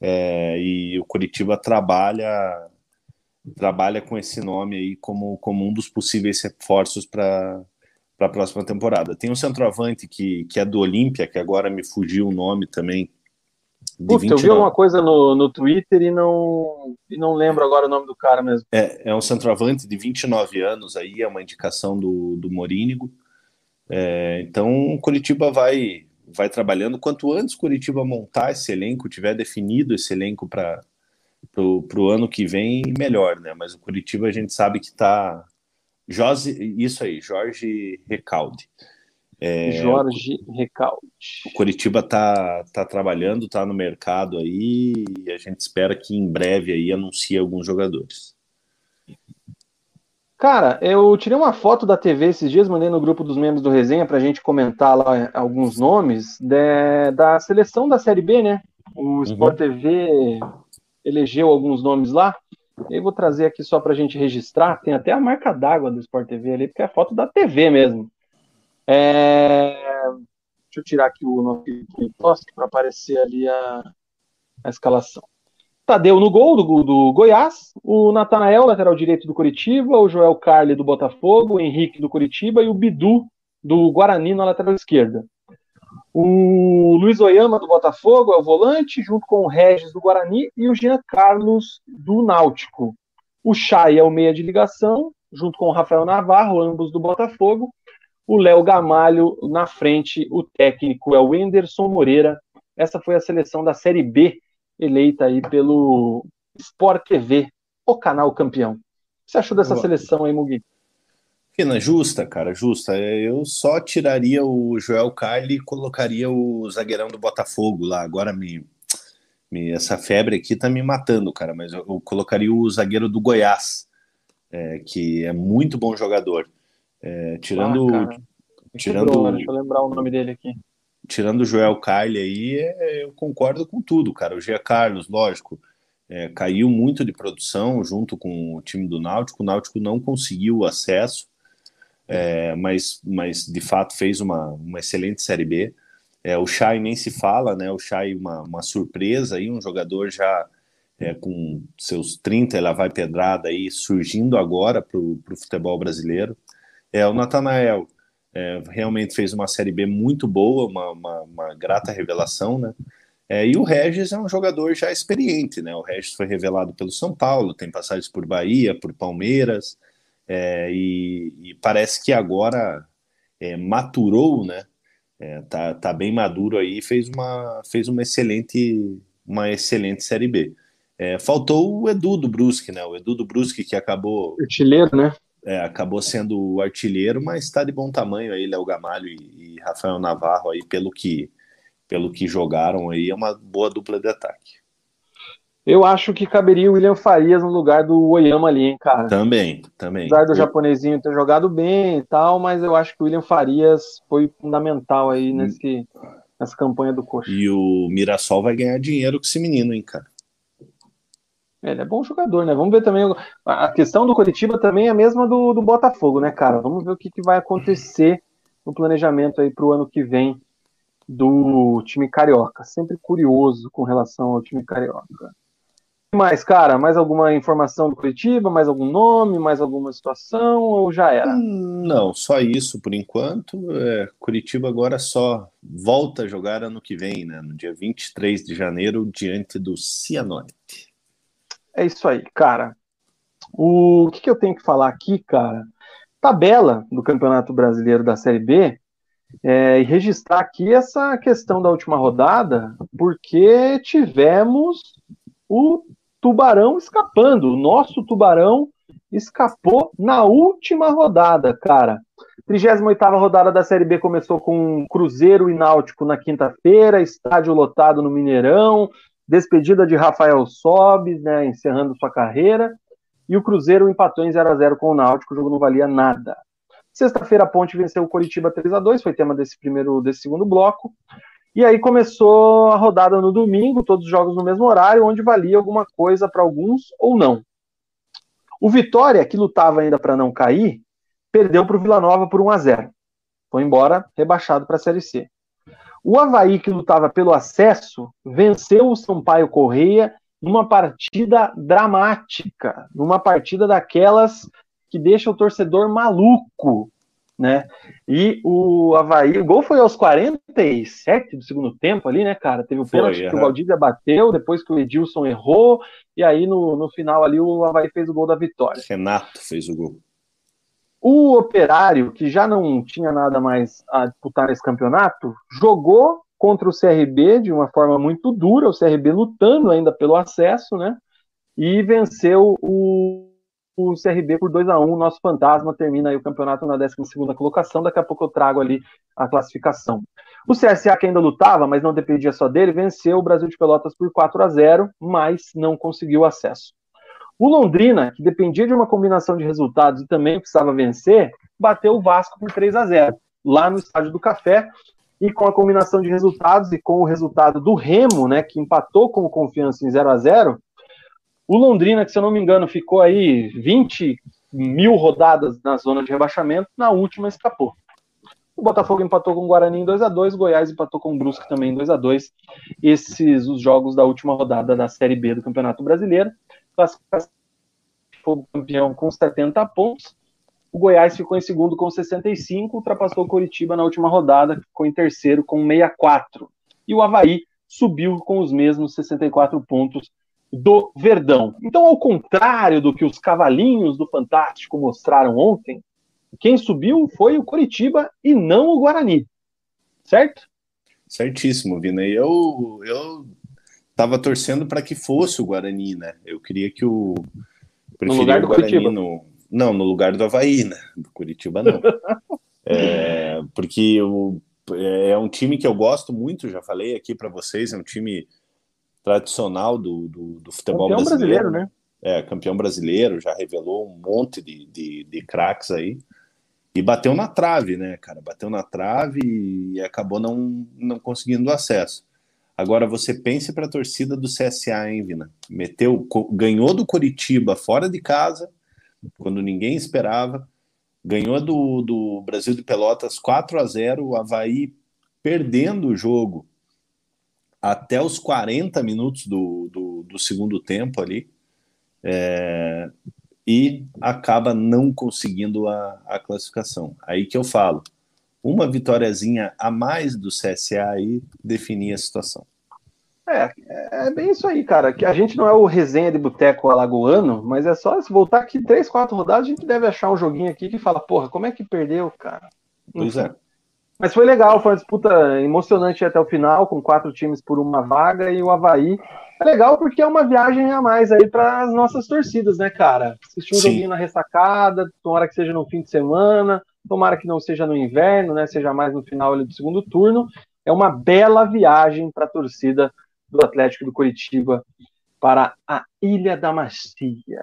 É, e o Curitiba trabalha trabalha com esse nome aí como, como um dos possíveis reforços para a próxima temporada. Tem um centroavante que, que é do Olímpia, que agora me fugiu o nome também. Puta, eu vi alguma coisa no, no Twitter e não, e não lembro agora o nome do cara mesmo. É, é um centroavante de 29 anos aí, é uma indicação do, do Morínigo. É, então, Curitiba vai vai trabalhando. Quanto antes Curitiba montar esse elenco, tiver definido esse elenco para o ano que vem, melhor, né? Mas o Curitiba a gente sabe que está. Isso aí, Jorge Recalde. É, Jorge Recalde. O Curitiba está tá trabalhando, está no mercado aí, e a gente espera que em breve aí anuncie alguns jogadores. Cara, eu tirei uma foto da TV esses dias, mandei no grupo dos membros do Resenha para a gente comentar lá alguns nomes de, da seleção da Série B, né? O uhum. Sport TV elegeu alguns nomes lá. Eu vou trazer aqui só para a gente registrar. Tem até a marca d'água do Sport TV ali, porque é foto da TV mesmo. É... Deixa eu tirar aqui o nome para aparecer ali a, a escalação. Tadeu no gol do, do Goiás, o Natanael, lateral direito do Curitiba, o Joel Carli do Botafogo, o Henrique do Curitiba e o Bidu do Guarani na lateral esquerda. O Luiz Oyama do Botafogo é o volante, junto com o Regis do Guarani e o Jean Carlos do Náutico. O Chay é o meia de ligação, junto com o Rafael Navarro, ambos do Botafogo. O Léo Gamalho na frente, o técnico é o Enderson Moreira. Essa foi a seleção da Série B, eleita aí pelo Sport TV, o canal campeão. O que você achou dessa seleção aí, Mugi? Fina, justa, cara, justa. Eu só tiraria o Joel Carli e colocaria o zagueirão do Botafogo lá. Agora me, me essa febre aqui tá me matando, cara. Mas eu, eu colocaria o zagueiro do Goiás, é, que é muito bom jogador. É, tirando, ah, tirando, deixa eu lembrar o nome dele aqui. Tirando o Joel Carli aí, é, eu concordo com tudo, cara. O Gia Carlos, lógico. É, caiu muito de produção junto com o time do Náutico. O Náutico não conseguiu o acesso é, mas, mas de fato fez uma, uma excelente Série B. É, o Chay nem se fala, né? O Chay, uma, uma surpresa aí, um jogador já é, com seus 30, ela vai pedrada aí, surgindo agora para o futebol brasileiro. É, o Natanael é, realmente fez uma Série B muito boa, uma, uma, uma grata revelação, né? É, e o Regis é um jogador já experiente, né? O Regis foi revelado pelo São Paulo, tem passagens por Bahia, por Palmeiras, é, e, e, parece que agora é, maturou, né? É, tá, tá bem maduro aí, fez uma, fez uma excelente, uma excelente série B. É, faltou o Edu do Brusque, né? O Edu do Brusque que acabou artilheiro, né? É, acabou sendo o artilheiro, mas está de bom tamanho aí, Léo Gamalho e, e Rafael Navarro aí pelo que pelo que jogaram aí é uma boa dupla de ataque. Eu acho que caberia o William Farias no lugar do Oyama ali, hein, cara. Também, também. Apesar do japonesinho ter jogado bem e tal, mas eu acho que o William Farias foi fundamental aí nesse, nessa campanha do Coxa. E o Mirassol vai ganhar dinheiro com esse menino, hein, cara. Ele é bom jogador, né? Vamos ver também. A questão do Curitiba também é a mesma do, do Botafogo, né, cara? Vamos ver o que, que vai acontecer no planejamento aí para o ano que vem do time carioca. Sempre curioso com relação ao time carioca mais, cara? Mais alguma informação do Curitiba? Mais algum nome? Mais alguma situação? Ou já era? Não, só isso por enquanto. É, Curitiba agora só volta a jogar ano que vem, né? No dia 23 de janeiro, diante do Cianorte. É isso aí, cara. O que, que eu tenho que falar aqui, cara? Tabela do Campeonato Brasileiro da Série B. É, e registrar aqui essa questão da última rodada, porque tivemos o Tubarão escapando. O nosso Tubarão escapou na última rodada, cara. 38 rodada da Série B começou com Cruzeiro e Náutico na quinta-feira, estádio lotado no Mineirão, despedida de Rafael Sobes, né, encerrando sua carreira, e o Cruzeiro empatou em 0 a 0 com o Náutico, o jogo não valia nada. Sexta-feira a Ponte venceu o Coritiba 3 a 2, foi tema desse primeiro desse segundo bloco. E aí começou a rodada no domingo, todos os jogos no mesmo horário, onde valia alguma coisa para alguns ou não. O Vitória, que lutava ainda para não cair, perdeu para o Vila Nova por 1 a 0. Foi embora rebaixado para a Série C. O Havaí, que lutava pelo acesso, venceu o Sampaio Correia numa partida dramática, numa partida daquelas que deixa o torcedor maluco né? E o Havaí, o gol foi aos 47 do segundo tempo ali, né, cara? Teve o pênalti que o Valdívia bateu, depois que o Edilson errou, e aí no, no final ali o Havaí fez o gol da vitória. Renato fez o gol. O Operário, que já não tinha nada mais a disputar nesse campeonato, jogou contra o CRB de uma forma muito dura, o CRB lutando ainda pelo acesso, né? E venceu o o CRB por 2 a 1 Nosso fantasma termina aí o campeonato na 12 colocação. Daqui a pouco eu trago ali a classificação. O CSA, que ainda lutava, mas não dependia só dele, venceu o Brasil de Pelotas por 4 a 0 mas não conseguiu acesso. O Londrina, que dependia de uma combinação de resultados e também precisava vencer, bateu o Vasco por 3 a 0 lá no Estádio do Café. E com a combinação de resultados e com o resultado do Remo, né, que empatou com o Confiança em 0 a 0 o Londrina, que se eu não me engano, ficou aí 20 mil rodadas na zona de rebaixamento, na última escapou. O Botafogo empatou com o Guarani em 2 a 2 Goiás empatou com o Brusque também em 2 a 2 Esses os jogos da última rodada da Série B do Campeonato Brasileiro. Classificação campeão com 70 pontos. O Goiás ficou em segundo com 65, ultrapassou o Coritiba na última rodada, ficou em terceiro com 64. E o Havaí subiu com os mesmos 64 pontos do Verdão. Então, ao contrário do que os cavalinhos do Fantástico mostraram ontem, quem subiu foi o Coritiba e não o Guarani. Certo? Certíssimo, Vina. Eu, eu tava torcendo para que fosse o Guarani, né? Eu queria que o. No lugar do Curitiba. No, não, no lugar do Havaí, né? Do Curitiba não. é, porque o, é um time que eu gosto muito, já falei aqui para vocês, é um time tradicional do, do, do futebol campeão brasileiro. brasileiro, né? É, campeão brasileiro, já revelou um monte de, de, de craques aí. E bateu na trave, né, cara? Bateu na trave e acabou não, não conseguindo acesso. Agora você pense para a torcida do CSA, hein, Vina? Meteu, ganhou do Coritiba fora de casa, quando ninguém esperava, ganhou do, do Brasil de Pelotas 4 a 0 o Havaí perdendo o jogo até os 40 minutos do, do, do segundo tempo ali. É, e acaba não conseguindo a, a classificação. Aí que eu falo, uma vitóriazinha a mais do CSA aí definia a situação. É, é bem isso aí, cara. Que a gente não é o resenha de boteco alagoano, mas é só se voltar aqui três, quatro rodadas, a gente deve achar um joguinho aqui que fala, porra, como é que perdeu, cara? Pois é. Mas foi legal, foi uma disputa emocionante até o final, com quatro times por uma vaga e o Havaí é legal porque é uma viagem a mais aí para as nossas torcidas, né, cara? Assistir um Sim. joguinho na ressacada, tomara que seja no fim de semana, tomara que não seja no inverno, né? Seja mais no final ali do segundo turno. É uma bela viagem para a torcida do Atlético do Curitiba para a Ilha da Macia.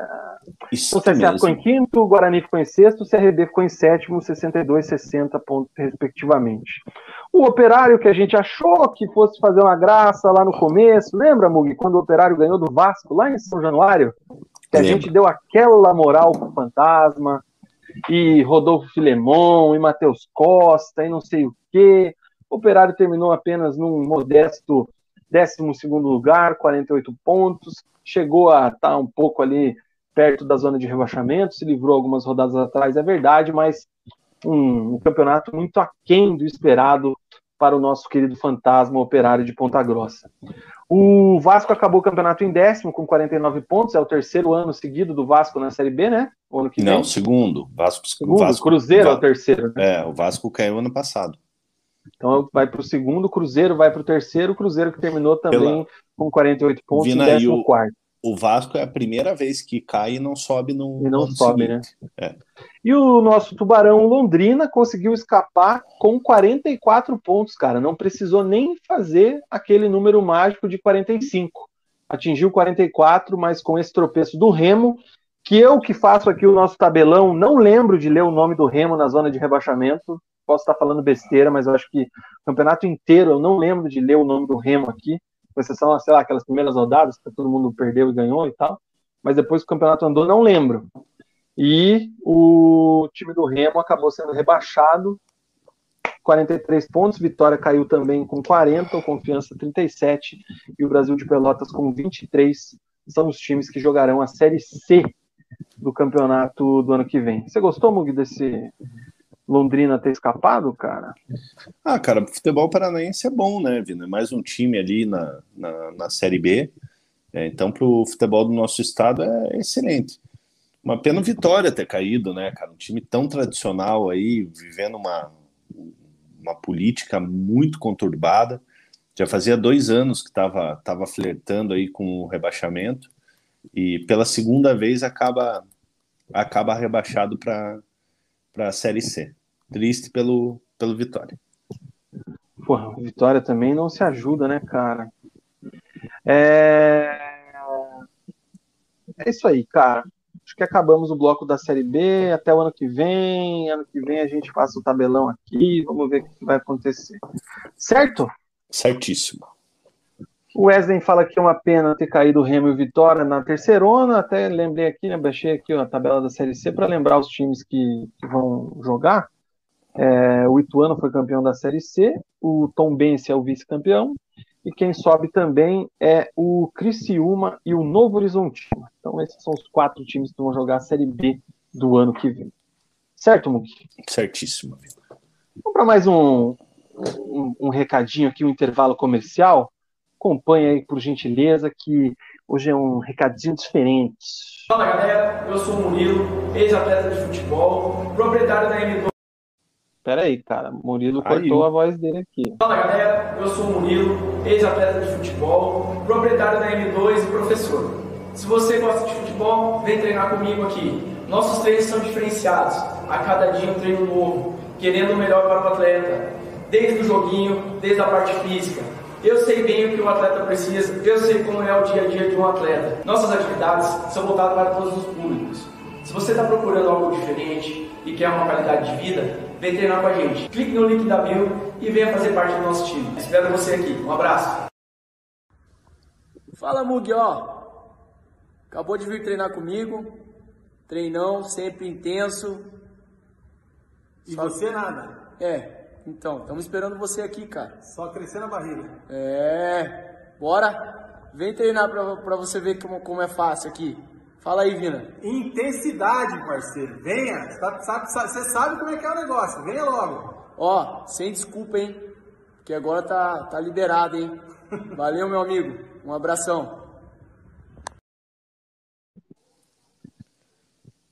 Isso o CSA ficou em quinto, o Guarani ficou em sexto, o CRB ficou em sétimo, 62, 60 pontos, respectivamente. O Operário, que a gente achou que fosse fazer uma graça lá no começo, lembra, Mug, quando o Operário ganhou do Vasco, lá em São Januário? Que a gente deu aquela moral pro Fantasma, e Rodolfo Filemon, e Matheus Costa, e não sei o quê. O Operário terminou apenas num modesto 12 lugar, 48 pontos, chegou a estar tá um pouco ali perto da zona de rebaixamento, se livrou algumas rodadas atrás, é verdade, mas um, um campeonato muito aquém do esperado para o nosso querido fantasma operário de Ponta Grossa. O Vasco acabou o campeonato em décimo com 49 pontos, é o terceiro ano seguido do Vasco na Série B, né? O ano que Não, vem. segundo. Vasco, segundo, Vasco, Cruzeiro é o terceiro. Né? É, o Vasco caiu ano passado. Então vai para o segundo, Cruzeiro vai para o terceiro, Cruzeiro que terminou também Pela... com 48 pontos Vina, em 14 quarto. O Vasco é a primeira vez que cai e não sobe no E não sobe, seguinte. né? É. E o nosso Tubarão Londrina conseguiu escapar com 44 pontos, cara. Não precisou nem fazer aquele número mágico de 45. Atingiu 44, mas com esse tropeço do Remo, que eu que faço aqui o nosso tabelão, não lembro de ler o nome do Remo na zona de rebaixamento posso estar falando besteira, mas eu acho que o campeonato inteiro eu não lembro de ler o nome do Remo aqui, com exceção, sei lá, aquelas primeiras rodadas que todo mundo perdeu e ganhou e tal. Mas depois que o campeonato andou, não lembro. E o time do Remo acabou sendo rebaixado, 43 pontos. Vitória caiu também com 40, o Confiança 37 e o Brasil de Pelotas com 23. São os times que jogarão a Série C do campeonato do ano que vem. Você gostou, Mug, desse Londrina ter escapado, cara? Ah, cara, futebol paranaense é bom, né, Vina? É mais um time ali na, na, na Série B. É, então, para o futebol do nosso estado é excelente. Uma pena Vitória ter caído, né, cara? Um time tão tradicional aí, vivendo uma, uma política muito conturbada. Já fazia dois anos que estava tava flertando aí com o rebaixamento e pela segunda vez acaba acaba rebaixado para a Série C triste pelo, pelo Vitória. Porra, Vitória também não se ajuda, né, cara? É... é isso aí, cara. Acho que acabamos o bloco da Série B. Até o ano que vem. Ano que vem a gente passa o tabelão aqui. Vamos ver o que vai acontecer. Certo? Certíssimo. O Wesley fala que é uma pena ter caído o Remo e o Vitória na terceirona. Até lembrei aqui, né? Baixei aqui ó, a tabela da Série C para lembrar os times que, que vão jogar. É, o Ituano foi campeão da Série C, o Tom Bense é o vice-campeão, e quem sobe também é o Criciúma e o Novo Horizontino. Então esses são os quatro times que vão jogar a Série B do ano que vem. Certo, Mug? Certíssimo. Vamos para mais um, um, um, recadinho aqui, um intervalo comercial. Acompanhe aí, por gentileza, que hoje é um recadinho diferente. Fala galera, eu sou o Murilo, ex-atleta de futebol, proprietário da M2. Pera aí, cara, Murilo aí. cortou a voz dele aqui. Fala galera, eu sou o Murilo, ex-atleta de futebol, proprietário da M2 e professor. Se você gosta de futebol, vem treinar comigo aqui. Nossos treinos são diferenciados, a cada dia um treino novo, querendo o melhor para o atleta, desde o joguinho, desde a parte física. Eu sei bem o que o atleta precisa, eu sei como é o dia a dia de um atleta. Nossas atividades são voltadas para todos os públicos. Se você está procurando algo diferente e quer uma qualidade de vida, vem treinar com a gente. Clique no link da bio e venha fazer parte do nosso time. Espero você aqui. Um abraço. Fala Mug, ó. Acabou de vir treinar comigo. Treinão sempre intenso. E Só... você nada? É, então, estamos esperando você aqui, cara. Só crescer na barriga. É, bora. Vem treinar pra, pra você ver como, como é fácil aqui. Fala aí, Vina. Intensidade, parceiro. Venha. Você sabe, sabe, sabe como é que é o negócio. Venha logo. Ó, sem desculpa, hein? Que agora tá, tá liberado, hein? Valeu, meu amigo. Um abração.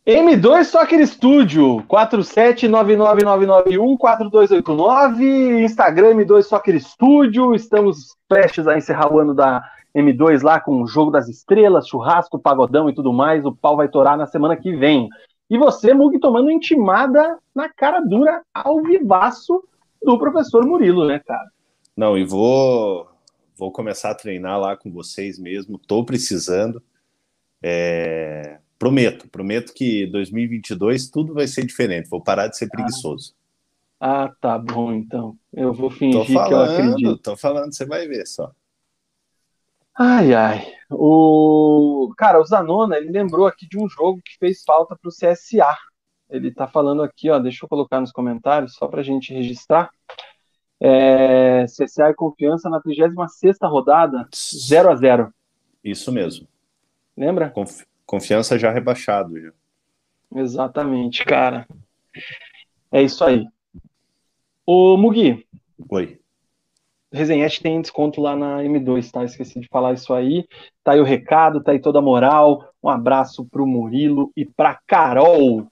M2 Soccer Studio, 47999914289, Instagram M2 Soccer Studio, estamos prestes a encerrar o ano da M2 lá com o Jogo das Estrelas, churrasco, pagodão e tudo mais, o pau vai torar na semana que vem. E você, Mug, tomando intimada na cara dura ao vivaço do professor Murilo, né, cara? Não, e vou, vou começar a treinar lá com vocês mesmo, tô precisando. É, Prometo, prometo que 2022 tudo vai ser diferente. Vou parar de ser preguiçoso. Ah, ah tá bom então. Eu vou fingir falando, que eu acredito. Tô falando, você vai ver só. Ai, ai. O cara, o Zanona, ele lembrou aqui de um jogo que fez falta para o CSA. Ele tá falando aqui, ó, deixa eu colocar nos comentários só para a gente registrar. É, CSA e Confiança na 36 rodada, 0 a 0 Isso mesmo. Lembra? Conf Confiança já rebaixado. Já. Exatamente, cara. É isso aí. Ô, Mugi. Oi. Resenhete tem desconto lá na M2, tá? Esqueci de falar isso aí. Tá aí o recado, tá aí toda a moral. Um abraço pro Murilo e pra Carol.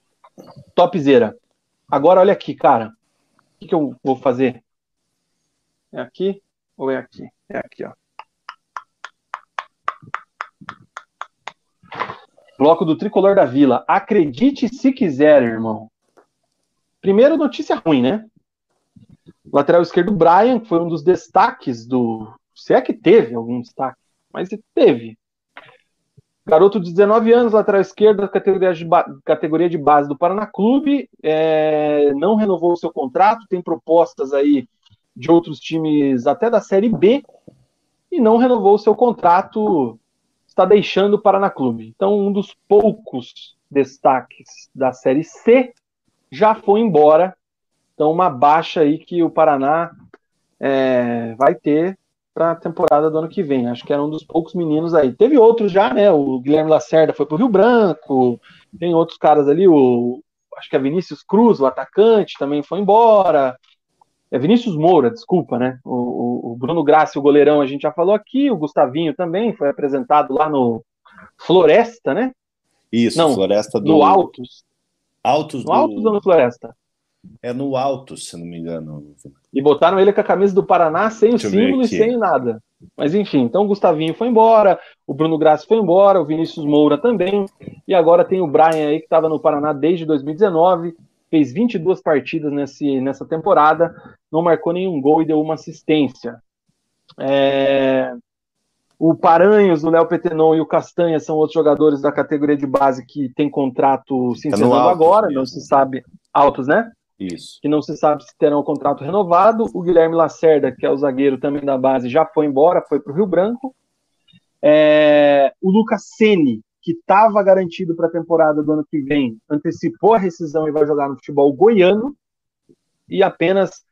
Topzera. Agora olha aqui, cara. O que, que eu vou fazer? É aqui ou é aqui? É aqui, ó. Bloco do Tricolor da Vila. Acredite se quiser, irmão. Primeiro, notícia ruim, né? Lateral esquerdo, Brian, que foi um dos destaques do. Se é que teve algum destaque, mas teve. Garoto de 19 anos, lateral esquerdo, categoria de, categoria de base do Paraná Clube, é, não renovou o seu contrato, tem propostas aí de outros times até da Série B, e não renovou o seu contrato está deixando o Paraná Clube. Então, um dos poucos destaques da Série C já foi embora. Então, uma baixa aí que o Paraná é, vai ter para a temporada do ano que vem. Acho que era um dos poucos meninos aí. Teve outros já, né? O Guilherme Lacerda foi para o Rio Branco. Tem outros caras ali, o acho que é Vinícius Cruz, o atacante, também foi embora. É Vinícius Moura, desculpa, né? O, o, Bruno Graça, o goleirão, a gente já falou aqui. O Gustavinho também foi apresentado lá no Floresta, né? Isso, Não, Floresta do. No Altos. Altos no do... Altos ou no Floresta? É no Altos, se não me engano. E botaram ele com a camisa do Paraná sem Deixa o símbolo e sem nada. Mas enfim, então o Gustavinho foi embora, o Bruno Graça foi embora, o Vinícius Moura também, e agora tem o Brian aí que estava no Paraná desde 2019, fez 22 partidas nesse, nessa temporada, não marcou nenhum gol e deu uma assistência. É... O Paranhos, o Léo Petenon e o Castanha são outros jogadores da categoria de base que tem contrato se tá encerrando tá agora, não se sabe. Altos, né? Isso. Que não se sabe se terão o contrato renovado. O Guilherme Lacerda, que é o zagueiro também da base, já foi embora, foi para o Rio Branco. É... O Lucas Sene, que estava garantido para a temporada do ano que vem, antecipou a rescisão e vai jogar no futebol goiano, e apenas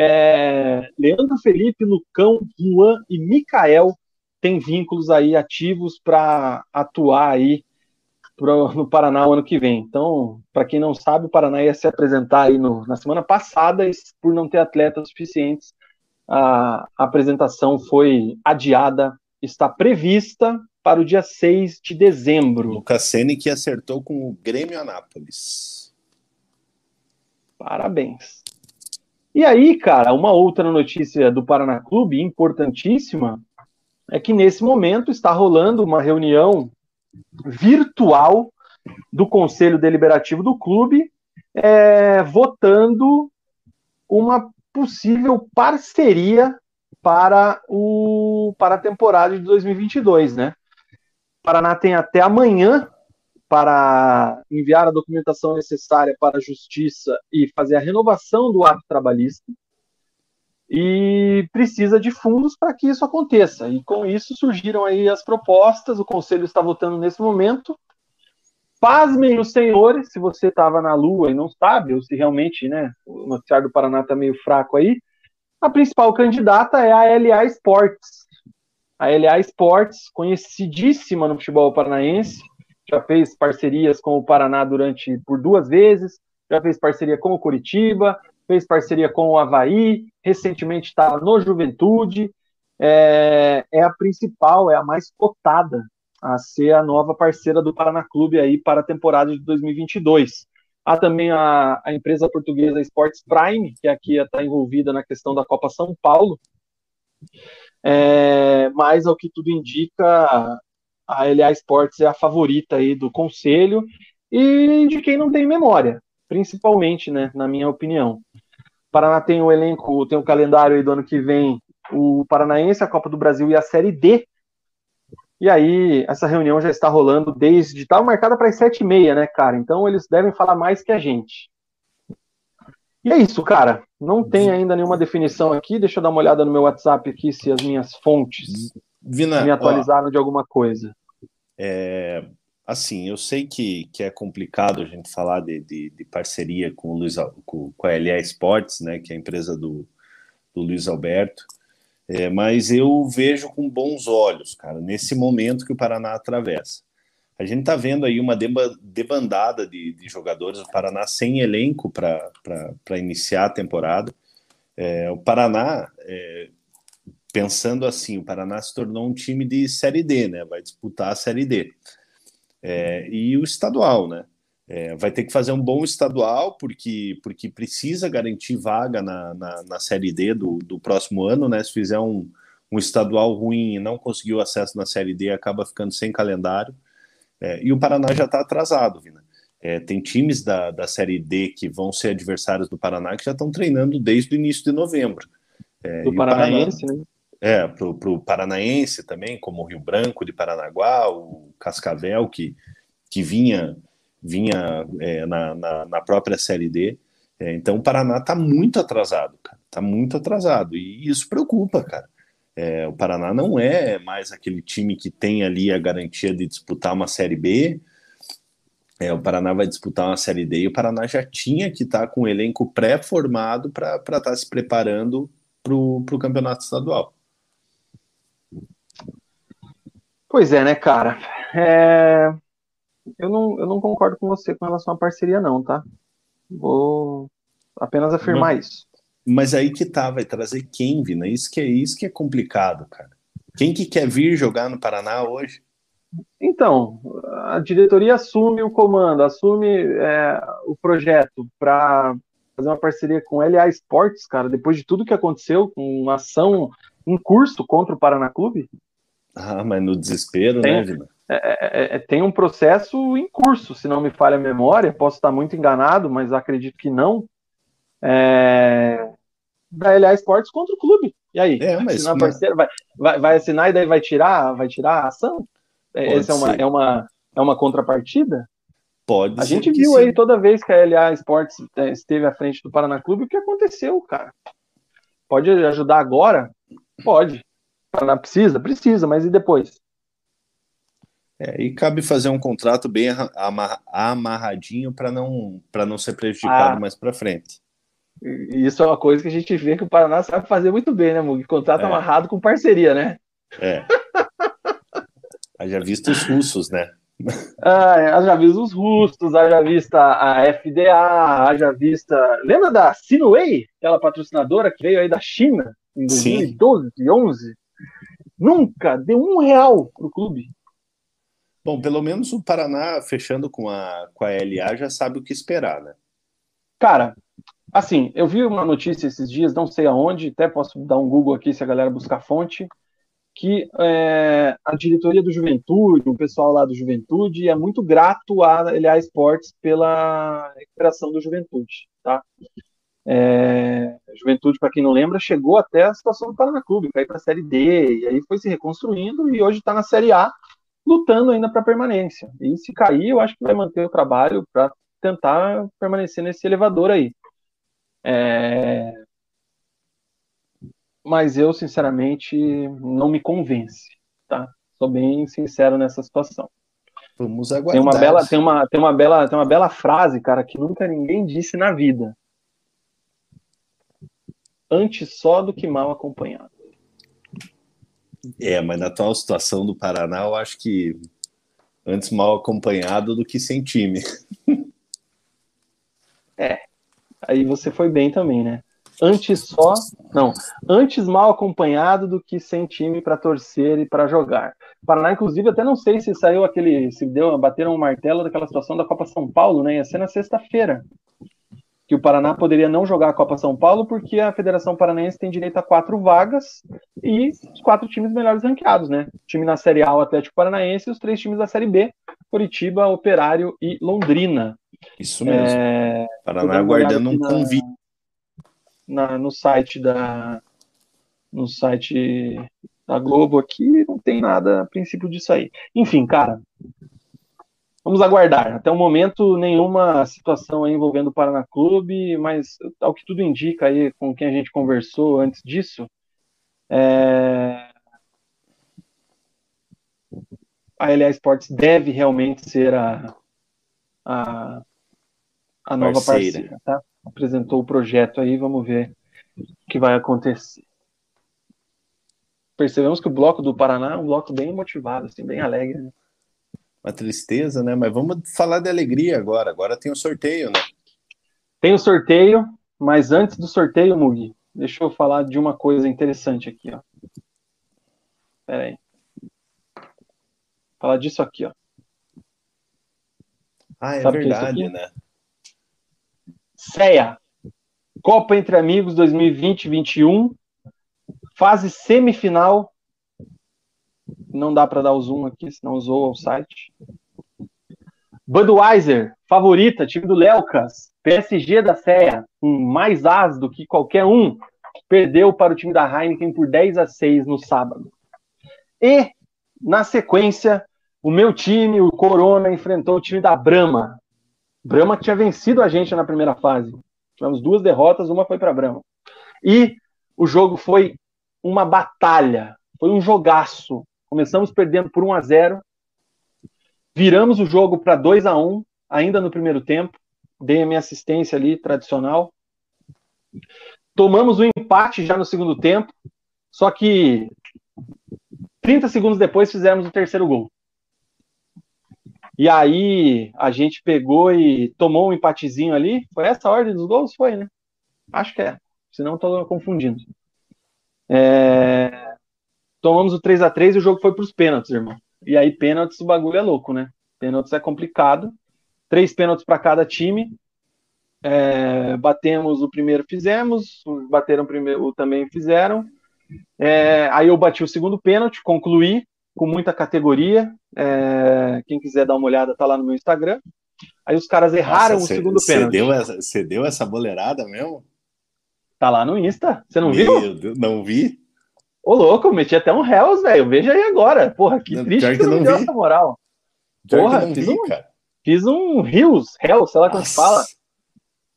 é, Leandro Felipe, Lucão, Juan e Mikael têm vínculos aí ativos para atuar aí pro, no Paraná o ano que vem. Então, para quem não sabe, o Paraná ia se apresentar aí no, na semana passada, e por não ter atletas suficientes, a, a apresentação foi adiada, está prevista para o dia 6 de dezembro. Lucas Sene que acertou com o Grêmio Anápolis. Parabéns. E aí, cara, uma outra notícia do Paraná Clube, importantíssima, é que nesse momento está rolando uma reunião virtual do Conselho Deliberativo do clube, é, votando uma possível parceria para, o, para a temporada de 2022, né? O Paraná tem até amanhã para enviar a documentação necessária para a Justiça e fazer a renovação do ato trabalhista e precisa de fundos para que isso aconteça. E com isso surgiram aí as propostas, o Conselho está votando nesse momento. Pasmem os senhores, se você estava na Lua e não sabe, ou se realmente né, o noticiário do Paraná está meio fraco aí, a principal candidata é a LA Sports. A LA Sports, conhecidíssima no futebol paranaense, já fez parcerias com o Paraná durante por duas vezes, já fez parceria com o Curitiba, fez parceria com o Havaí, recentemente está no Juventude, é, é, a principal, é a mais cotada a ser a nova parceira do Paraná Clube aí para a temporada de 2022. Há também a, a empresa portuguesa Sports Prime, que aqui está envolvida na questão da Copa São Paulo, é, mas ao que tudo indica, a LA Sports é a favorita aí do conselho e de quem não tem memória, principalmente, né, na minha opinião. O Paraná tem o elenco, tem o calendário aí do ano que vem, o Paranaense, a Copa do Brasil e a Série D. E aí, essa reunião já está rolando desde. Estava marcada para as sete e meia, né, cara? Então eles devem falar mais que a gente. E é isso, cara. Não tem ainda nenhuma definição aqui. Deixa eu dar uma olhada no meu WhatsApp aqui se as minhas fontes Vina, me atualizaram ó, de alguma coisa. É, assim, eu sei que, que é complicado a gente falar de, de, de parceria com, o Luiz, com, com a LA Sports, né, que é a empresa do, do Luiz Alberto, é, mas eu vejo com bons olhos, cara, nesse momento que o Paraná atravessa. A gente está vendo aí uma debandada de, de jogadores do Paraná sem elenco para iniciar a temporada. É, o Paraná, é, pensando assim, o Paraná se tornou um time de Série D, né? Vai disputar a Série D. É, e o estadual, né? É, vai ter que fazer um bom estadual, porque, porque precisa garantir vaga na, na, na Série D do, do próximo ano, né? Se fizer um, um estadual ruim e não conseguiu acesso na Série D, acaba ficando sem calendário. É, e o Paraná já está atrasado, Vina. É, tem times da, da Série D que vão ser adversários do Paraná que já estão treinando desde o início de novembro. É, do Paranaense, Paraná, né? É, para o Paranaense também, como o Rio Branco de Paranaguá, o Cascavel, que, que vinha, vinha é, na, na, na, própria Série D. É, então o Paraná está muito atrasado, cara. Está muito atrasado. E isso preocupa, cara. É, o Paraná não é mais aquele time que tem ali a garantia de disputar uma Série B. É, o Paraná vai disputar uma Série D e o Paraná já tinha que estar tá com o elenco pré-formado para estar tá se preparando para o campeonato estadual. Pois é, né, cara? É... Eu, não, eu não concordo com você com relação à parceria, não, tá? Vou apenas afirmar não. isso. Mas aí que tá, vai trazer quem, Vina? Isso que é isso que é complicado, cara. Quem que quer vir jogar no Paraná hoje? Então, a diretoria assume o comando, assume é, o projeto para fazer uma parceria com LA Sports, cara, depois de tudo que aconteceu, com uma ação em curso contra o Paraná Clube. Ah, mas no desespero, tem, né, Vina? É, é, é, tem um processo em curso, se não me falha a memória, posso estar muito enganado, mas acredito que não. É, da LA Esportes contra o clube. E aí? É, mas, assinar parceiro, vai, vai, vai, assinar e daí vai tirar, vai tirar a ação? É, Essa é uma, é, uma, é uma contrapartida? Pode A gente viu sim. aí toda vez que a LA Esportes é, esteve à frente do Paraná Clube, o que aconteceu, cara? Pode ajudar agora? Pode. Paraná precisa? Precisa, mas e depois? É, e cabe fazer um contrato bem amarradinho para não, não ser prejudicado ah. mais para frente. Isso é uma coisa que a gente vê que o Paraná sabe fazer muito bem, né, Mug? Contrato é. amarrado com parceria, né? É. Haja visto os russos, né? Ah, haja visto os rustos, haja vista a FDA, haja vista. Lembra da Sinway, aquela patrocinadora que veio aí da China em 2012, 2011? Nunca deu um real pro clube. Bom, pelo menos o Paraná, fechando com a, com a LA, já sabe o que esperar, né? Cara, assim, eu vi uma notícia esses dias, não sei aonde, até posso dar um Google aqui se a galera buscar fonte, que é, a diretoria do Juventude, o pessoal lá do Juventude, é muito grato à LA Esportes pela recuperação do Juventude, tá? É, Juventude, para quem não lembra, chegou até a situação do Paraná Clube, ir para a Série D, e aí foi se reconstruindo e hoje está na Série A, lutando ainda para permanência. E se cair, eu acho que vai manter o trabalho para tentar permanecer nesse elevador aí. É... Mas eu, sinceramente, não me convence, tá? Sou bem sincero nessa situação. Vamos aguardar. Tem uma bela, tem uma, tem uma bela, tem uma bela frase, cara, que nunca ninguém disse na vida antes só do que mal acompanhado. É, mas na atual situação do Paraná, eu acho que antes mal acompanhado do que sem time. É, aí você foi bem também, né? Antes só, não, antes mal acompanhado do que sem time para torcer e para jogar. Paraná, inclusive, até não sei se saiu aquele, se deu, bateram um martelo daquela situação da Copa São Paulo, né? Ia ser na sexta-feira que o Paraná poderia não jogar a Copa São Paulo porque a Federação Paranaense tem direito a quatro vagas e os quatro times melhores ranqueados, né? O time na Série A, o Atlético Paranaense, e os três times da Série B, Curitiba, Operário e Londrina. Isso mesmo. É... Paraná aguardando um convite. Na, no site da no site da Globo aqui não tem nada a princípio disso aí. Enfim, cara, Vamos aguardar. Até o momento, nenhuma situação envolvendo o Paraná Clube, mas ao que tudo indica aí, com quem a gente conversou antes disso, é... a LA Sports deve realmente ser a, a, a nova parceira. parceira, tá? Apresentou o projeto aí, vamos ver o que vai acontecer. Percebemos que o bloco do Paraná é um bloco bem motivado, assim, bem alegre. Né? Uma tristeza, né? Mas vamos falar de alegria agora. Agora tem o sorteio, né? Tem o sorteio, mas antes do sorteio, Mugi, deixa eu falar de uma coisa interessante aqui, ó. Pera aí. Falar disso aqui, ó. Ah, é Sabe é verdade, é né? CEA, Copa Entre Amigos 2020-21, fase semifinal não dá para dar o zoom aqui, senão usou o site. Budweiser, favorita, time do Léocas, PSG da CEA, com mais as do que qualquer um, perdeu para o time da Heineken por 10 a 6 no sábado. E, na sequência, o meu time, o Corona, enfrentou o time da Brahma. Brahma tinha vencido a gente na primeira fase. Tivemos duas derrotas, uma foi para Brahma. E o jogo foi uma batalha, foi um jogaço. Começamos perdendo por 1 a 0 viramos o jogo para 2 a 1 ainda no primeiro tempo. Dei a minha assistência ali, tradicional. Tomamos o um empate já no segundo tempo, só que 30 segundos depois fizemos o terceiro gol. E aí a gente pegou e tomou um empatezinho ali. Foi essa a ordem dos gols? Foi, né? Acho que é. Senão estou confundindo. É tomamos o 3 a 3 e o jogo foi para os pênaltis, irmão. E aí, pênaltis, o bagulho é louco, né? Pênaltis é complicado. Três pênaltis para cada time. É, batemos o primeiro, fizemos. Bateram o primeiro, também fizeram. É, aí eu bati o segundo pênalti, concluí com muita categoria. É, quem quiser dar uma olhada, tá lá no meu Instagram. Aí os caras erraram Nossa, o cê, segundo pênalti. Deu você deu essa boleirada mesmo? Tá lá no Insta. Você não Meu viu? Deus, não vi. Ô, louco, eu meti até um Hells, velho. Veja aí agora. Porra, que não, triste que, não deu essa moral. Porra, fiz, vi, um, fiz um Rios, Hells, sei lá como se fala.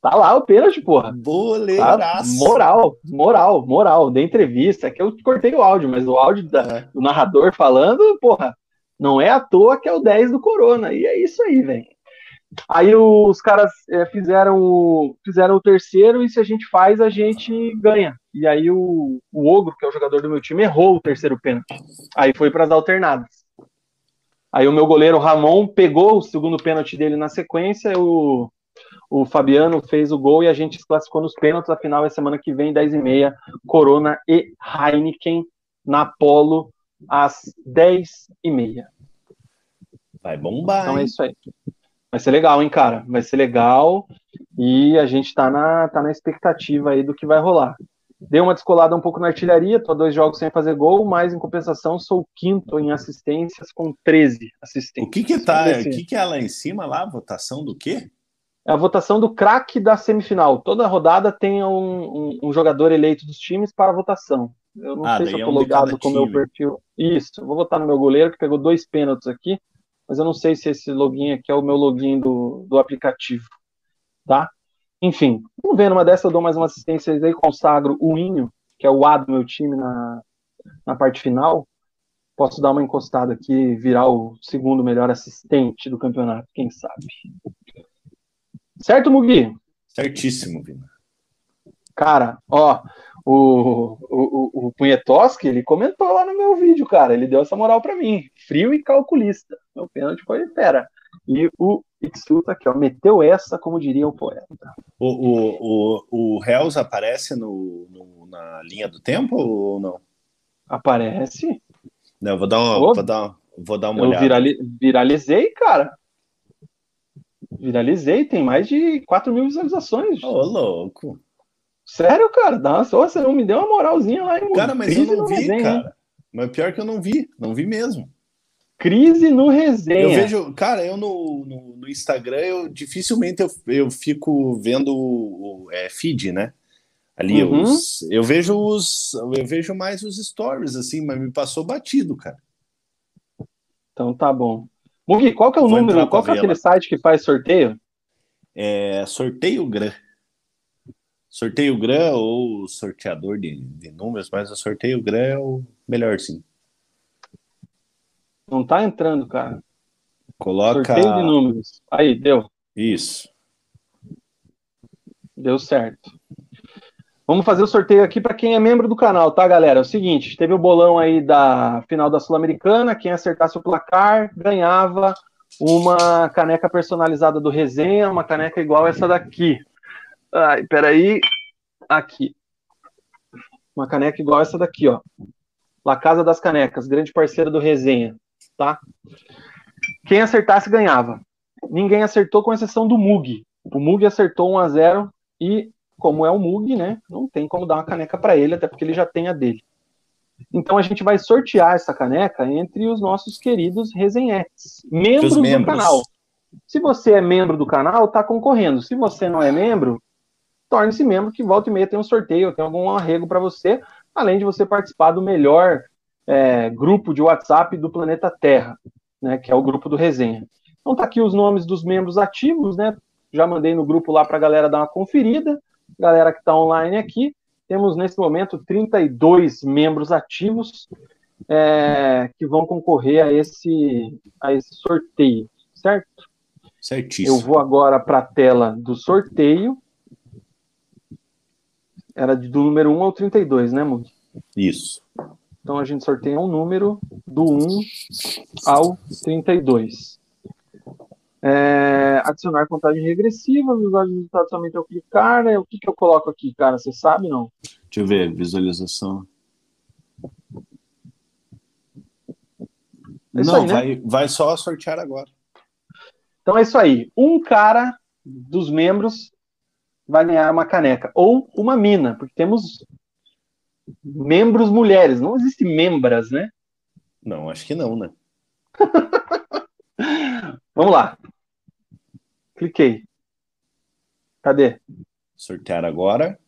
Tá lá o pênalti, porra. Boleiraço. Tá, moral, moral, moral. Dei entrevista, é que eu cortei o áudio, mas o áudio da, é. do narrador falando, porra, não é à toa que é o 10 do Corona. E é isso aí, velho. Aí os caras é, fizeram, fizeram o terceiro e se a gente faz, a gente ganha. E aí o, o Ogro, que é o jogador do meu time, errou o terceiro pênalti. Aí foi para as alternadas. Aí o meu goleiro Ramon pegou o segundo pênalti dele na sequência, o, o Fabiano fez o gol e a gente se classificou nos pênaltis. A final é semana que vem, 10h30, Corona e Heineken na Polo, às 10h30. Vai bombar. Então é isso aí. Vai ser legal, hein, cara? Vai ser legal. E a gente tá na, tá na expectativa aí do que vai rolar. Deu uma descolada um pouco na artilharia, tô dois jogos sem fazer gol, mas em compensação sou o quinto em assistências com 13 assistências. O que que tá, o que que é lá em cima lá? Votação do quê? É a votação do craque da semifinal. Toda rodada tem um, um- um jogador eleito dos times para votação. Eu não Ah, sei se é eu tô um de logado cada com o meu perfil. Isso, vou votar no meu goleiro que pegou dois pênaltis aqui, mas eu não sei se esse login aqui é o meu login do, do aplicativo. Tá? Enfim, vamos ver, numa dessa eu dou mais uma assistência aí, consagro o Inho, que é o A do meu time na, na parte final. Posso dar uma encostada aqui e virar o segundo melhor assistente do campeonato, quem sabe. Certo, Mugi? Certíssimo, Vina. Cara, ó, o, o, o, Punhetoski, ele comentou lá no meu vídeo, cara. Ele deu essa moral pra mim. Frio e calculista. Meu pênalti foi fera. E o Itsuta aqui, ó, meteu essa, como diria o poeta. O, o, o, o Hells aparece no, no- na linha do tempo ou não? Aparece. Não, vou dar uma, Ô, vou dar, vou dar uma Eu olhada. virali- viralizei, cara. Viralizei, tem mais de 4 mil visualizações. Ô, louco. Sério, cara, dá uma, ô, você não me deu uma moralzinha lá em Cara, mas eu Crise não no vi, resenha, hein? cara. Mas pior que eu não vi, não vi mesmo. Crise no resenha. Eu vejo, cara, eu no, no, no Instagram, eu dificilmente eu, eu fico vendo é, feed, né? Ali, Uhum. os, eu vejo os, eu vejo mais os stories, assim, mas me passou batido, cara. Então tá bom. Mugi, qual que é o Vou número? Qual que é aquele site que faz sorteio? É sorteio Gran. Sorteio Gran ou sorteador de, de números, mas o sorteio Gran é o melhor, sim. Não tá entrando, cara. Coloca Sorteio de números. Aí, deu. isso. Deu certo. Vamos fazer o sorteio aqui para quem é membro do canal, tá, galera? É o seguinte, teve o bolão aí da final da Sul-Americana, quem acertasse o placar ganhava uma caneca personalizada do Resenha, uma caneca igual essa daqui. Ai, peraí. Aqui. Uma caneca igual essa daqui, ó. La Casa das Canecas, grande parceira do Resenha, tá? Quem acertasse ganhava. Ninguém acertou com exceção do Mug. O Mug acertou 1 a 0 e como é o Mug, né? Não tem como dar uma caneca para ele, até porque ele já tem a dele. Então a gente vai sortear essa caneca entre os nossos queridos resenhetes, membros, Os do membros. canal. Se você é membro do canal, tá concorrendo. Se você não é membro, torne-se membro que volta e meia tem um sorteio, tem algum arrego para você, além de você participar do melhor é, grupo de WhatsApp do planeta Terra, né? Que é o grupo do resenha. Então tá aqui os nomes dos membros ativos, né? Já mandei no grupo lá para a galera dar uma conferida. Galera que está online aqui, temos nesse momento 32 membros ativos é, que vão concorrer a esse, a esse sorteio, certo? Certíssimo. Eu vou agora para a tela do sorteio. Era do número 1 ao 32, né, Mug? Isso. Então a gente sorteia um número do 1 ao 32. É, adicionar contagem regressiva, visualizar os resultados somente ao clicar. Né? O que, que eu coloco aqui, cara? Você sabe, não? Deixa eu ver, visualização. É Não, aí, né? vai, vai só sortear agora. Então é isso aí. Um cara dos membros vai ganhar uma caneca. Ou uma mina, porque temos membros mulheres. Não existe membras, né? Não, acho que não, né? Vamos lá. Cliquei. Cadê? Sortear agora.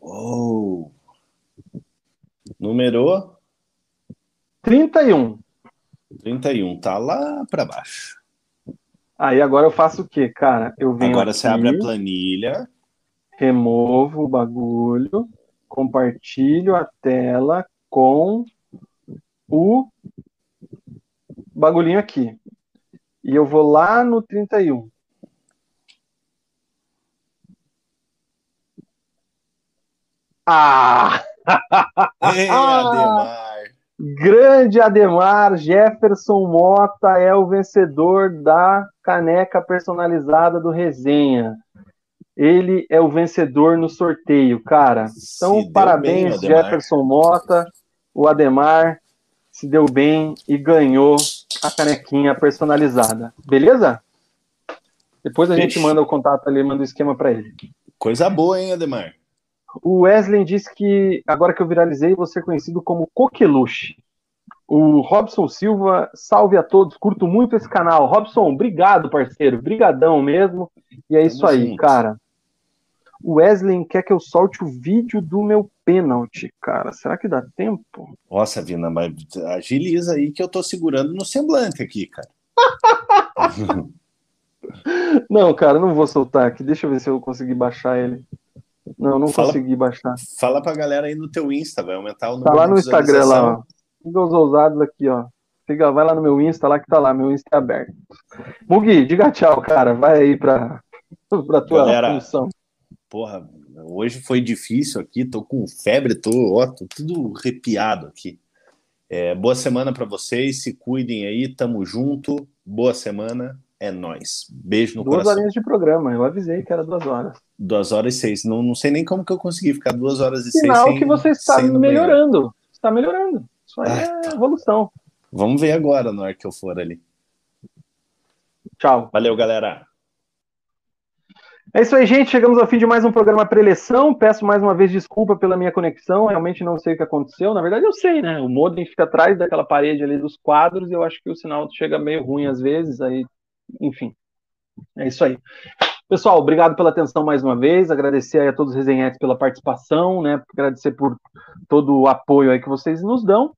Uou. Número 31. 31, tá lá para baixo. Aí agora eu faço o quê, cara? Eu venho Agora aqui, você abre a planilha. removo o bagulho, compartilho a tela com o bagulhinho aqui. E eu vou lá no 31. Ah! Ei, Ademar! Grande Ademar Jefferson Mota é o vencedor da caneca personalizada do Resenha. Ele é o vencedor no sorteio, cara. Então, parabéns, bem, Jefferson Mota. O Ademar se deu bem e ganhou a canequinha personalizada. Beleza? Depois a gente manda o contato ali, manda o esquema para ele. Coisa boa, hein, Ademar? O Wesley disse que agora que eu viralizei, vou ser conhecido como Coqueluche. O Robson Silva, salve a todos, curto muito esse canal. Robson, obrigado, parceiro, brigadão mesmo. E é isso aí, cara. O Wesley quer que eu solte o vídeo do meu pênalti, cara. Será que dá tempo? Nossa, Vina, mas agiliza aí que eu tô segurando no semblante aqui, cara. não, cara, não vou soltar aqui. Deixa eu ver se eu conseguir baixar ele. Não, não fala, consegui baixar. Fala pra galera aí no teu Insta, vai aumentar o número Tá lá no Instagram, lá, ó. Os ousados aqui, ó. Fica, vai lá no meu Insta, lá que tá lá, meu Insta é aberto. Mugi, diga tchau, cara. Vai aí pra, pra tua galera, função. Porra, hoje foi difícil aqui, tô com febre, tô, ó, tô tudo arrepiado aqui. É, boa semana para vocês, se cuidem aí, tamo junto. Boa semana, é nós. Beijo no duas coração. Duas horinhas de programa, eu avisei que era duas horas. Duas horas e seis. Não, não sei nem como que eu consegui ficar duas horas e Sinal seis. Sinal que você está melhorando. Está melhorando. Isso aí ah, é tá. evolução. Vamos ver agora na hora que eu for ali. Tchau. Valeu, galera. É isso aí, gente. Chegamos ao fim de mais um programa pré-eleição. Peço mais uma vez desculpa pela minha conexão. Realmente não sei o que aconteceu. Na verdade, eu sei, né? O modem fica atrás daquela parede ali dos quadros e eu acho que o sinal chega meio ruim às vezes. Aí, enfim. É isso aí. Pessoal, obrigado pela atenção mais uma vez. Agradecer a todos os resenhetes pela participação, né? Agradecer por todo o apoio aí que vocês nos dão.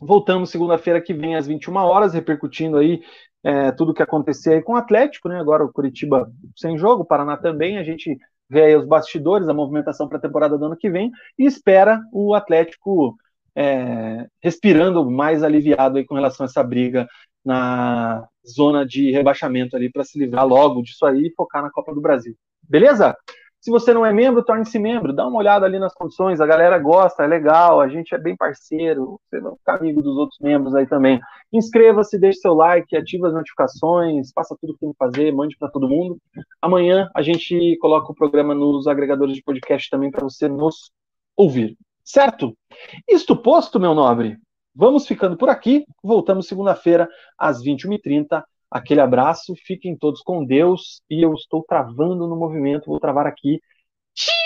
Voltamos segunda-feira que vem às 21 horas, repercutindo aí é, tudo o que acontecer aí com o Atlético, né? Agora o Curitiba sem jogo, o Paraná também. A gente vê aí os bastidores, a movimentação para a temporada do ano que vem e espera o Atlético é, respirando mais aliviado aí com relação a essa briga na zona de rebaixamento ali para se livrar logo disso aí e focar na Copa do Brasil. Beleza? Se você não é membro, torne-se membro, dá uma olhada ali nas condições, a galera gosta, é legal, a gente é bem parceiro, você vai ficar amigo dos outros membros aí também. Inscreva-se, deixe seu like, ative as notificações, faça tudo o que tem que fazer, mande para todo mundo. Amanhã a gente coloca o programa nos agregadores de podcast também para você nos ouvir. Certo? Isto posto, meu nobre, vamos ficando por aqui. Voltamos segunda-feira às 21h30 Aquele abraço, fiquem todos com Deus e eu estou travando no movimento, vou travar aqui. Tchau!